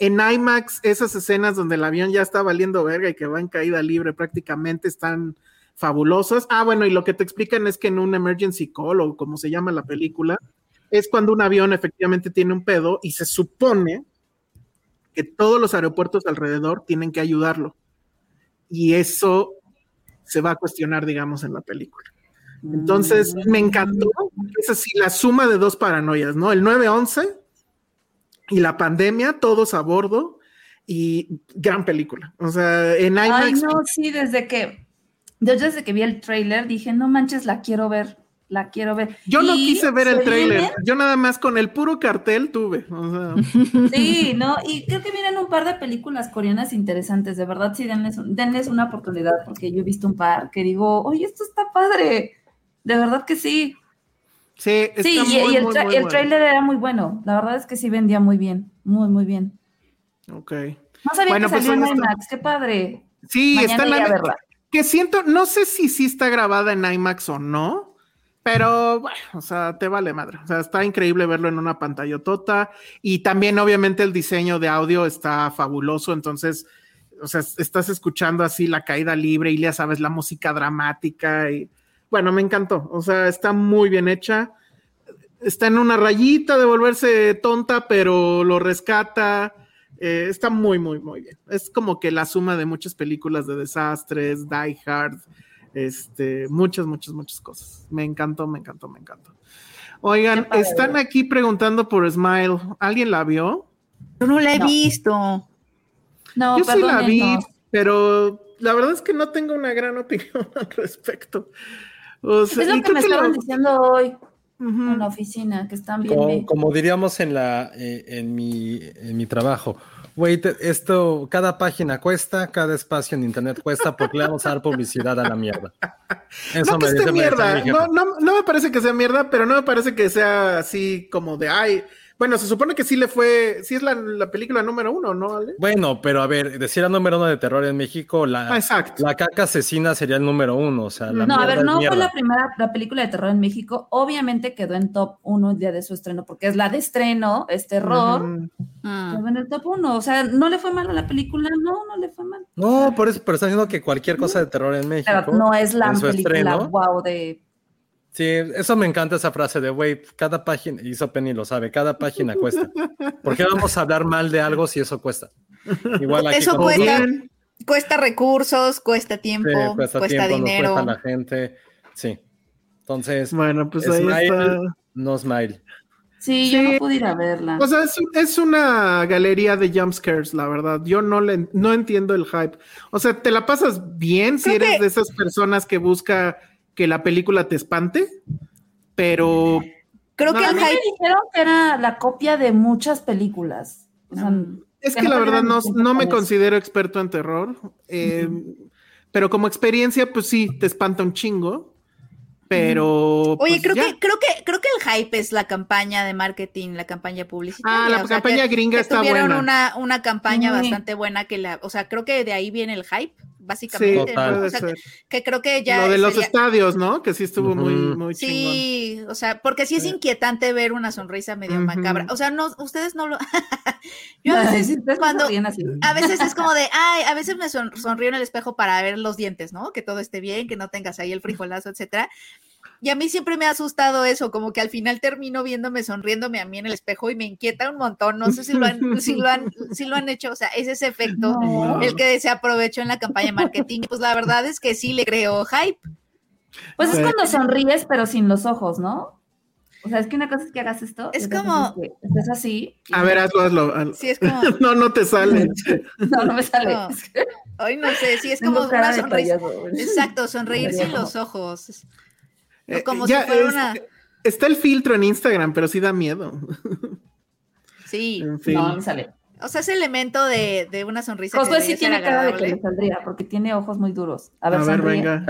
En IMAX, esas escenas donde el avión ya está valiendo verga y que va en caída libre prácticamente están fabulosas. Ah, bueno, y lo que te explican es que en un emergency call o como se llama la película, es cuando un avión efectivamente tiene un pedo y se supone que todos los aeropuertos alrededor tienen que ayudarlo. Y eso se va a cuestionar, digamos, en la película. Entonces, me encantó. Es así, la suma de dos paranoias, ¿no? El 9-11 y la pandemia, todos a bordo y gran película. O sea, en IMAX. Ay, no, sí, desde que, desde que vi el trailer dije, no manches, la quiero ver, la quiero ver. Yo no Y quise ver el trailer. vienen- Yo nada más con el puro cartel tuve. O sea, Sí, ¿no? Y creo que vienen un par de películas coreanas interesantes, de verdad, sí, denles, denles una oportunidad, porque yo he visto un par que digo, oye, esto está padre, de verdad que sí. sí, está Sí, y, muy, y el, muy, el era muy bueno, la verdad es que sí vendía muy bien, muy, muy bien. Ok. No sabía Bueno, que pues salió en. IMAX, qué padre. Sí, Mañana está en iré a IMAX. verla. Que siento, no sé si sí está grabada en IMAX o no, pero bueno, o sea, te vale madre. O sea, está increíble verlo en una pantalla tota y también obviamente el diseño de audio está fabuloso, entonces o sea, estás escuchando así la caída libre y ya sabes la música dramática y bueno, me encantó, o sea, está muy bien hecha. Está en una rayita de volverse tonta, pero lo rescata. Eh, está muy, muy, muy bien. Es como que la suma de muchas películas de desastres, Die Hard, este, muchas, muchas, muchas cosas. Me encantó, me encantó, me encantó. Oigan, están aquí preguntando por Smile. ¿Alguien la vio? Yo no la he No. visto. No, Yo sí la vi, pero la verdad es que no tengo una gran opinión al respecto. O sea, Es lo que me estaban lo- diciendo hoy En la oficina, que están bien. Como, como diríamos en la eh, en mi en mi trabajo. Güey, esto, cada página cuesta, cada espacio en internet cuesta, porque le vamos a dar publicidad a la mierda. Eso no que me esté me dice mierda, no, no, no me parece que sea mierda, pero no me parece que sea así como de, ay, bueno, se supone que sí le fue, sí es la, la película número uno, ¿no, Ale? Bueno, pero a ver, decir el número uno de terror en México, la, Ah, exacto. la caca asesina sería el número uno. O sea, la No, a ver, no fue la primera la película de terror en México. Obviamente quedó en top 1 el día de su estreno, porque es la de estreno, es terror. Ujú. Mm. Quedó en el top 1. O sea, ¿no le fue mal a la película? No, no le fue mal. No, por eso, pero está diciendo que cualquier cosa de terror en México. Pero no es la película estreno. wow de. Sí, eso me encanta esa frase de, güey, cada página, y eso Penny lo sabe, cada página cuesta. ¿Por qué vamos a hablar mal de algo si eso cuesta? Igual aquí Eso cuesta. Bien. Cuesta recursos, cuesta Sí, tiempo, cuesta, cuesta, tiempo, dinero. cuesta la gente. Sí. Entonces, Bueno, pues ahí Smile, está. no smile. Sí, yo no pude ir a verla. O sea, es, es una galería de jumpscares, la verdad. Yo no le no entiendo el hype. O sea, te la pasas bien si Creo eres que- de esas personas que busca que la película te espante, pero Creo No, que a el mí me hype. dijeron que era la copia de muchas películas. O sea, es que la verdad no, no me considero experto en terror. eh, Pero como experiencia, pues sí, te espanta un chingo. Pero. Oye, pues, creo ya. que, creo que, creo que el hype es la campaña de marketing, la campaña publicitaria. Ah, la o sea, campaña que- gringa que está tuvieron buena. una, una campaña bastante buena que la, o sea, creo que de ahí viene el hype, básicamente. Sí, ¿no? Total. puede O sea, ser. que creo que ya Lo de los sería- estadios, ¿no? Que sí estuvo muy, Ujú. muy chingón. Sí, o sea, porque sí es inquietante ver una sonrisa medio Ujú. macabra. O sea, no, ustedes no lo. Yo veces, cuando, a veces es como de, ay, a veces me son- sonrío en el espejo para ver los dientes, ¿no? Que todo esté bien, que no tengas ahí el frijolazo, etcétera. Y a mí siempre me ha asustado eso, como que al final termino viéndome sonriéndome a mí en el espejo y me inquieta un montón. No sé si lo han, si lo han, si lo han hecho, o sea, es ese efecto No. el que se aprovechó en la campaña de marketing. Pues la verdad es que sí le creo hype. Pues es cuando sonríes, pero sin los ojos, ¿no? O sea, es que una cosa es que hagas esto. Es como- es que así. y- A ver, hazlo, hazlo. hazlo. Sí, es como, No, no te sale. No, no me sale. No. Ay, no sé, sí es tengo como una sonrisa. Exacto, sonreír sin los ojos. Eh, como ya, si fuera es- una. Está el filtro en Instagram, pero sí da miedo. Sí. En fin. No, no me sale. O sea, ese elemento de, de una sonrisa. Josué sí tiene cara de que le saldría, porque tiene ojos muy duros. A A ver, ver, sonríe. venga.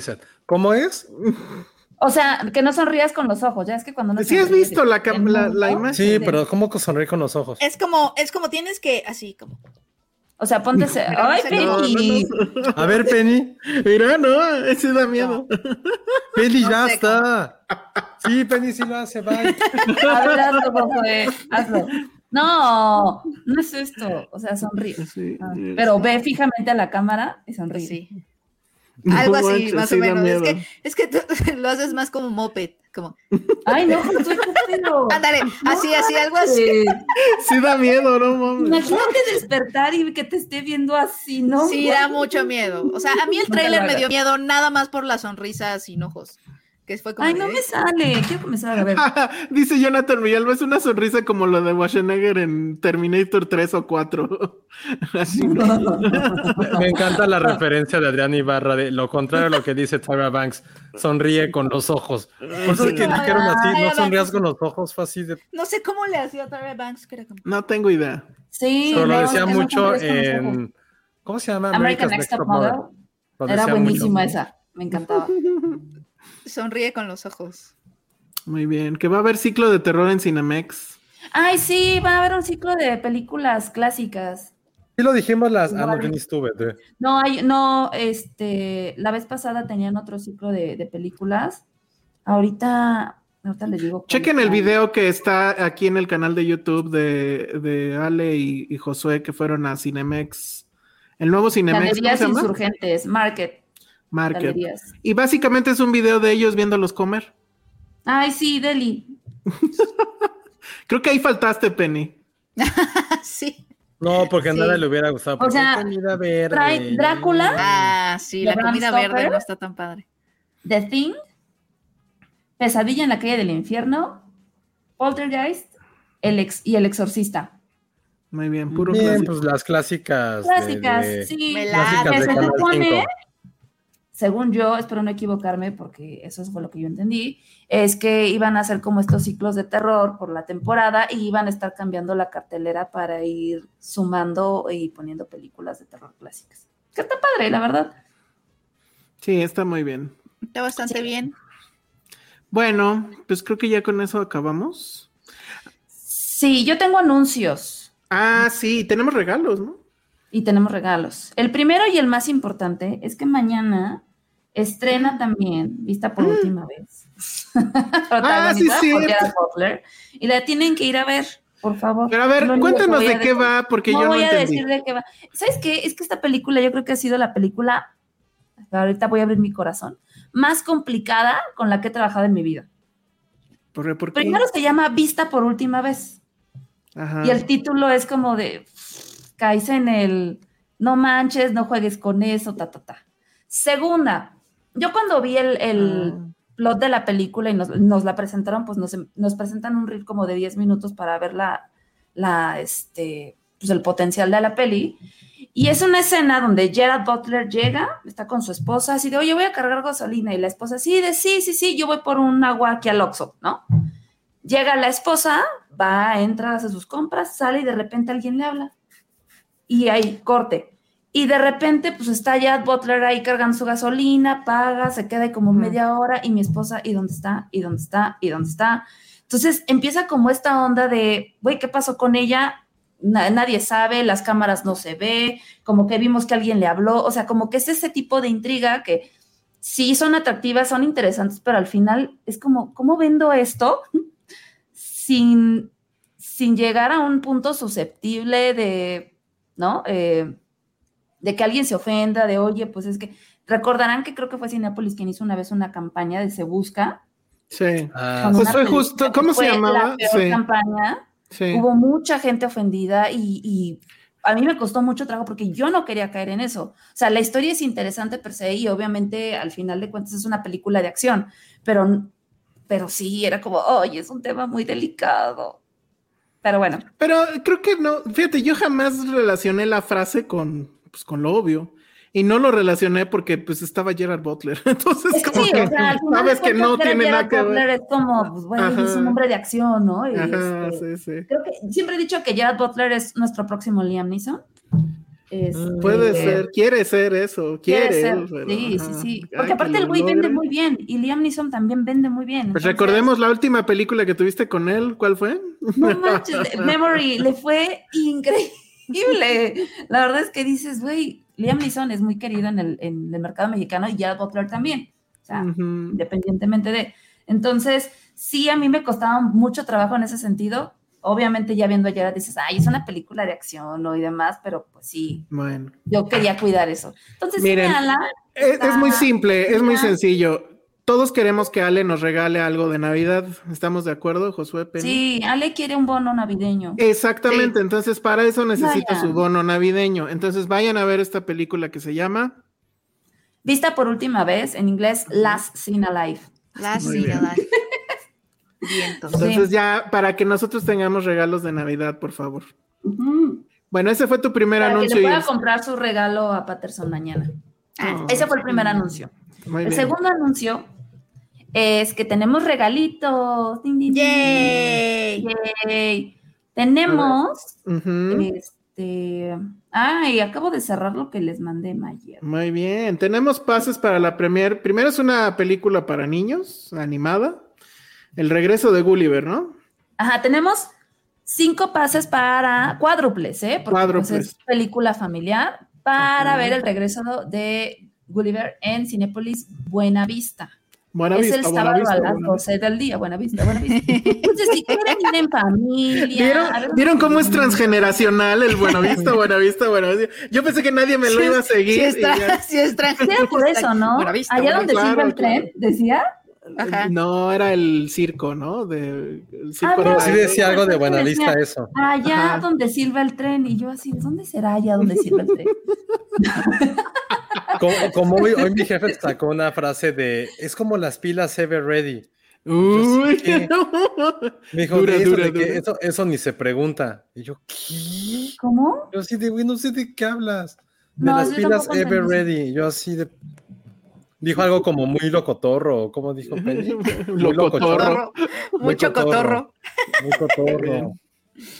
Said. ¿Cómo es? O sea, que no sonrías con los ojos. Ya es que cuando no Sí has visto la, la, la imagen. Sí, pero ¿cómo sonreír con los ojos? Es como, es como tienes que, así como. O sea, ponte ese. ¡Ay, No, Penny! no, no. A ver, Penny. Mira, no, ese da miedo. Penny, No ya sé está. Sí, Penny sí lo hace, bye. A ver, hazlo, Josué. Hazlo. No, no es esto. O sea, sonríe. Sí, Ah. Pero ve fijamente a la cámara y sonríe. Sí. Algo así, manches, más sí o menos. Es que, es que tú lo haces más como moped. Como, Ay, no, Josué, ándale, No así, así, algo así. Sí da miedo, no mames. Imagínate despertar y que te esté viendo así, ¿no? Sí, da mucho miedo. O sea, a mí el tráiler me dio miedo nada más por la sonrisa sin ojos. Que fue como. Ay, de, no me sale. Quiero comenzar a ver. Dice Jonathan Villalba, es una sonrisa como la de Schwarzenegger en Terminator 3 o 4. Así, ¿no? Me encanta la referencia de Adrián Ibarra de lo contrario a lo que dice Tyra Banks. Sonríe con los ojos. Por eso es que dijeron así, no sonrías con los ojos, fue así de... No sé cómo le hacía Tyra Banks, que. No tengo idea. Sí, Pero lo decía que no mucho en... ¿Cómo se llama? American Next Top Model. Era buenísima esa. Me encantaba. Sonríe con los ojos. Muy bien. Que va a haber ciclo de terror en Cinemex. Ay, sí, va a haber un ciclo de películas clásicas. Sí lo dijimos las... Ah, no, yo ni estuve. de- No, hay, no, este, la vez pasada tenían otro ciclo de, de películas. Ahorita, ahorita les digo. Chequen el video que está aquí en el canal de YouTube de, de Ale y, y Josué que fueron a Cinemex El nuevo Cinemex, ¿cómo Galerías se llama? insurgentes, Market. Market. Galerías. Y básicamente es un video de ellos viéndolos comer. Ay, sí, Deli. Creo que ahí faltaste, Penny. sí. No, porque a Sí. nada le hubiera gustado. porque sea, comida verde. trae Drácula. Ah, sí, ¿De la comida verde no está tan padre. The Thing, Pesadilla en la calle del infierno, Poltergeist el ex, y El Exorcista. Muy bien, puro Bien, clásico. pues las clásicas. Clásicas, de- sí. Clásicas Que de se supone, 5. Según yo, espero no equivocarme porque eso fue lo que yo entendí, es que iban a hacer como estos ciclos de terror por la temporada y iban a estar cambiando la cartelera para ir sumando y poniendo películas de terror clásicas. Que está padre, la verdad. Sí, está muy bien. Está bastante bien. Bueno, pues creo que ya con eso acabamos. Sí, yo tengo anuncios. Ah, sí, tenemos regalos, ¿no? Y tenemos regalos. El primero y el más importante es que mañana estrena también, vista por última vez, protagonizada sí, por cierto. Gerard Butler, y la tienen que ir a ver, por favor. Pero a ver, que cuéntanos a de qué decir. va, porque no yo no voy a entendí. decir de qué va. ¿Sabes qué? Es que esta película yo creo que ha sido la película, ahorita voy a abrir mi corazón, más complicada con la que he trabajado en mi vida. ¿Por, por qué? Primero se llama Vista por última vez. Ajá. Y el título es como de, caes en el, no manches, no juegues con eso, ta, ta, ta. Segunda, yo cuando vi el, el Ah. plot de la película y nos, nos la presentaron, pues nos, nos presentan un reel como de 10 minutos para ver la, la, este, pues el potencial de la peli. Y es una escena donde Gerard Butler llega, está con su esposa, así de, oye, voy a cargar gasolina. Y la esposa, sí, de, sí, sí, sí, yo voy por un agua aquí al Oxxo, ¿no? Llega la esposa, va, entra, hace sus compras, sale y de repente alguien le habla. Y ahí, corte. Y de repente, pues está ya Butler ahí cargando su gasolina, paga, se queda como media hora y mi esposa, ¿y dónde está? ¿Y dónde está? ¿Y dónde está? Entonces empieza como esta onda de, güey, ¿qué pasó con ella? Na- nadie sabe, las cámaras no se ve, como que vimos que alguien le habló, o sea, como que es ese tipo de intriga que sí son atractivas, son interesantes, pero al final es como, ¿cómo vendo esto sin, sin llegar a un punto susceptible de, ¿no? Eh, de que alguien se ofenda, de, oye, pues es que, recordarán que creo que fue Cinepolis quien hizo una vez una campaña de Se Busca. Sí, Ah, Pues fue justo- ¿cómo se llamaba? La peor Sí. campaña. sí. Hubo mucha gente ofendida y, y a mí me costó mucho trabajo porque yo no quería caer en eso. O sea, la historia es interesante per se y obviamente al final de cuentas es una película de acción, pero, pero sí, era como, oye, es un tema muy delicado. Pero bueno, Pero creo que no, fíjate, yo jamás relacioné la frase con, pues, con lo obvio. Y no lo relacioné porque pues estaba Gerard Butler. Entonces, es como sí, que o sea, sabes que no tiene Gerard nada que Butler ver. Es como, pues, güey, es un hombre de acción, ¿no? Y, Ajá, este, sí, sí. Creo que siempre he dicho que Gerard Butler es nuestro próximo Liam Neeson. Este, Puede ser, quiere ser eso, quiere. Quiere ser, pero, sí, ajá. sí, sí. Porque que aparte el güey vende muy bien y Liam Neeson también vende muy bien. Pues entonces, recordemos la última película que tuviste con él, ¿cuál fue? No manches, Memory le fue increíble. La verdad es que dices, güey, Liam Neeson es muy querido en el, en el mercado mexicano y Gerard Butler también. O sea, independientemente de. Entonces, sí, a mí me costaba mucho trabajo en ese sentido. Obviamente, ya viendo a Gerard dices, ay, es una película de acción ¿no? y demás, pero pues sí, Bueno, yo quería cuidar eso. Entonces, sí, Miren, véanla. es, es muy simple, es muy sencillo. Todos queremos que Ale nos regale algo de Navidad. ¿Estamos de acuerdo, Josué Penny? Sí, Ale quiere un bono navideño. Exactamente, entonces para eso necesita Vayan. su bono navideño. Entonces vayan a ver esta película que se llama Vista por última vez, en inglés, Last Seen Alive. La Muy sí, bien. la- Vientos. Entonces Sí. ya para que nosotros tengamos regalos de Navidad, por favor. Bueno, ese fue tu primer Para que anuncio. le y pueda el- comprar su regalo a Patterson mañana. Ah, Ese fue el primer anuncio. Muy el bien. segundo anuncio es que tenemos regalitos. Din, din, din, ¡Yay! Tenemos, Ujú. este, ay, acabo de cerrar lo que les mandé ayer. Muy bien, tenemos pases para la premier. Primero es una película para niños, animada. El regreso de Gulliver, ¿no? Ajá, tenemos cinco pases para cuádruples, ¿eh? Porque pues, Cuádruples. es película familiar para ver el regreso de Gulliver en Cinépolis Buena Vista. Buena es vista, el buena sábado vista, a las buena 12 del día. Buena vista, buena vista. Entonces, si quieren ir en familia. ¿Vieron, a ver- ¿Vieron cómo es transgeneracional el Buenavista, Buenavista, Buenavista? Yo pensé que nadie me lo iba a seguir. Si es, y ya- es Sí, era por eso, ¿no? Buena vista, Allá buena donde claro, sirve el claro. tren, decía. Ajá. No, era el circo, ¿no? De, el circo Ah, de no, Sí decía algo de Buenavista eso. Allá Ajá. donde sirve el tren. Y yo así, ¿dónde será allá donde sirve el tren? Como, como hoy, hoy mi jefe sacó una frase de es como las pilas Ever Ready. Uy, Sí. no. Me dijo, Dura, "De eso, dura, dura. eso, eso ni se pregunta. Y yo, ¿qué? ¿Cómo? Yo así de, güey, no sé de qué hablas. De No, las pilas Ever entendí. Ready. Yo así de. Dijo algo como muy locotorro. ¿Cómo dijo Penny? Muy Locotorro. Mucho cotorro. Muy cotorro.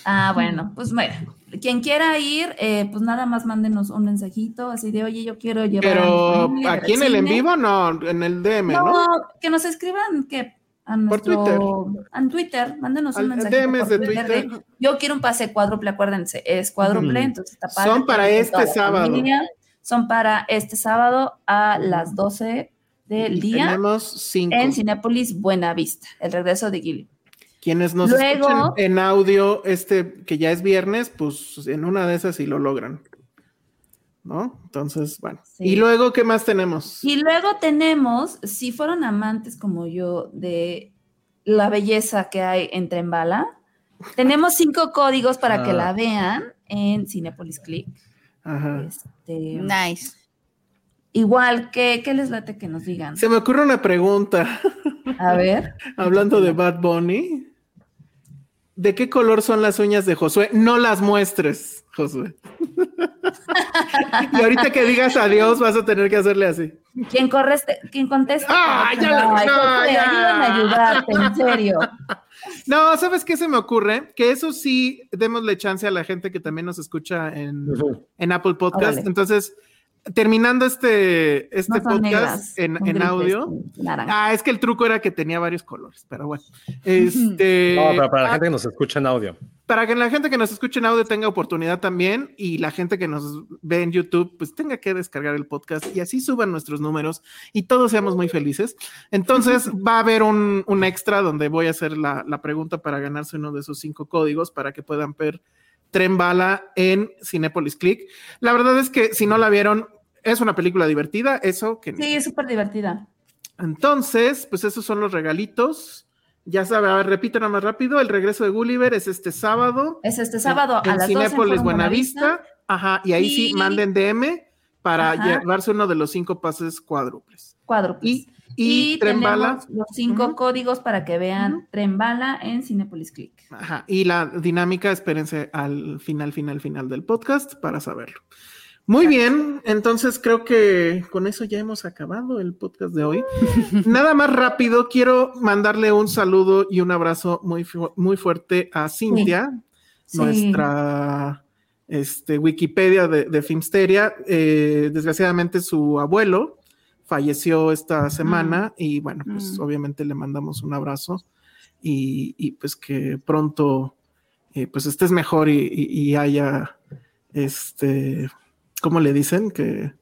Ah, bueno, pues mira, quien quiera ir, eh, pues nada más mándenos un mensajito así de, oye, yo quiero llevar. Pero a aquí en el en cine". vivo, no, en el DM, ¿no? No, que nos escriban que a Por Twitter. En Twitter, mándenos un mensaje. DMs de Twitter. yo quiero un pase cuádruple, acuérdense, es cuádruple, entonces está padre, Son para este sábado. familia. Son para este sábado a las 12 del día Tenemos cinco. en Cinépolis Buenavista, el regreso de Gilly. Quienes nos Luego- escuchan en audio, este que ya es viernes, pues en una de esas sí lo logran. ¿No? Entonces, bueno. Sí. Y luego, ¿qué más tenemos? Y luego tenemos, si fueron amantes como yo de la belleza que hay en Trembala, tenemos cinco códigos para que Ah. la vean en Cinepolis Click. Ajá. Este, Nice. igual, que ¿qué les late que nos digan? Se me ocurre una pregunta, A ver. hablando de Bad Bunny. ¿De qué color son las uñas de Josué? No las muestres, Josué. y ahorita que digas adiós, vas a tener que hacerle así. ¿Quién, correste, quién contesta? Ah, ya la- Ay, no, Josué, ya. ayúdame a ayudarte, en serio. No, ¿sabes qué se me ocurre? Que eso sí, démosle chance a la gente que también nos escucha en, en Apple Podcast. Órale. Entonces, terminando este, este No podcast negras, en, en audio. Ah, es que el truco era que tenía varios colores, pero bueno. Este, No, pero para la ah, gente que nos escucha en audio. para que la gente que nos escuche en audio tenga oportunidad también y la gente que nos ve en YouTube, pues tenga que descargar el podcast y así suban nuestros números y todos seamos muy felices. Entonces va a haber un, un extra donde voy a hacer la, la pregunta para ganarse uno de esos cinco códigos para que puedan ver Tren Bala en Cinepolis Click. La verdad es que si no la vieron, es una película divertida, eso que Sí, es súper divertida. entonces, pues esos son los regalitos. Ya sabe, a ver, repito nada más rápido. El regreso de Gulliver es este sábado. Es este sábado en a las 12 en Cinépolis Forum Buenavista. Ajá, y ahí sí manden DM para Ajá. llevarse uno de los cinco pases cuádruples. Cuádruples. Y, y, los cinco códigos para que vean Tren Bala en Cinepolis Click. Ajá, y la dinámica, espérense al final, final, final del podcast para saberlo. Muy bien, entonces creo que con eso ya hemos acabado el podcast de hoy. Nada más rápido, quiero mandarle un saludo y un abrazo muy, fu- muy fuerte a Cintia, Sí. nuestra este, Wikipedia de, de Filmsteria. Eh, desgraciadamente su abuelo falleció esta semana y bueno, pues Mm. obviamente le mandamos un abrazo y, y, pues que pronto eh, pues estés mejor y, y- y haya este, ¿cómo le dicen? Que,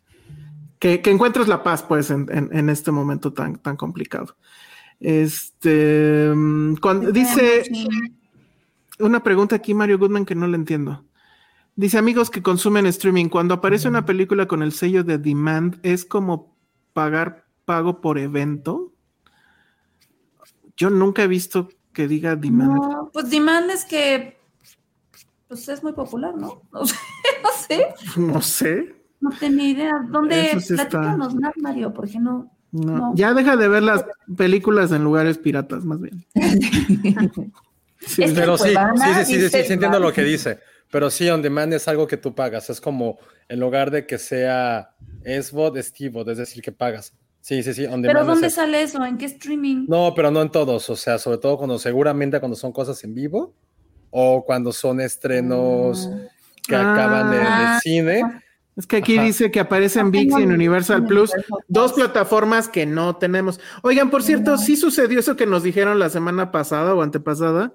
que, que encuentres la paz pues en, en- en este momento tan, tan complicado. Este, mm, cuando dice una pregunta aquí, Mario Goodman, que no le entiendo. Dice, amigos que consumen streaming, cuando aparece una película con el sello de demand, ¿es como pagar pago por evento? Yo nunca he visto que diga demand. No, pues Demand es que pues es muy popular, ¿no? No sé, no sé, No, sé. no tenía idea. ¿Dónde? Sí está- Platícanos más, Mario, porque no. No. No. Ya deja de ver las películas en lugares piratas, más bien. Sí, Es que Pero sí, sí, sí, sí, sí, sí, entiendo lo que dice. Pero sí, on demand es algo que tú pagas. Es como en lugar de que sea SVOD, es TVOD, es decir, que pagas. Sí, sí, sí, on demand. ¿Pero dónde sale eso? ¿En qué streaming? No, pero no en todos. O sea, sobre todo cuando seguramente cuando son cosas en vivo o cuando son estrenos que Ah. acaban de, de Ah. cine. Es que aquí Ajá. dice que aparece en No VIX y en Universal en Plus, dos plataformas que no tenemos. Oigan, por cierto, sí sucedió eso que nos dijeron la semana pasada o antepasada,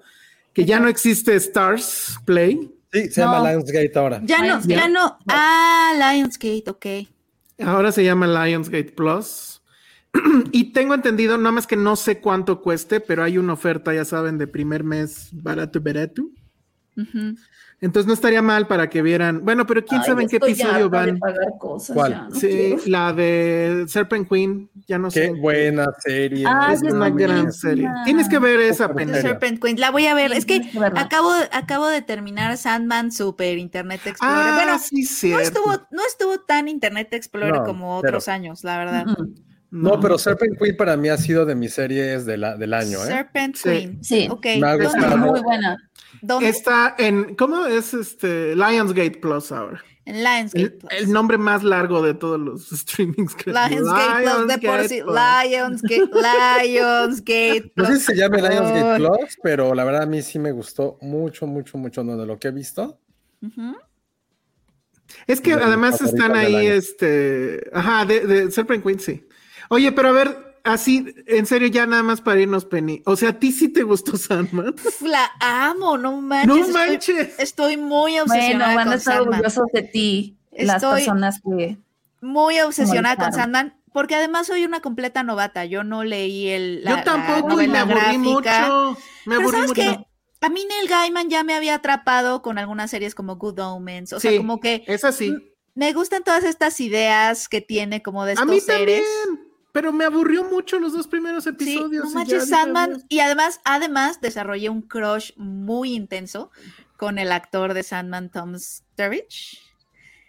que ya no existe Stars Play. Sí, se No. llama Lionsgate ahora. Ya no, Lionsgate. ya no. Ah, Lionsgate, ok. Ahora se llama Lionsgate Plus. y tengo entendido, nada más que no sé cuánto cueste, pero hay una oferta, ya saben, de primer mes barato, barato. Entonces no estaría mal para que vieran. Bueno, pero quién Ay, sabe en qué episodio van. pagar cosas, ¿Cuál? ya, no Sí, quiero. la de Serpent Queen, ya no Qué sé. buena serie. Ah, Es una gran serie. Tienes que ver esa pena. Serpent Queen, la voy a ver. Sí, es que que acabo, acabo de terminar Sandman Super Internet Explorer. Ah, bueno, sí, no estuvo, no estuvo tan Internet Explorer No, como pero- otros años, la verdad. Mm, No, pero Serpent Queen para mí ha sido de mis series de la- del año, ¿eh? Serpent Sí. Queen. Sí. Ok. Ha ¿Dónde? gustado. Muy buena. ¿Dónde? Está en, ¿cómo es este? Lionsgate Plus ahora. En Lionsgate El, Plus. el nombre más largo de todos los streamings. creo. Lionsgate Plus, de por sí. Lionsgate, Lionsgate No Plus. sé si se llama Lionsgate. Plus, pero la verdad a mí sí me gustó mucho, mucho, mucho ¿no? de lo que he visto. Es que además están ahí, este, ajá, de, de Serpent Queen, sí. Oye, pero a ver, así, en serio, ya nada más para irnos, Penny. O sea, ¿a ti sí te gustó Sandman? La amo, no manches. No manches. Estoy, muy Bueno, obsesionada van a con estar Sandman. orgullosos de ti, las Estoy- personas que... Muy obsesionada con. Sandman, porque además soy una completa novata. Yo no leí el. la- Yo la tampoco y me aburrí gráfica. mucho. Me Pero aburrí sabes mucho. que a mí Neil Gaiman ya me había atrapado con algunas series como Good Omens. O sea, Sí, como que Es así. me gustan todas estas ideas que tiene como de A estos mí seres. también. Pero me aburrió mucho los dos primeros Sí, episodios. no y manches, Sandman. Y además, además, desarrollé un crush muy intenso con el actor de Sandman, Tom Sturridge.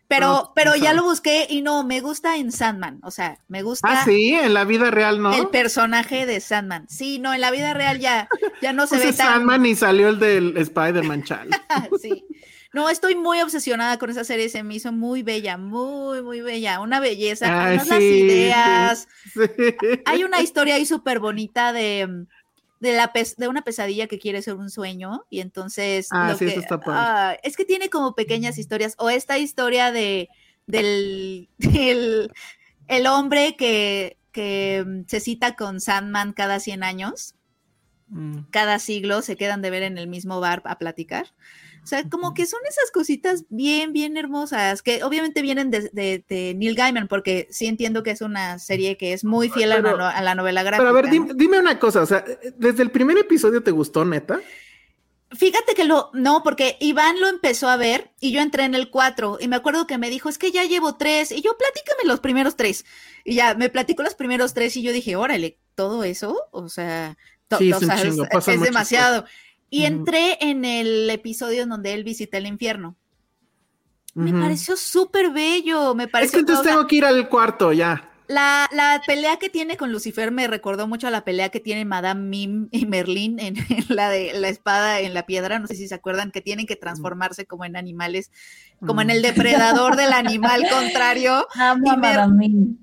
Pero, No, pero no ya lo busqué y no, me gusta en Sandman. O sea, me gusta Ah, sí, en la vida real, ¿no? el personaje de Sandman. Sí, no, en la vida real ya, ya no se Puse ve tan. Sandman y salió el del Spider-Man sí. No, estoy muy obsesionada con esa serie, se me hizo muy bella, muy, muy bella, una belleza, Ay, las sí, ideas, sí. hay una historia ahí súper bonita de, mm, de, la de una pesadilla que quiere ser un sueño y entonces... Ah, lo que- eso está padre. ah, es que tiene como pequeñas historias o esta historia de, del, del- el hombre que, que mm, se cita con Sandman cada 100 años, Mm. cada siglo, se quedan de ver en el mismo bar a platicar. O sea, como que son esas cositas bien, bien hermosas, que obviamente vienen de, de- de Neil Gaiman, porque sí entiendo que es una serie que es muy fiel a, la a novela gráfica. Pero a ver, dime, dime una cosa, o sea, desde el primer episodio te gustó, neta. Fíjate que lo, no, porque Iván lo empezó a ver y yo entré en el 4 y me acuerdo que me dijo, es que ya llevo tres y yo platícame los primeros tres. Y ya me platicó los primeros tres y yo dije, órale, todo eso, o sea, Sí, es un es- demasiado. Y entré en el episodio en donde él visita el infierno. Me pareció súper bello, me Es pareció que entonces tengo que ir al cuarto ya. La, la pelea que tiene con Lucifer me recordó mucho a la pelea que tienen Madame Mim y Merlín en, en la de la espada en la piedra. No sé si se acuerdan que tienen que transformarse como en animales, como en el depredador del animal contrario. Amo Y Mer-.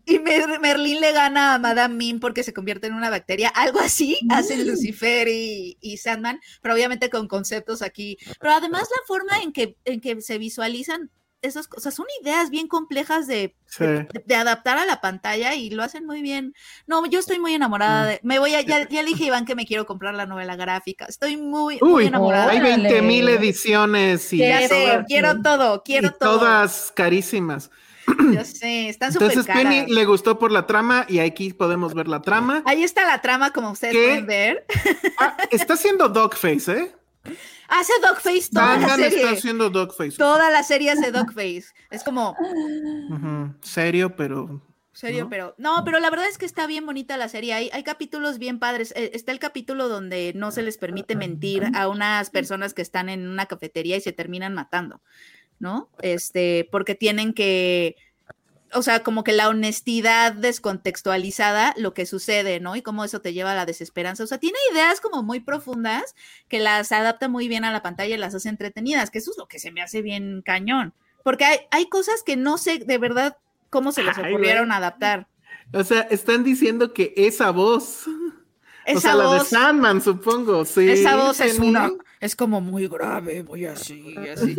Y Merlín le gana a Madame Mim porque se convierte en una bacteria. Algo así hacen Lucifer y, y Sandman, pero obviamente con conceptos aquí. Pero además la forma en que, en que se visualizan esas cosas son ideas bien complejas de, Sí. de, de adaptar a la pantalla y lo hacen muy bien. No, yo estoy muy enamorada de. Me voy a. Ya, ya le dije a Iván que me quiero comprar la novela gráfica. Estoy muy, muy Uy, enamorada. hay Órale. 20 mil ediciones y, ya sé, quiero todo, y quiero todo. todas carísimas. Ya sé, están súper Entonces caras. Penny le gustó por la trama y aquí podemos ver la trama. Ahí está la trama, como ustedes ¿Qué? pueden ver. Ah, está haciendo Dogface, ¿eh? Hace Dogface toda la está serie. haciendo Dogface. Toda la serie hace Dogface. Es como, Serio, pero serio, ¿No? pero. No, pero la verdad es que está bien bonita la serie. Hay, hay capítulos bien padres. Eh, Está el capítulo donde no se les permite mentir a unas personas que están en una cafetería y se terminan matando, ¿no? Este, porque tienen que. O sea, como que la honestidad descontextualizada, lo que sucede, ¿no? Y cómo eso te lleva a la desesperanza. O sea, tiene ideas como muy profundas que las adapta muy bien a la pantalla y las hace entretenidas, que eso es lo que se me hace bien cañón. Porque hay, hay cosas que no sé de verdad cómo se les Ay, ocurrieron güey. adaptar. O sea, están diciendo que esa voz, o Esa sea, la de voz, Sandman, supongo, sí. esa voz es una, es como muy grave, muy así, así.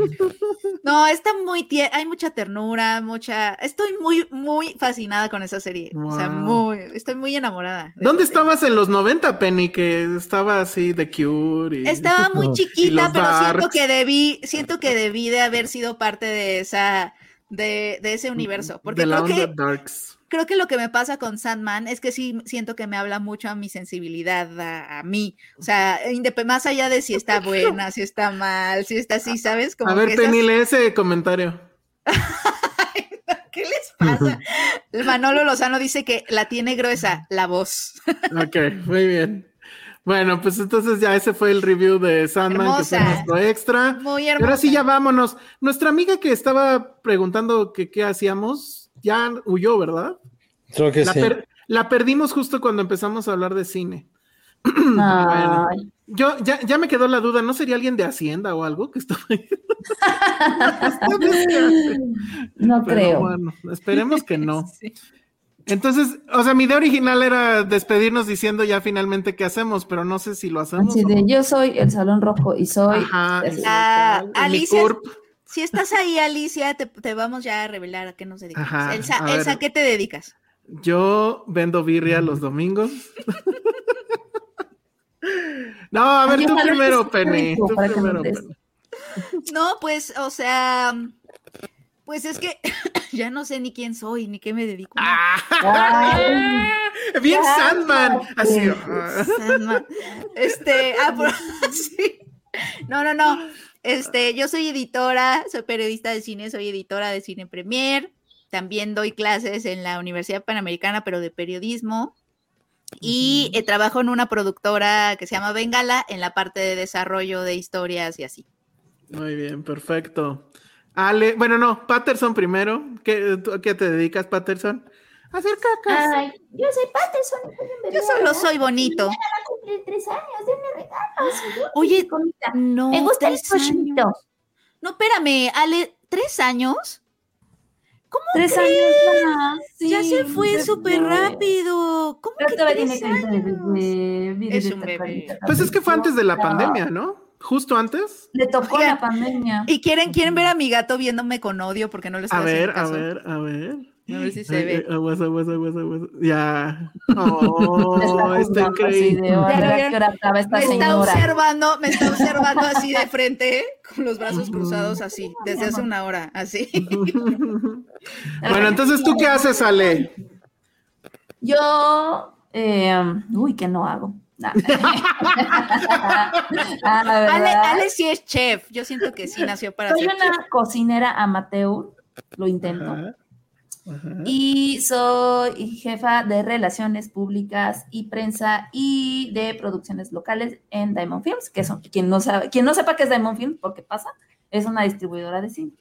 No, está muy tie hay mucha ternura, mucha, estoy muy, muy fascinada con esa serie. O sea, muy, estoy muy enamorada. de ¿Dónde estabas en los 90, Penny? Que estaba así de Cure y... Estaba muy chiquita, pero siento que debí, siento que debí de haber sido parte de esa, de, de ese universo. Porque creo que Darks. Creo que lo que me pasa con Sandman es que sí siento que me habla mucho a mi sensibilidad, a, a mí. O sea, indep- más allá de si está buena, si está mal, si está así, ¿sabes? Como A ver, esas- Penny, lee ese comentario. ¿Qué les pasa? Manolo Lozano dice que la tiene gruesa, la voz. Ok, muy bien. Bueno, pues entonces ya ese fue el review de Sandman, que fue nuestro extra. Muy Y hermosa. ahora sí, ya vámonos. Nuestra amiga que estaba preguntando que qué hacíamos, ya huyó, ¿verdad? Creo que La, sí. per- la perdimos justo cuando empezamos a hablar de cine. Bueno. Yo ya, ya me quedó la duda, ¿no sería alguien de Hacienda o algo que estaba ahí? No Pero creo. bueno, esperemos que no. Sí. Entonces, o sea, mi idea original era despedirnos diciendo ya finalmente qué hacemos, pero no sé si lo hacemos. Así de, yo soy el Salón Rojo y soy... Ajá, Así. Ah, Alicia. Si estás ahí, Alicia, te, te vamos ya a revelar a qué nos dedicamos. Ajá, Elsa, a ver. Elsa, ¿qué te dedicas? Yo vendo birria los domingos. no, a ver, Ay, tú primero, Penny. Tú primero. Penny. No, pues, o sea, pues es que ya no sé ni quién soy, ni qué me dedico. Ay, Bien Ya, Sandman. Así. ah. Sandman. Este, ah, por- sí. No, no, no. Este, yo soy editora, soy periodista de cine, soy editora de Cine Premier. También doy clases en la Universidad Panamericana, pero de periodismo. Y eh, trabajo en una productora que se llama Bengala en la parte de desarrollo de historias y así. Muy bien, perfecto. Ale, bueno, no, Patterson primero. ¿Qué, tú qué te dedicas, Patterson? A hacer cacas. ay, yo soy Patterson. Yo solo ¿no? soy bonito. Va a cumplir tres años, denme regalos. Oye, no. Me gusta el tres años. cochito. No, espérame, Ale, ¿tres años? ¿Cómo Tres crees? años más. ya se fue súper rápido. ¿Cómo Pero que tres de años? bebé. Es un Pues es que fue antes de la pandemia, ¿no? Justo antes. Le tocó Oigan, la pandemia. ¿Y quieren, quieren ver a mi gato viéndome con odio porque no le estoy A ver, a ver, a ver. A ver si se Ay, ve. ay, aguas, aguas, aguas, aguas. Ya. Oh, Me está increíble. de, "Ay, Ya lo ¿a vieron? qué hora acaba esta Me está observando, me está observando así de frente, con los brazos cruzados así, desde hace una hora, así. Bueno, entonces, ¿tú qué haces, Ale? Yo, eh, uy, ¿qué no hago? Nah. Ah, Ale, Ale sí es chef, yo siento que sí nació para soy ser chef. una cocinera amateur, lo intento. Ajá, ajá. Y soy jefa de relaciones públicas y prensa y de producciones locales en Diamond Films, que son, quien no sabe, quien no sepa qué es Diamond Films, porque pasa, es una distribuidora de cine.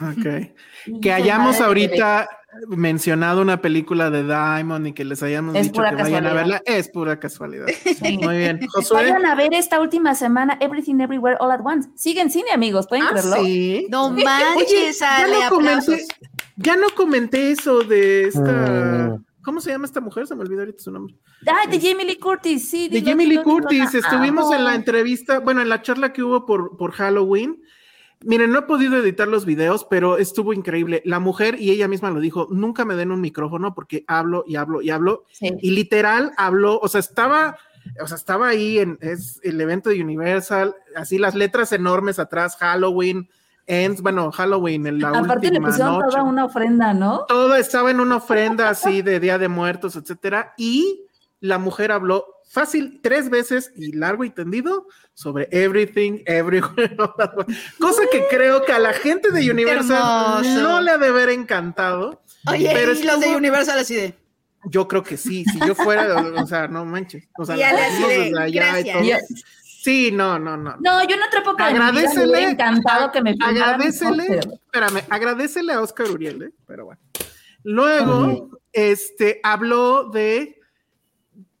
Ok. Y Que hayamos ahorita mencionado una película de Diamond y que les hayamos Es dicho que vayan a casualidad. verla, es pura casualidad. Sí. Muy bien. Josué. Vayan a ver esta última semana Everything Everywhere All at Once. Sigue en cine, amigos, ¿pueden Ah, creerlo? sí. No Oye, manches, ya no comenté, aplausos. Ya no comenté eso de esta. Mm. ¿Cómo se llama esta mujer? Se me olvidó ahorita su nombre. Ah, de Jamie Lee Curtis, sí. De Jamie Lee. Curtis. Estuvimos en la Ah. entrevista, bueno, en la charla que hubo por, por Halloween. Miren, no he podido editar los videos, pero estuvo increíble. La mujer, y ella misma lo dijo, nunca me den un micrófono porque hablo y hablo y hablo. Sí. Y literal habló, o sea, estaba, o sea, estaba ahí en es el evento de Universal, así las letras enormes atrás, Halloween, Ends, bueno, Halloween, en la Aparte le última pusieron noche. toda una ofrenda, ¿no? Todo estaba en una ofrenda así de Día de Muertos, etcétera, y la mujer habló fácil tres veces y largo y tendido sobre everything, everywhere. Cosa que creo que a la gente de Universal hermoso. no le ha de haber encantado. Oye, Pero y los de Universal así de. Yo creo que sí, si yo fuera, o sea, no manches. O sea, Y Ale la de, desde allá y. Ya- Sí, no, no, no. No, yo en otra época de mi vida me Agradecele, hubiera encantado que me agradecele, pero- espérame, agradecele a Oscar Uriel, ¿eh? pero bueno. Luego, este, habló de,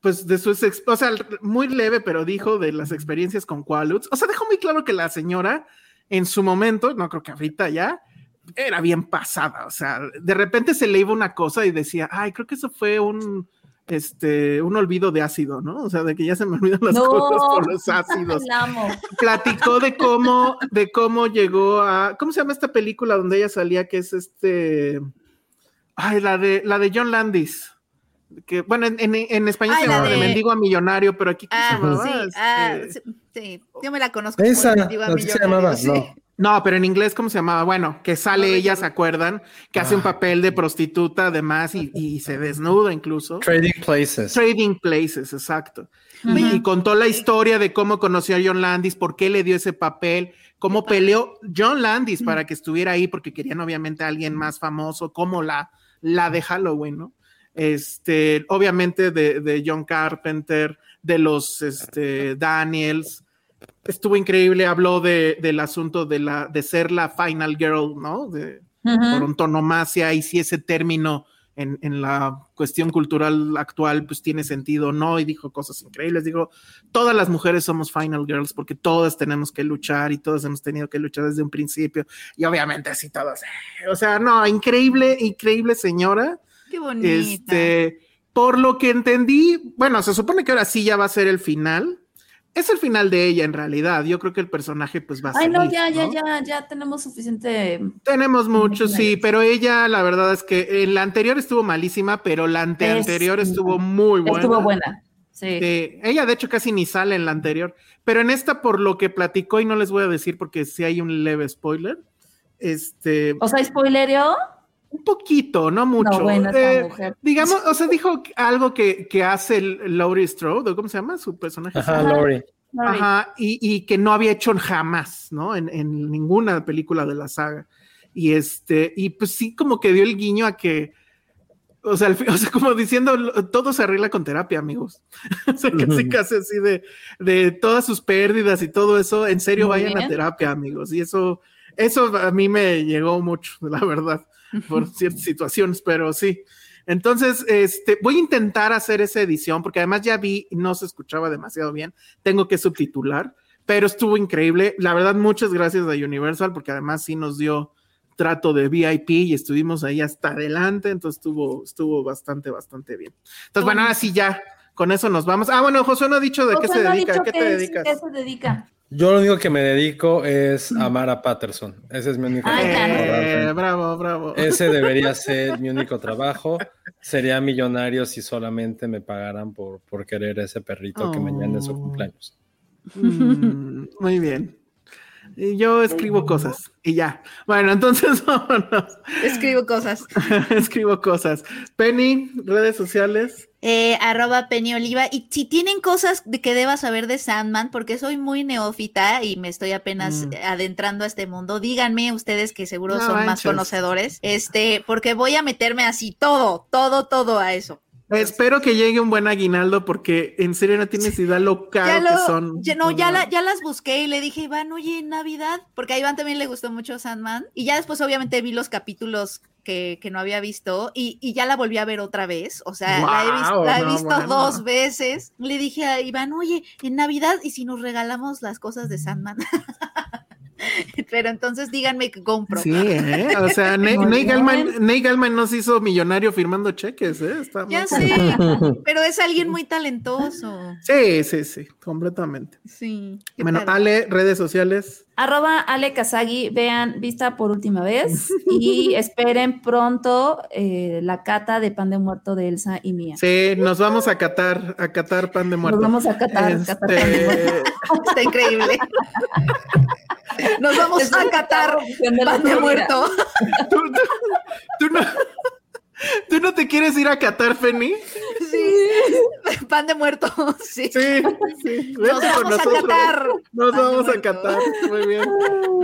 pues, de sus, ex- o sea, muy leve, pero dijo de las experiencias con Qualuts. O sea, dejó muy claro que la señora, en su momento, no creo que ahorita ya, era bien pasada. O sea, de repente se le iba una cosa y decía, ay, creo que eso fue un, este, un olvido de ácido, ¿no? O sea, de que ya se me olvidan las No. cosas por los ácidos platicó de cómo, de cómo llegó a, ¿cómo se llama esta película donde ella salía que es este, ay, la de, la de John Landis, que bueno, en, en- en español Ay, se la llama de Mendigo a Millonario, pero aquí ¿cómo se Ah, llamaba? sí, Este, ah, sí, sí, yo me la conozco. Esa, por Mendigo a así se Millonario, llamaba, sí. no. No, pero en inglés, ¿cómo se llamaba? Bueno, que sale ella, ¿se acuerdan? Que hace un Ah. papel de prostituta además y, y se desnuda incluso. Trading Places. Trading Places, exacto. Y contó la historia de cómo conoció a John Landis, por qué le dio ese papel, cómo peleó John Landis para que estuviera ahí, porque querían obviamente a alguien más famoso, como la, la de Halloween, ¿no? Este, obviamente de, de John Carpenter, de los este, Daniels. Estuvo increíble, habló de, del asunto de, la, de ser la final girl, ¿no? De, Ujú. por antonomasia y si ese término en, en la cuestión cultural actual pues tiene sentido o no y dijo cosas increíbles, digo, todas las mujeres somos final girls porque todas tenemos que luchar y todas hemos tenido que luchar desde un principio y obviamente así todas, eh, o sea, no, increíble, increíble señora, Qué bonita. este, por lo que entendí, bueno, se supone que ahora sí ya va a ser el final. Es el final de ella en realidad. Yo creo que el personaje pues va a Ay, no, ya, ya, ya, ya tenemos suficiente. Tenemos muchos, sí, pero ella, la verdad es que en la anterior estuvo malísima, pero la ante anterior Es- estuvo muy buena. Estuvo buena. Sí. Sí, ella, de hecho, casi ni sale en la anterior, pero en esta, por lo que platicó, y no les voy a decir porque sí hay un leve spoiler, este, O sea, spoilerio. Un poquito, no mucho. No, bueno, Eh, mujer. digamos, o sea, dijo algo que, que hace el Laurie Strode, ¿o ¿cómo se llama su personaje? Ajá, Lori. Sorry. Ajá, y, y que no había hecho jamás, ¿no? En, en ninguna película de la saga. Y este, y pues sí, como que dio el guiño a que, o sea, al fin- o sea, como diciendo, todo se arregla con terapia, amigos. o sea, casi, casi así de, de todas sus pérdidas y todo eso, en serio, Muy vayan a terapia, amigos. Y eso, eso a mí me llegó mucho, la verdad, por ciertas situaciones, pero sí. Entonces, este, voy a intentar hacer esa edición porque además ya vi no se escuchaba demasiado bien. Tengo que subtitular, pero estuvo increíble. La verdad, muchas gracias a Universal porque además sí nos dio trato de VIP y estuvimos ahí hasta adelante. Entonces estuvo, estuvo bastante, bastante bien. Entonces, bueno, ahora sí ya, con eso nos vamos. Ah, bueno, Josué no ha dicho de qué José se no dedica. ¿A dicho qué qué te es- dedicas? ¿Qué se dedica? Yo lo único que me dedico es amar a Patterson. Ese es mi único Ay, trabajo. Eh, bravo, bravo. Ese debería ser mi único trabajo. Sería millonario si solamente me pagaran por, por querer ese perrito que mañana es su Oh. cumpleaños. Mm, muy bien. Yo escribo cosas y ya. Bueno, entonces vámonos. Escribo cosas. escribo cosas. Penny, redes sociales. Eh, arroba Penny Oliva. Y si tienen cosas de que deba saber de Sandman, porque soy muy neófita y me estoy apenas Mm. adentrando a este mundo, díganme ustedes que seguro No son más conocedores, este, porque voy a meterme así todo, todo, todo a eso. Espero que llegue un buen aguinaldo porque en serio no tienes idea lo caro que son. ya- no, ya, la- ya las busqué y le dije, Iván, oye, Navidad, porque a Iván también le gustó mucho Sandman. Y ya después, obviamente, vi los capítulos que, que no había visto y, y ya la volví a ver otra vez. O sea, la he, vis- Guau, la he no, visto bueno. dos veces. Le dije a Iván, oye, en Navidad, ¿y si nos regalamos las cosas de Sandman? Pero entonces díganme que compro. Sí, ¿eh? O sea, Ney Gaiman nos hizo millonario firmando cheques, ¿eh? Está Ya muy- sé, pero es alguien muy talentoso. Sí, sí, sí, completamente. Sí. Bueno, padre. Ale, redes sociales. Arroba Ale Kazagi, vean Vista por última vez y esperen pronto eh, la cata de pan de muerto de Elsa y mía. Sí, nos vamos a catar, a catar pan de muerto. Nos vamos a catar, catar pan de Este, muerto. Está increíble. Nos vamos Es a la pan de muerto. ¿tú, tú- tú no, ¿Tú no te quieres ir a Qatar, Penny? Sí. Pan de muerto. Sí. Sí, sí. Nos con vamos a catar. Nos Pan vamos a catar. Muy bien.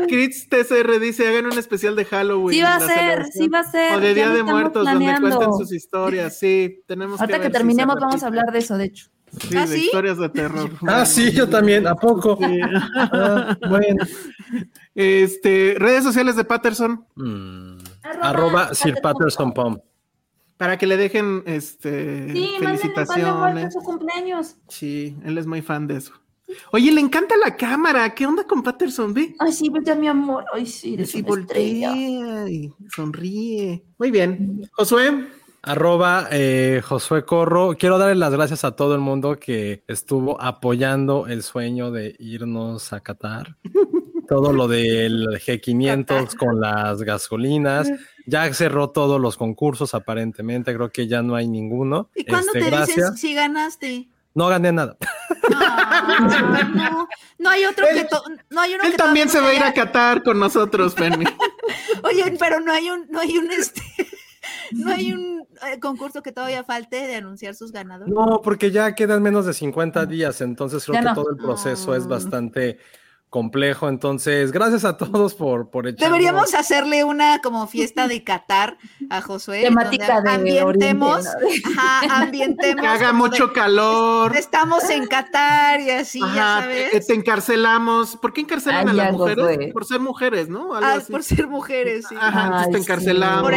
Crits TCR dice: hagan un especial de Halloween. Sí va a ser, sí va a ser. O de Día de Muertos, donde cuenten sus historias. Sí, tenemos Ahorita que si se terminemos vamos a hablar de eso, de hecho. Sí, ¿Ah, de sí? historias de terror. Ah, sí, yo también. ¿A poco? Sí. Ah, bueno. Este, redes sociales de Patterson Mm. Arroba Arroba Sir Patterson Patterson Pom. para que le dejen este Sí, felicitaciones. su cumpleaños. Sí, él es muy fan de eso. Oye, le encanta la cámara. ¿Qué onda con Patterson? Ve. Ay, sí, vete mi amor. Ay, sí, eres Sí, una estrella. voltea y sonríe. Muy bien. Josué, Arroba eh, Josué Corro. Quiero darle las gracias a todo el mundo que estuvo apoyando el sueño de irnos a Qatar. Todo lo del G500 con las gasolinas. Ya cerró todos los concursos aparentemente. Creo que ya no hay ninguno. ¿Y cuándo Este, te gracias. dices si ganaste? No gané nada. No, no, no hay otro que to- no hay uno Él que también se va a ir a Qatar con nosotros, Penny. Oye, pero no hay un, no hay un este, no hay un eh, concurso que todavía falte de anunciar sus ganadores. No, porque ya quedan menos de 50 días, entonces creo Ya que no. todo el proceso es Ah. bastante complejo. Entonces, gracias a todos por, por echarnos- Deberíamos hacerle una como fiesta de Qatar a Josué. Temática donde de ambientemos, ajá, ambientemos. Que haga de- mucho calor. Estamos en Qatar y así, ya sabes. te, te encarcelamos. ¿Por qué encarcelan Ay, a las mujeres? fue. Por ser mujeres, ¿no? Algo Ah, así. por ser mujeres, sí. Ajá, entonces Ay, te sí. encarcelamos. por,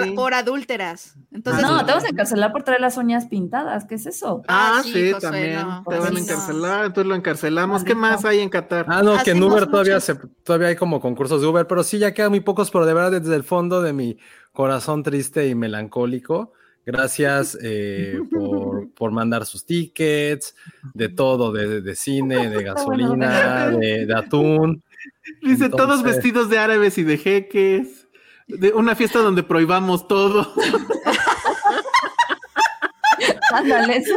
el- por, adúlteras. Entonces, No, te vamos a encarcelar por traer las uñas pintadas. ¿Qué es eso? Ah, Ah, sí, sí, Josué, también. no, te van a encarcelar, entonces lo encarcelamos. ¿Qué Maldito. más hay en Qatar? Ah, no, que en Uber todavía, se, todavía hay como concursos de Uber, pero sí, ya quedan muy pocos, pero de verdad desde el fondo de mi corazón triste y melancólico, gracias eh, por, por mandar sus tickets, de todo, de, de cine, de gasolina, de, de atún. Dice, todos vestidos de árabes y de jeques. De una fiesta donde prohibamos todo. Ándale, eso.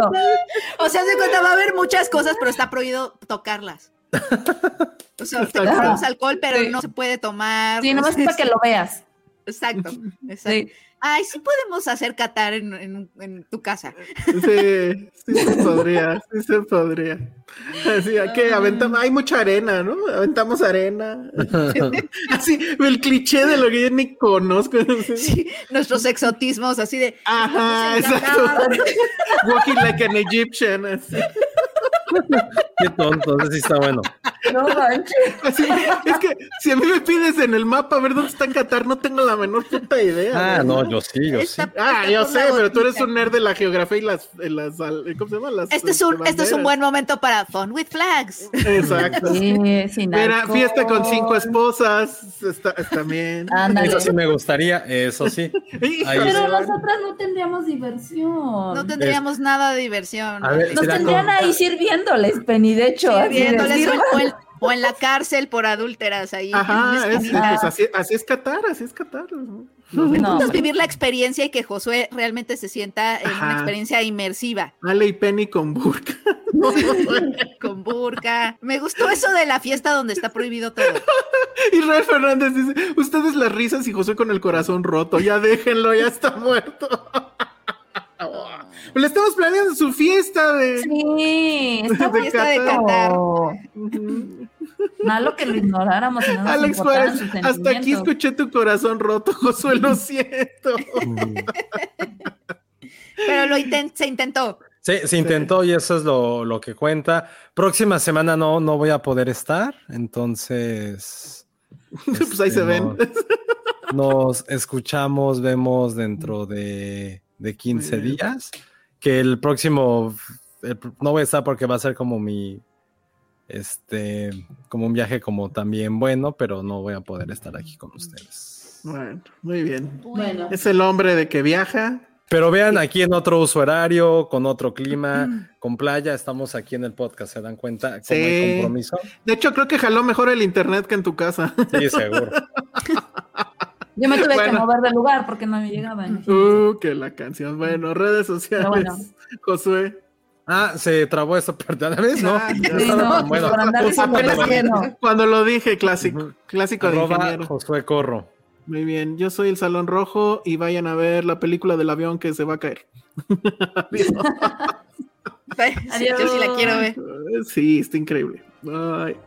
O sea, se cuenta, va a haber muchas cosas, pero está prohibido tocarlas. O sea, te Exacto. compramos alcohol, pero Sí. no se puede tomar. Sí, nomás para que lo veas. Exacto, exacto. Sí. Ay, sí podemos hacer Qatar en, en- en tu casa. Sí, sí se podría, sí se podría. Así, ¿a qué? Aventamos, hay mucha arena, ¿no? Aventamos arena. Así, el cliché de lo que yo ni conozco. Sí, nuestros exotismos, así de. Ajá, exacto. Walking like an Egyptian, así. Qué tonto, ese sí está bueno. No manches. Así, Es que si a mí me pides en el mapa a ver dónde está en Qatar, no tengo la menor puta idea. Ah, no, yo sí, yo sí. Esta- Ah, yo sé, pero tú eres un nerd de la geografía y las, las ¿cómo se llama? Las, Este es, un, este, es un buen momento para Fun with Flags. Exacto. Sí, sin Mira, alcohol. fiesta con cinco esposas, está, está bien. Ándale. Eso sí me gustaría, eso sí. Pero nosotras no tendríamos diversión. No tendríamos nada de diversión. Ver, Nos tendrían ahí sirviéndoles, Penny, de hecho. Sirviéndoles o, en, o en la cárcel por adúlteras ahí. Ajá, es, pues así, así es Qatar, así es Qatar. vivir la experiencia y que Josué realmente se sienta en una experiencia inmersiva, Ale y Penny con burka. con burka. Me gustó eso de la fiesta donde está prohibido todo. Israel Fernández dice, ustedes las risas y José con el corazón roto, ya déjenlo, ya está muerto. Le estamos planeando su fiesta de... Sí, está De fiesta de bonito. Qatar. Malo que lo ignoráramos y no nos Alex Juárez, hasta aquí escuché tu corazón roto, Josué, lo siento. Pero lo se intentó. Sí, se intentó y eso es lo, lo que cuenta. Próxima semana no, no voy a poder estar, entonces. Pues ahí se ven. Nos, nos escuchamos, vemos dentro de, de 15 Muy bien. días. Que el próximo el no voy a estar porque va a ser como mi este como un viaje como también bueno, pero no voy a poder estar aquí con ustedes. Bueno, muy bien. Bueno, Es el hombre de que viaja. Pero vean aquí en otro uso horario, con otro clima, con playa, estamos aquí en el podcast, ¿se dan cuenta? Como hay Sí. compromiso. De hecho, creo que jaló mejor el internet que en tu casa. Sí, seguro. yo me tuve que mover de lugar porque no me llegaba. Uh, que la canción. Bueno, redes sociales. Bueno. Josué. Ah, se trabó esto, ¿vez? No, Ah, no. Sí, bueno. Cuando lo dije, clásico. Clásico de. Josué Corro. Muy bien. Yo soy el Salón Rojo y vayan a ver la película del avión que se va a caer. Adiós. Yo sí la quiero ver. Sí, está increíble. Bye.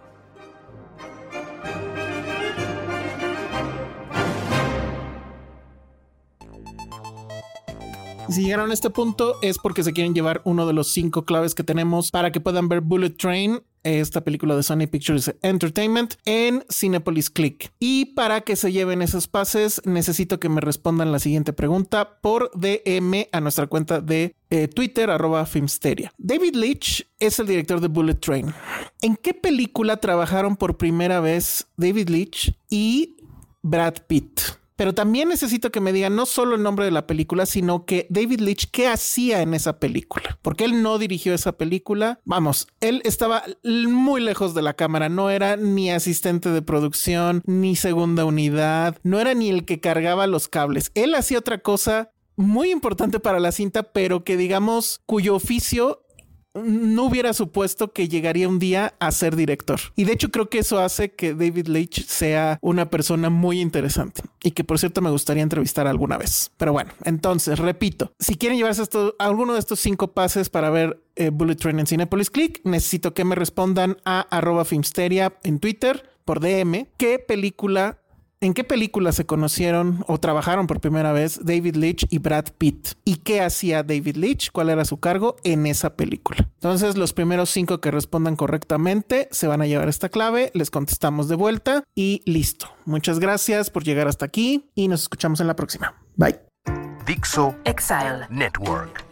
Si llegaron a este punto es porque se quieren llevar uno de los cinco claves que tenemos para que puedan ver Bullet Train, esta película de Sony Pictures Entertainment, en Cinepolis Click. Y para que se lleven esos pases, necesito que me respondan la siguiente pregunta por DM a nuestra cuenta de eh, Twitter, arroba Filmsteria. David Leitch es el director de Bullet Train. ¿En qué película trabajaron por primera vez David Leitch y Brad Pitt? Pero también necesito que me digan no solo el nombre de la película, sino que David Leitch, ¿qué hacía en esa película? Porque él no dirigió esa película. Vamos, él estaba muy lejos de la cámara, no era ni asistente de producción, ni segunda unidad, no era ni el que cargaba los cables. Él hacía otra cosa muy importante para la cinta, pero que digamos cuyo oficio no hubiera supuesto que llegaría un día a ser director. Y de hecho creo que eso hace que David Leitch sea una persona muy interesante y que por cierto me gustaría entrevistar alguna vez. Pero bueno, entonces repito, si quieren llevarse esto, alguno de estos cinco pases para ver eh, Bullet Train en Cinepolis Click, necesito que me respondan a arroba Filmsteria en Twitter por DM qué película ¿En qué película se conocieron o trabajaron por primera vez David Leitch y Brad Pitt? ¿Y qué hacía David Leitch? ¿Cuál era su cargo en esa película? Entonces, los primeros cinco que respondan correctamente se van a llevar esta clave, les contestamos de vuelta y listo. Muchas gracias por llegar hasta aquí y nos escuchamos en la próxima. Bye. Dixo Exile. Network.